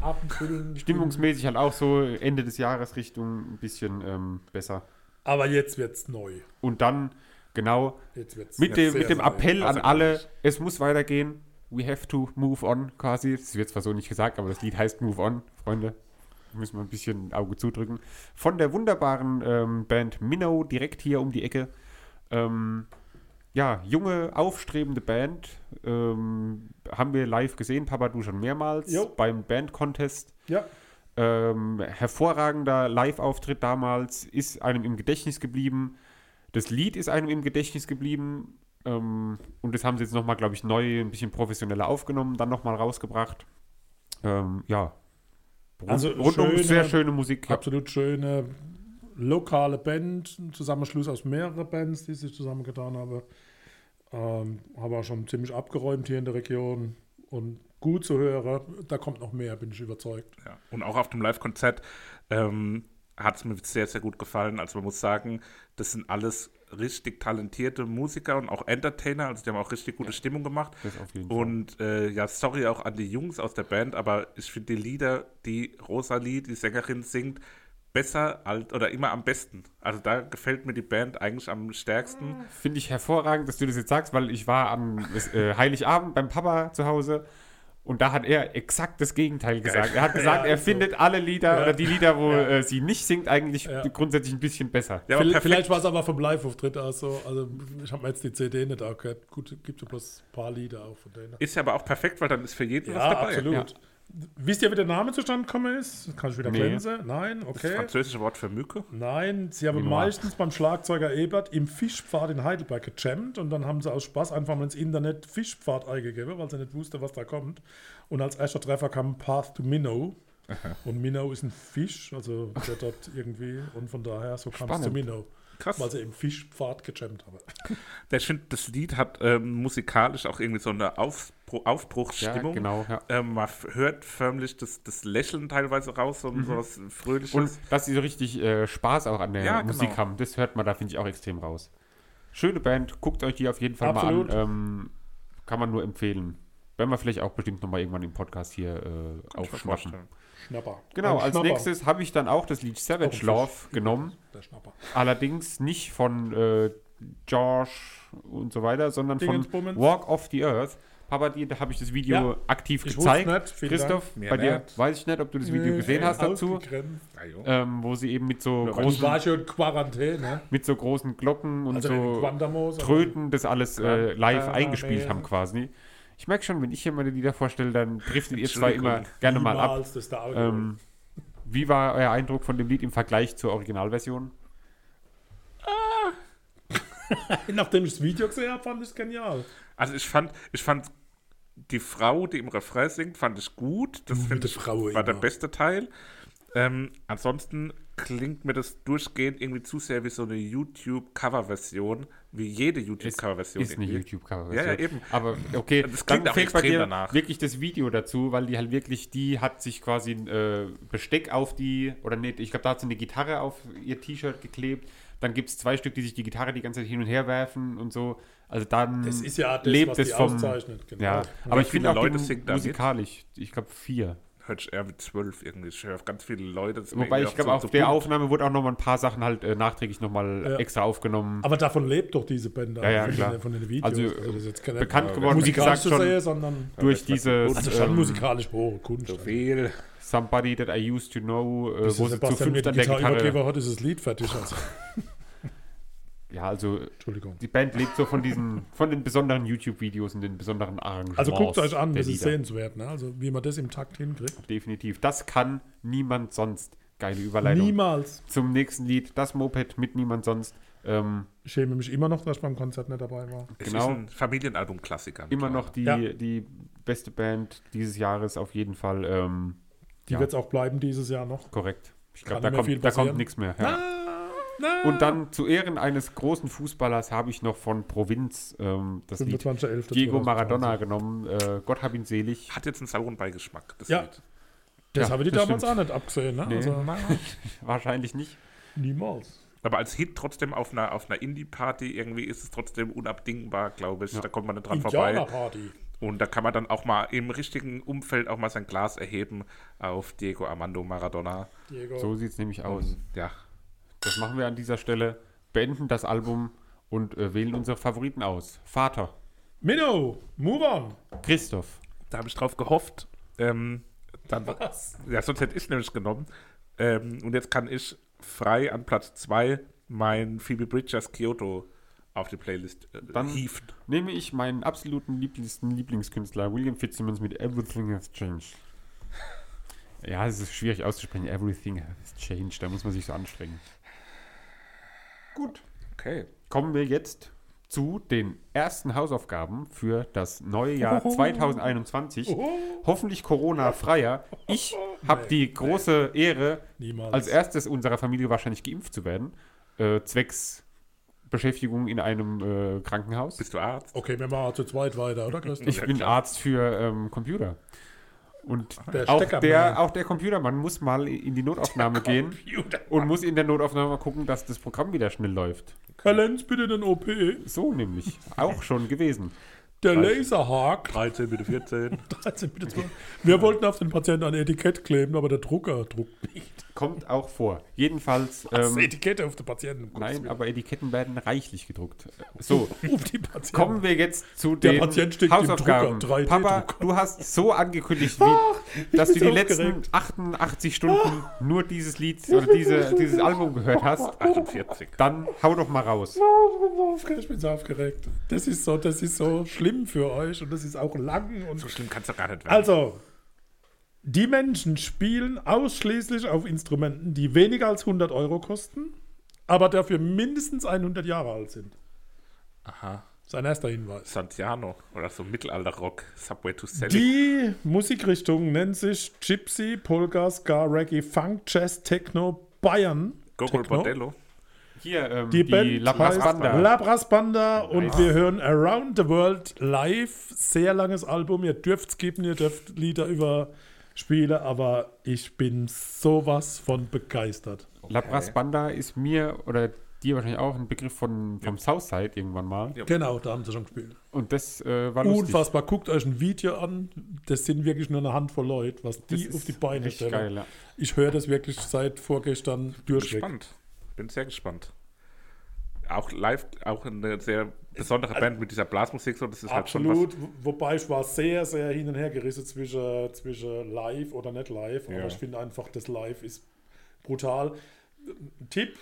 Stimmungsmäßig halt auch so Ende des Jahres Richtung ein bisschen ähm, besser. Aber jetzt wird's neu. Und dann, genau, Jetzt wird's mit jetzt dem, mit dem. Appell an alle, es muss weitergehen. We Have to Move On quasi. Das wird zwar so nicht gesagt, aber das Lied heißt Move On, Freunde. Müssen wir ein bisschen Auge zudrücken. Von der wunderbaren ähm, Band Minnow, direkt hier um die Ecke. Ähm, ja, junge, aufstrebende Band. Ähm, haben wir live gesehen, Papa, du schon mehrmals Jo. beim Band-Contest. Ja, Ähm, hervorragender Live-Auftritt damals, ist einem im Gedächtnis geblieben. Das Lied ist einem im Gedächtnis geblieben. Ähm, und das haben sie jetzt nochmal, glaube ich, neu, ein bisschen professioneller aufgenommen, dann nochmal rausgebracht. Ähm, ja. Rund, Also rundum schöne- sehr schöne Musik. Ja. absolut schöne lokale Band, ein Zusammenschluss aus mehreren Bands, die sich zusammengetan haben. Ähm, habe auch schon ziemlich abgeräumt hier in der Region und gut zu hören. Da kommt noch mehr, bin ich überzeugt. Ja. Und auch auf dem Live-Konzert ähm, hat es mir sehr, sehr gut gefallen. Also man muss sagen, das sind alles richtig talentierte Musiker und auch Entertainer. Also die haben auch richtig gute Stimmung gemacht. Und äh, ja, sorry auch an die Jungs aus der Band, aber ich finde die Lieder, die Rosalie, die Sängerin, singt, besser als, oder immer am besten. Also da gefällt mir die Band eigentlich am stärksten. Finde ich hervorragend, dass du das jetzt sagst, weil ich war am äh, Heiligabend beim Papa zu Hause und da hat er exakt das Gegenteil gesagt. Er hat [laughs] gesagt, Ja, er ist so. findet alle Lieder oder die Lieder, wo äh, sie nicht singt, eigentlich Ja. grundsätzlich ein bisschen besser. Ja, aber Vielleicht, war es aber vom Live-Auftritt auch so. Also, ich habe mir jetzt die CD nicht auch gehört. Gut, gibt ja bloß ein paar Lieder auch von denen. Ist ja aber auch perfekt, weil dann ist für jeden was Ja, dabei. absolut. Wisst ihr, wie der Name zustande gekommen ist? Kann ich wieder Nee. glänzen? Nein, Das okay. französische Wort für Mücke. Nein, sie haben meistens beim Schlagzeuger Ebert im Fischpfad in Heidelberg gejammt und dann haben sie aus Spaß einfach mal ins Internet Fischpfad eingegeben, weil sie nicht wusste, was da kommt. Und als erster Treffer kam Path to Minnow. [laughs] Und Minnow ist ein Fisch, also der dort irgendwie, und von daher, so kam es zu. Minnow. Krass. Weil sie im Fischpfad gejammt haben. [laughs] Ich finde, das Lied hat ähm, musikalisch auch irgendwie so eine Aufbru Ja, Aufbruchsstimmung. genau. Ja. Ähm, man hört förmlich das, das Lächeln teilweise raus, so, so was Fröhliches. Und dass sie so richtig äh, Spaß auch an der Ja, genau. Musik haben, das hört man da, finde ich, auch extrem raus. Schöne Band, guckt euch die auf jeden Fall Absolut. mal an. Ähm, kann man nur empfehlen. Werden wir vielleicht auch bestimmt nochmal irgendwann im Podcast hier äh, aufschnappen. Schnapper. Genau, Ein als Schnapper. nächstes habe ich dann auch das Lied Savage. Love genommen. Der Schnapper. Allerdings nicht von äh, George und so weiter, sondern von. Walk of the Earth. Papa, dir da habe ich das Video Ja, aktiv ich gezeigt. nicht, Christoph, Dank. bei dir nicht. weiß ich nicht, ob du das Video gesehen hast dazu, ähm, wo sie eben mit so, Ich großen, war schon Quarantäne. mit so großen Glocken und Also so. Tröten das alles äh, live Quarantäne. eingespielt haben quasi. Ich merke schon, wenn ich hier meine Lieder vorstelle, dann driftet ihr zwei immer gerne mal ab. Der. Ähm, wie war euer Eindruck von dem Lied im Vergleich zur Originalversion? [laughs] Nachdem ich das Video gesehen habe, fand ich es genial. Also ich fand, ich fand die Frau, die im Refrain singt, fand ich gut. Das der ich Frau war der immer. beste Teil. Ähm, ansonsten klingt mir das durchgehend irgendwie zu sehr wie so eine YouTube-Cover-Version, wie jede YouTube-Cover-Version. Ist eine irgendwie. YouTube-Cover. Ja, ja, eben. Aber okay, Das klingt dann auch fehlt bei extrem dir danach. wirklich das Video dazu, weil die halt wirklich, die hat sich quasi ein äh, Besteck auf die, oder nicht, ich glaube, da hat sie eine Gitarre auf ihr T-Shirt geklebt. Dann gibt es zwei Stück, die sich die Gitarre die ganze Zeit hin und her werfen und so. Also dann Das ist ja das, lebt was es vom. auszeichnet, genau. Ja, aber ich finde auch Leute musikalisch, ich glaube vier. Hört sich eher mit zwölf irgendwie. Ich höre auf ganz viele Leute. Wobei ich glaube, so- auf so der bunt. Aufnahme wurde auch nochmal ein paar Sachen halt äh, nachträglich nochmal Ja. extra aufgenommen. Aber davon lebt doch diese Band Ja, ja, klar. Den, von den Videos. Also, das ist jetzt keine bekannt geworden, wie musikalisch gesagt, zu schon sehen, sondern durch dieses also schon ähm, musikalisch hohe Kunst. So viel. Somebody That I Used to Know, äh, wo sie zu fünft an der Gitarre übergeben hat, ist das Lied fertig. Also. [laughs] Ja, also Entschuldigung. die Band lebt so von diesen, von den besonderen YouTube-Videos und den besonderen Arrangements. Also guckt euch an, das ist Lieder. sehenswert. Ne? Also wie man das im Takt hinkriegt. Definitiv. Das kann niemand sonst. Geile Überleitung. Niemals. Zum nächsten Lied, das Moped mit niemand sonst. Ähm, Ich schäme mich immer noch, dass ich beim Konzert nicht dabei war. Es Genau. ist ein Familienalbum-Klassiker. immer noch die, Ja. die beste Band dieses Jahres auf jeden Fall. Ähm, Die Ja. wird es auch bleiben dieses Jahr noch. korrekt. Ich glaube, Kann da, nicht mehr viel kommt, da kommt nichts mehr. Ja. Und dann zu Ehren eines großen Fußballers habe ich noch von Provinz ähm, das Lied 25.11. Diego 2020. Maradona genommen. Äh, Gott hab ihn selig. Hat jetzt einen sauren Beigeschmack, das Ja. Lied. Das Ja, habe ich das damals stimmt. auch nicht abgesehen. Ne? Nee. Also, [laughs] Wahrscheinlich nicht. niemals. Aber als Hit trotzdem auf einer, auf einer Indie-Party irgendwie ist es trotzdem unabdingbar, glaube ich. Da kommt man nicht dran vorbei. Indianerparty. Und da kann man dann auch mal im richtigen Umfeld auch mal sein Glas erheben auf Diego Armando Maradona. Diego. So sieht es nämlich aus. Ja, Das machen wir an dieser Stelle. Beenden das Album und äh, wählen unsere Favoriten aus. Vater. Minno, move on. Christoph. Da habe ich drauf gehofft. Ähm, dann, Was? Ja, sonst hätte ich nämlich genommen. Ähm, und jetzt kann ich frei an Platz 2 mein Phoebe Bridgers Kyoto auf die Playlist äh, Dann- hieven. Nehme ich meinen absoluten Lieblings Lieblingskünstler William Fitzsimmons mit Everything Has Changed. Ja, es ist schwierig auszusprechen. Everything has changed. Da muss man sich so anstrengen. Gut. Okay. Kommen wir jetzt zu den ersten Hausaufgaben für das neue Jahr 2021. Hoffentlich Corona-freier. Ich habe die große Ehre, Niemals. als erstes unserer Familie wahrscheinlich geimpft zu werden. Äh, zwecks Beschäftigung in einem äh, Krankenhaus. Bist du Arzt? Okay, wir machen zu zweit weiter, oder Christoph? Ich bin Arzt für ähm, Computer. Und Der auch der, auch der Computermann muss mal in die Notaufnahme gehen und muss in der Notaufnahme mal gucken, dass das Programm wieder schnell läuft. Herr Lenz, bitte den OP. So nämlich. Auch schon gewesen. Der Laserhack. 13, bitte 14. 13 [laughs] bitte 12. Wir wollten auf den Patienten ein Etikett kleben, aber der Drucker druckt nicht. Kommt auch vor. Jedenfalls. Ähm, Etikett auf den Patienten. um nein, aber Etiketten werden reichlich gedruckt. So, Ruf [laughs] die Patienten. kommen wir jetzt zu Der den Patient steckt im Hausaufgaben. Drucker, 3D Papa, du hast so angekündigt, wie, dass du die so letzten aufgeregt. 88 Stunden nur dieses Lied oder diese, dieses Album gehört hast. 48. Dann hau doch mal raus. Ich bin so aufgeregt, ich bin so aufgeregt. Das ist so, das ist so schlimm für euch und das ist auch lang. Und So schlimm kannst du gar nicht werden. also, die Menschen spielen ausschließlich auf Instrumenten, die weniger als 100 Euro kosten, aber dafür mindestens 100 Jahre alt sind. Aha. Sein erster Hinweis. Santiano oder so Mittelalter-Rock. Subway to Sally. Die Musikrichtung nennt sich Gypsy, Polka, Ska, Reggae, Funk, Jazz, Techno, Bayern. Gogol. Bordello. Hier, ähm, Die, die, Band La Paz heißt Banda. La Brass Banda und wir hören Around the World live. Sehr langes Album. Ihr dürft skippen, ihr dürft Lieder überspielen, aber ich bin sowas von begeistert. La Brass Banda ist mir oder dir wahrscheinlich auch ein Begriff von, vom Southside irgendwann mal. Ja. Genau, da haben sie schon gespielt. Und das äh, war lustig. Unfassbar. Guckt euch ein Video an. Das sind wirklich nur eine Handvoll Leute, was die auf die Beine echt stellen. geil, ja. Ich höre das wirklich seit vorgestern durchweg. Gespannt. Bin sehr gespannt. Auch live, auch eine sehr besondere Band mit dieser Blasmusik. So, das ist halt schon Absolut, wo- wobei ich war sehr, sehr hin und her gerissen zwischen, zwischen live oder nicht live. Ja. Aber ich finde einfach, das Live ist brutal. Tipp,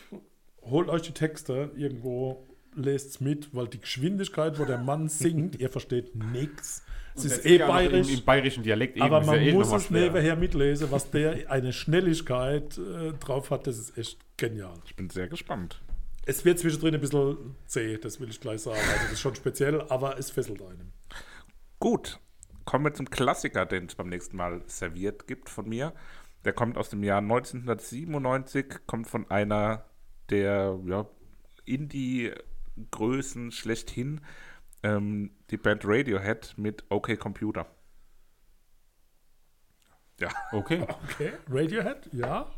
holt euch die Texte irgendwo, lest es mit, weil die Geschwindigkeit, wo der Mann [laughs] singt, ihr versteht nichts. Es Das ist eh ja bayerisch. Im, im bayerischen Dialekt eben. Aber ist ja man eh muss es nebenher mitlesen, was der eine Schnelligkeit äh, drauf hat, das ist echt genial. was. Ich bin sehr gespannt. Es wird zwischendrin ein bisschen zäh, das will ich gleich sagen. Also das ist schon speziell, aber es fesselt einem. Gut, kommen wir zum Klassiker, den es beim nächsten Mal serviert gibt von mir. Der kommt aus dem Jahr 1997, kommt von einer der ja, Indie-Größen schlechthin, ähm, die Band Radiohead mit OK Computer. Ja, Okay. [laughs] Okay, Radiohead, ja.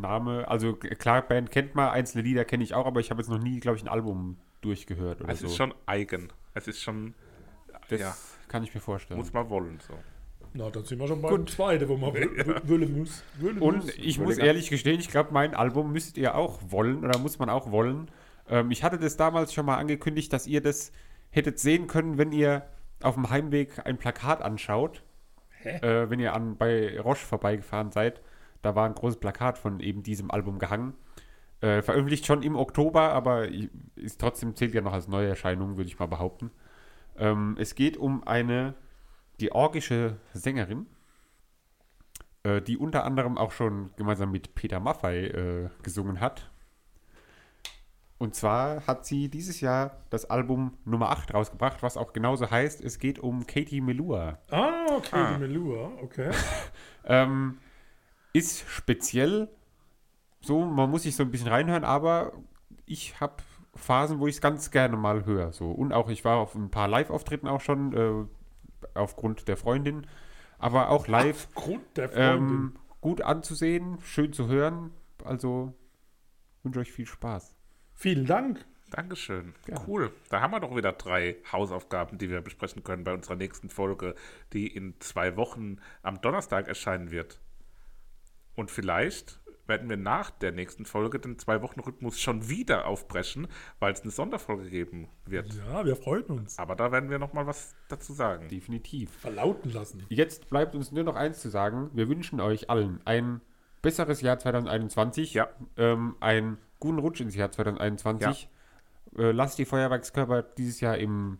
Name, also klar, Band kennt man, einzelne Lieder kenne ich auch, aber ich habe jetzt noch nie, glaube ich, ein Album durchgehört oder es so. ist schon eigen. Es ist schon, das ja, kann ich mir vorstellen. muss man wollen. So. Na, dann sind wir schon beim zweiten, wo man [laughs] wollen muss. Wollen Und muss. ich muss ehrlich gestehen, ich glaube, mein Album müsstet ihr auch wollen oder muss man auch wollen. Ähm, ich hatte das damals schon mal angekündigt, dass ihr das hättet sehen können, wenn ihr auf dem Heimweg ein Plakat anschaut. Äh, wenn ihr an, bei Roche vorbeigefahren seid, da war ein großes Plakat von eben diesem Album gehangen. Äh, veröffentlicht schon im Oktober, aber ist trotzdem zählt ja noch als Neuerscheinung, würde ich mal behaupten. Ähm, es geht um eine georgische Sängerin, äh, die unter anderem auch schon gemeinsam mit Peter Maffay äh, gesungen hat. Und zwar hat sie dieses Jahr das Album Nummer 8 rausgebracht, was auch genauso heißt, es geht um Katie Melua. Ah, okay, die Melua, okay. [laughs] Ähm, ist speziell so, man muss sich so ein bisschen reinhören, aber ich habe Phasen, wo ich es ganz gerne mal höre. So. Und auch, ich war auf ein paar Live-Auftritten auch schon, äh, aufgrund der Freundin, aber auch live Grund der Freundin. ähm, gut anzusehen, schön zu hören. Also wünsche euch viel Spaß. Vielen Dank. Dankeschön. Cool. Da haben wir doch wieder drei Hausaufgaben, die wir besprechen können bei unserer nächsten Folge, die in zwei Wochen am Donnerstag erscheinen wird. Und vielleicht werden wir nach der nächsten Folge den Zwei-Wochen-Rhythmus schon wieder aufbrechen, weil es eine Sonderfolge geben wird. Ja, wir freuen uns. Aber da werden wir noch mal was dazu sagen. Definitiv. Verlauten lassen. Jetzt bleibt uns nur noch eins zu sagen. Wir wünschen euch allen ein besseres Jahr 2021. Ja. Ähm, einen guten Rutsch ins Jahr 2021. Äh, lasst die Feuerwerkskörper dieses Jahr im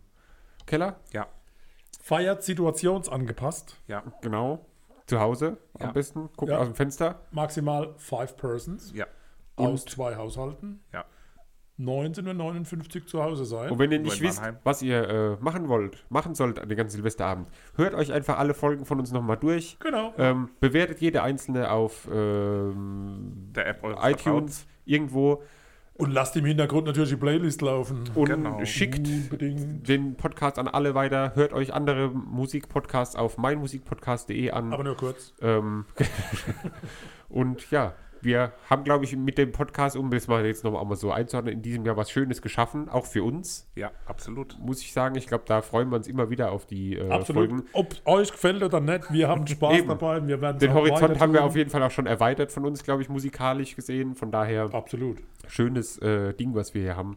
Keller. Ja, Feiert situationsangepasst. ja, Genau. Zu Hause Ja. am besten. Guckt Ja. aus dem Fenster. Maximal five persons ja, aus zwei Haushalten. ja. 1959 zu Hause sein. Und wenn ihr nicht wisst, was ihr äh, machen wollt, machen sollt an den ganzen Silvesterabend, hört euch einfach alle Folgen von uns nochmal durch. Genau. Ähm, bewertet jede einzelne auf ähm, Der App eures iTunes irgendwo Und lasst im Hintergrund natürlich die Playlist laufen. und Genau. schickt Unbedingt. den Podcast an alle weiter. Hört euch andere Musikpodcasts auf meinmusikpodcast.de an. Aber nur kurz. Ähm, [laughs] und ja, wir haben, glaube ich, mit dem Podcast, um das mal jetzt nochmal so einzuordnen, in diesem Jahr was Schönes geschaffen, auch für uns, Ja, absolut. muss ich sagen. Ich glaube, da freuen wir uns immer wieder auf die äh, Absolut. Folgen. Ob euch gefällt oder nicht, wir haben Spaß Eben. dabei. Wir werden Den Horizont haben wir auf jeden Fall auch schon erweitert von uns, glaube ich, musikalisch gesehen. Von daher Absolut. schönes äh, Ding, was wir hier haben.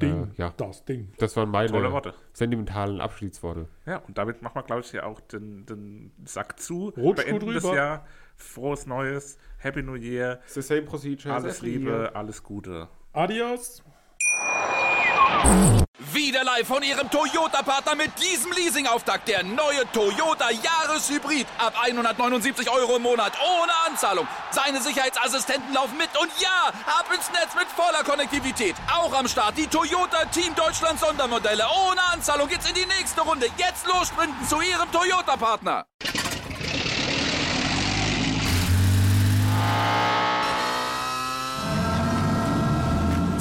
Ding. Äh, ja, Das Ding. das waren meine Tolle Worte. sentimentalen Abschiedsworte. Ja, und damit machen wir, glaube ich, hier auch den, den Sack zu. Rutsch Beenden gut das rüber. Jahr. Frohes Neues. Happy New Year. It's the same procedure. Alles Liebe, year. alles Gute. Adios. Wieder live von Ihrem Toyota-Partner mit diesem Leasing-Auftakt. Der neue Toyota Jahreshybrid. Ab 179 Euro im Monat. Ohne Anzahlung. Seine Sicherheitsassistenten laufen mit. Und ja, ab ins Netz mit voller Konnektivität. Auch am Start die Toyota Team Deutschland Sondermodelle. Ohne Anzahlung geht's in die nächste Runde. Jetzt los sprinten zu Ihrem Toyota-Partner.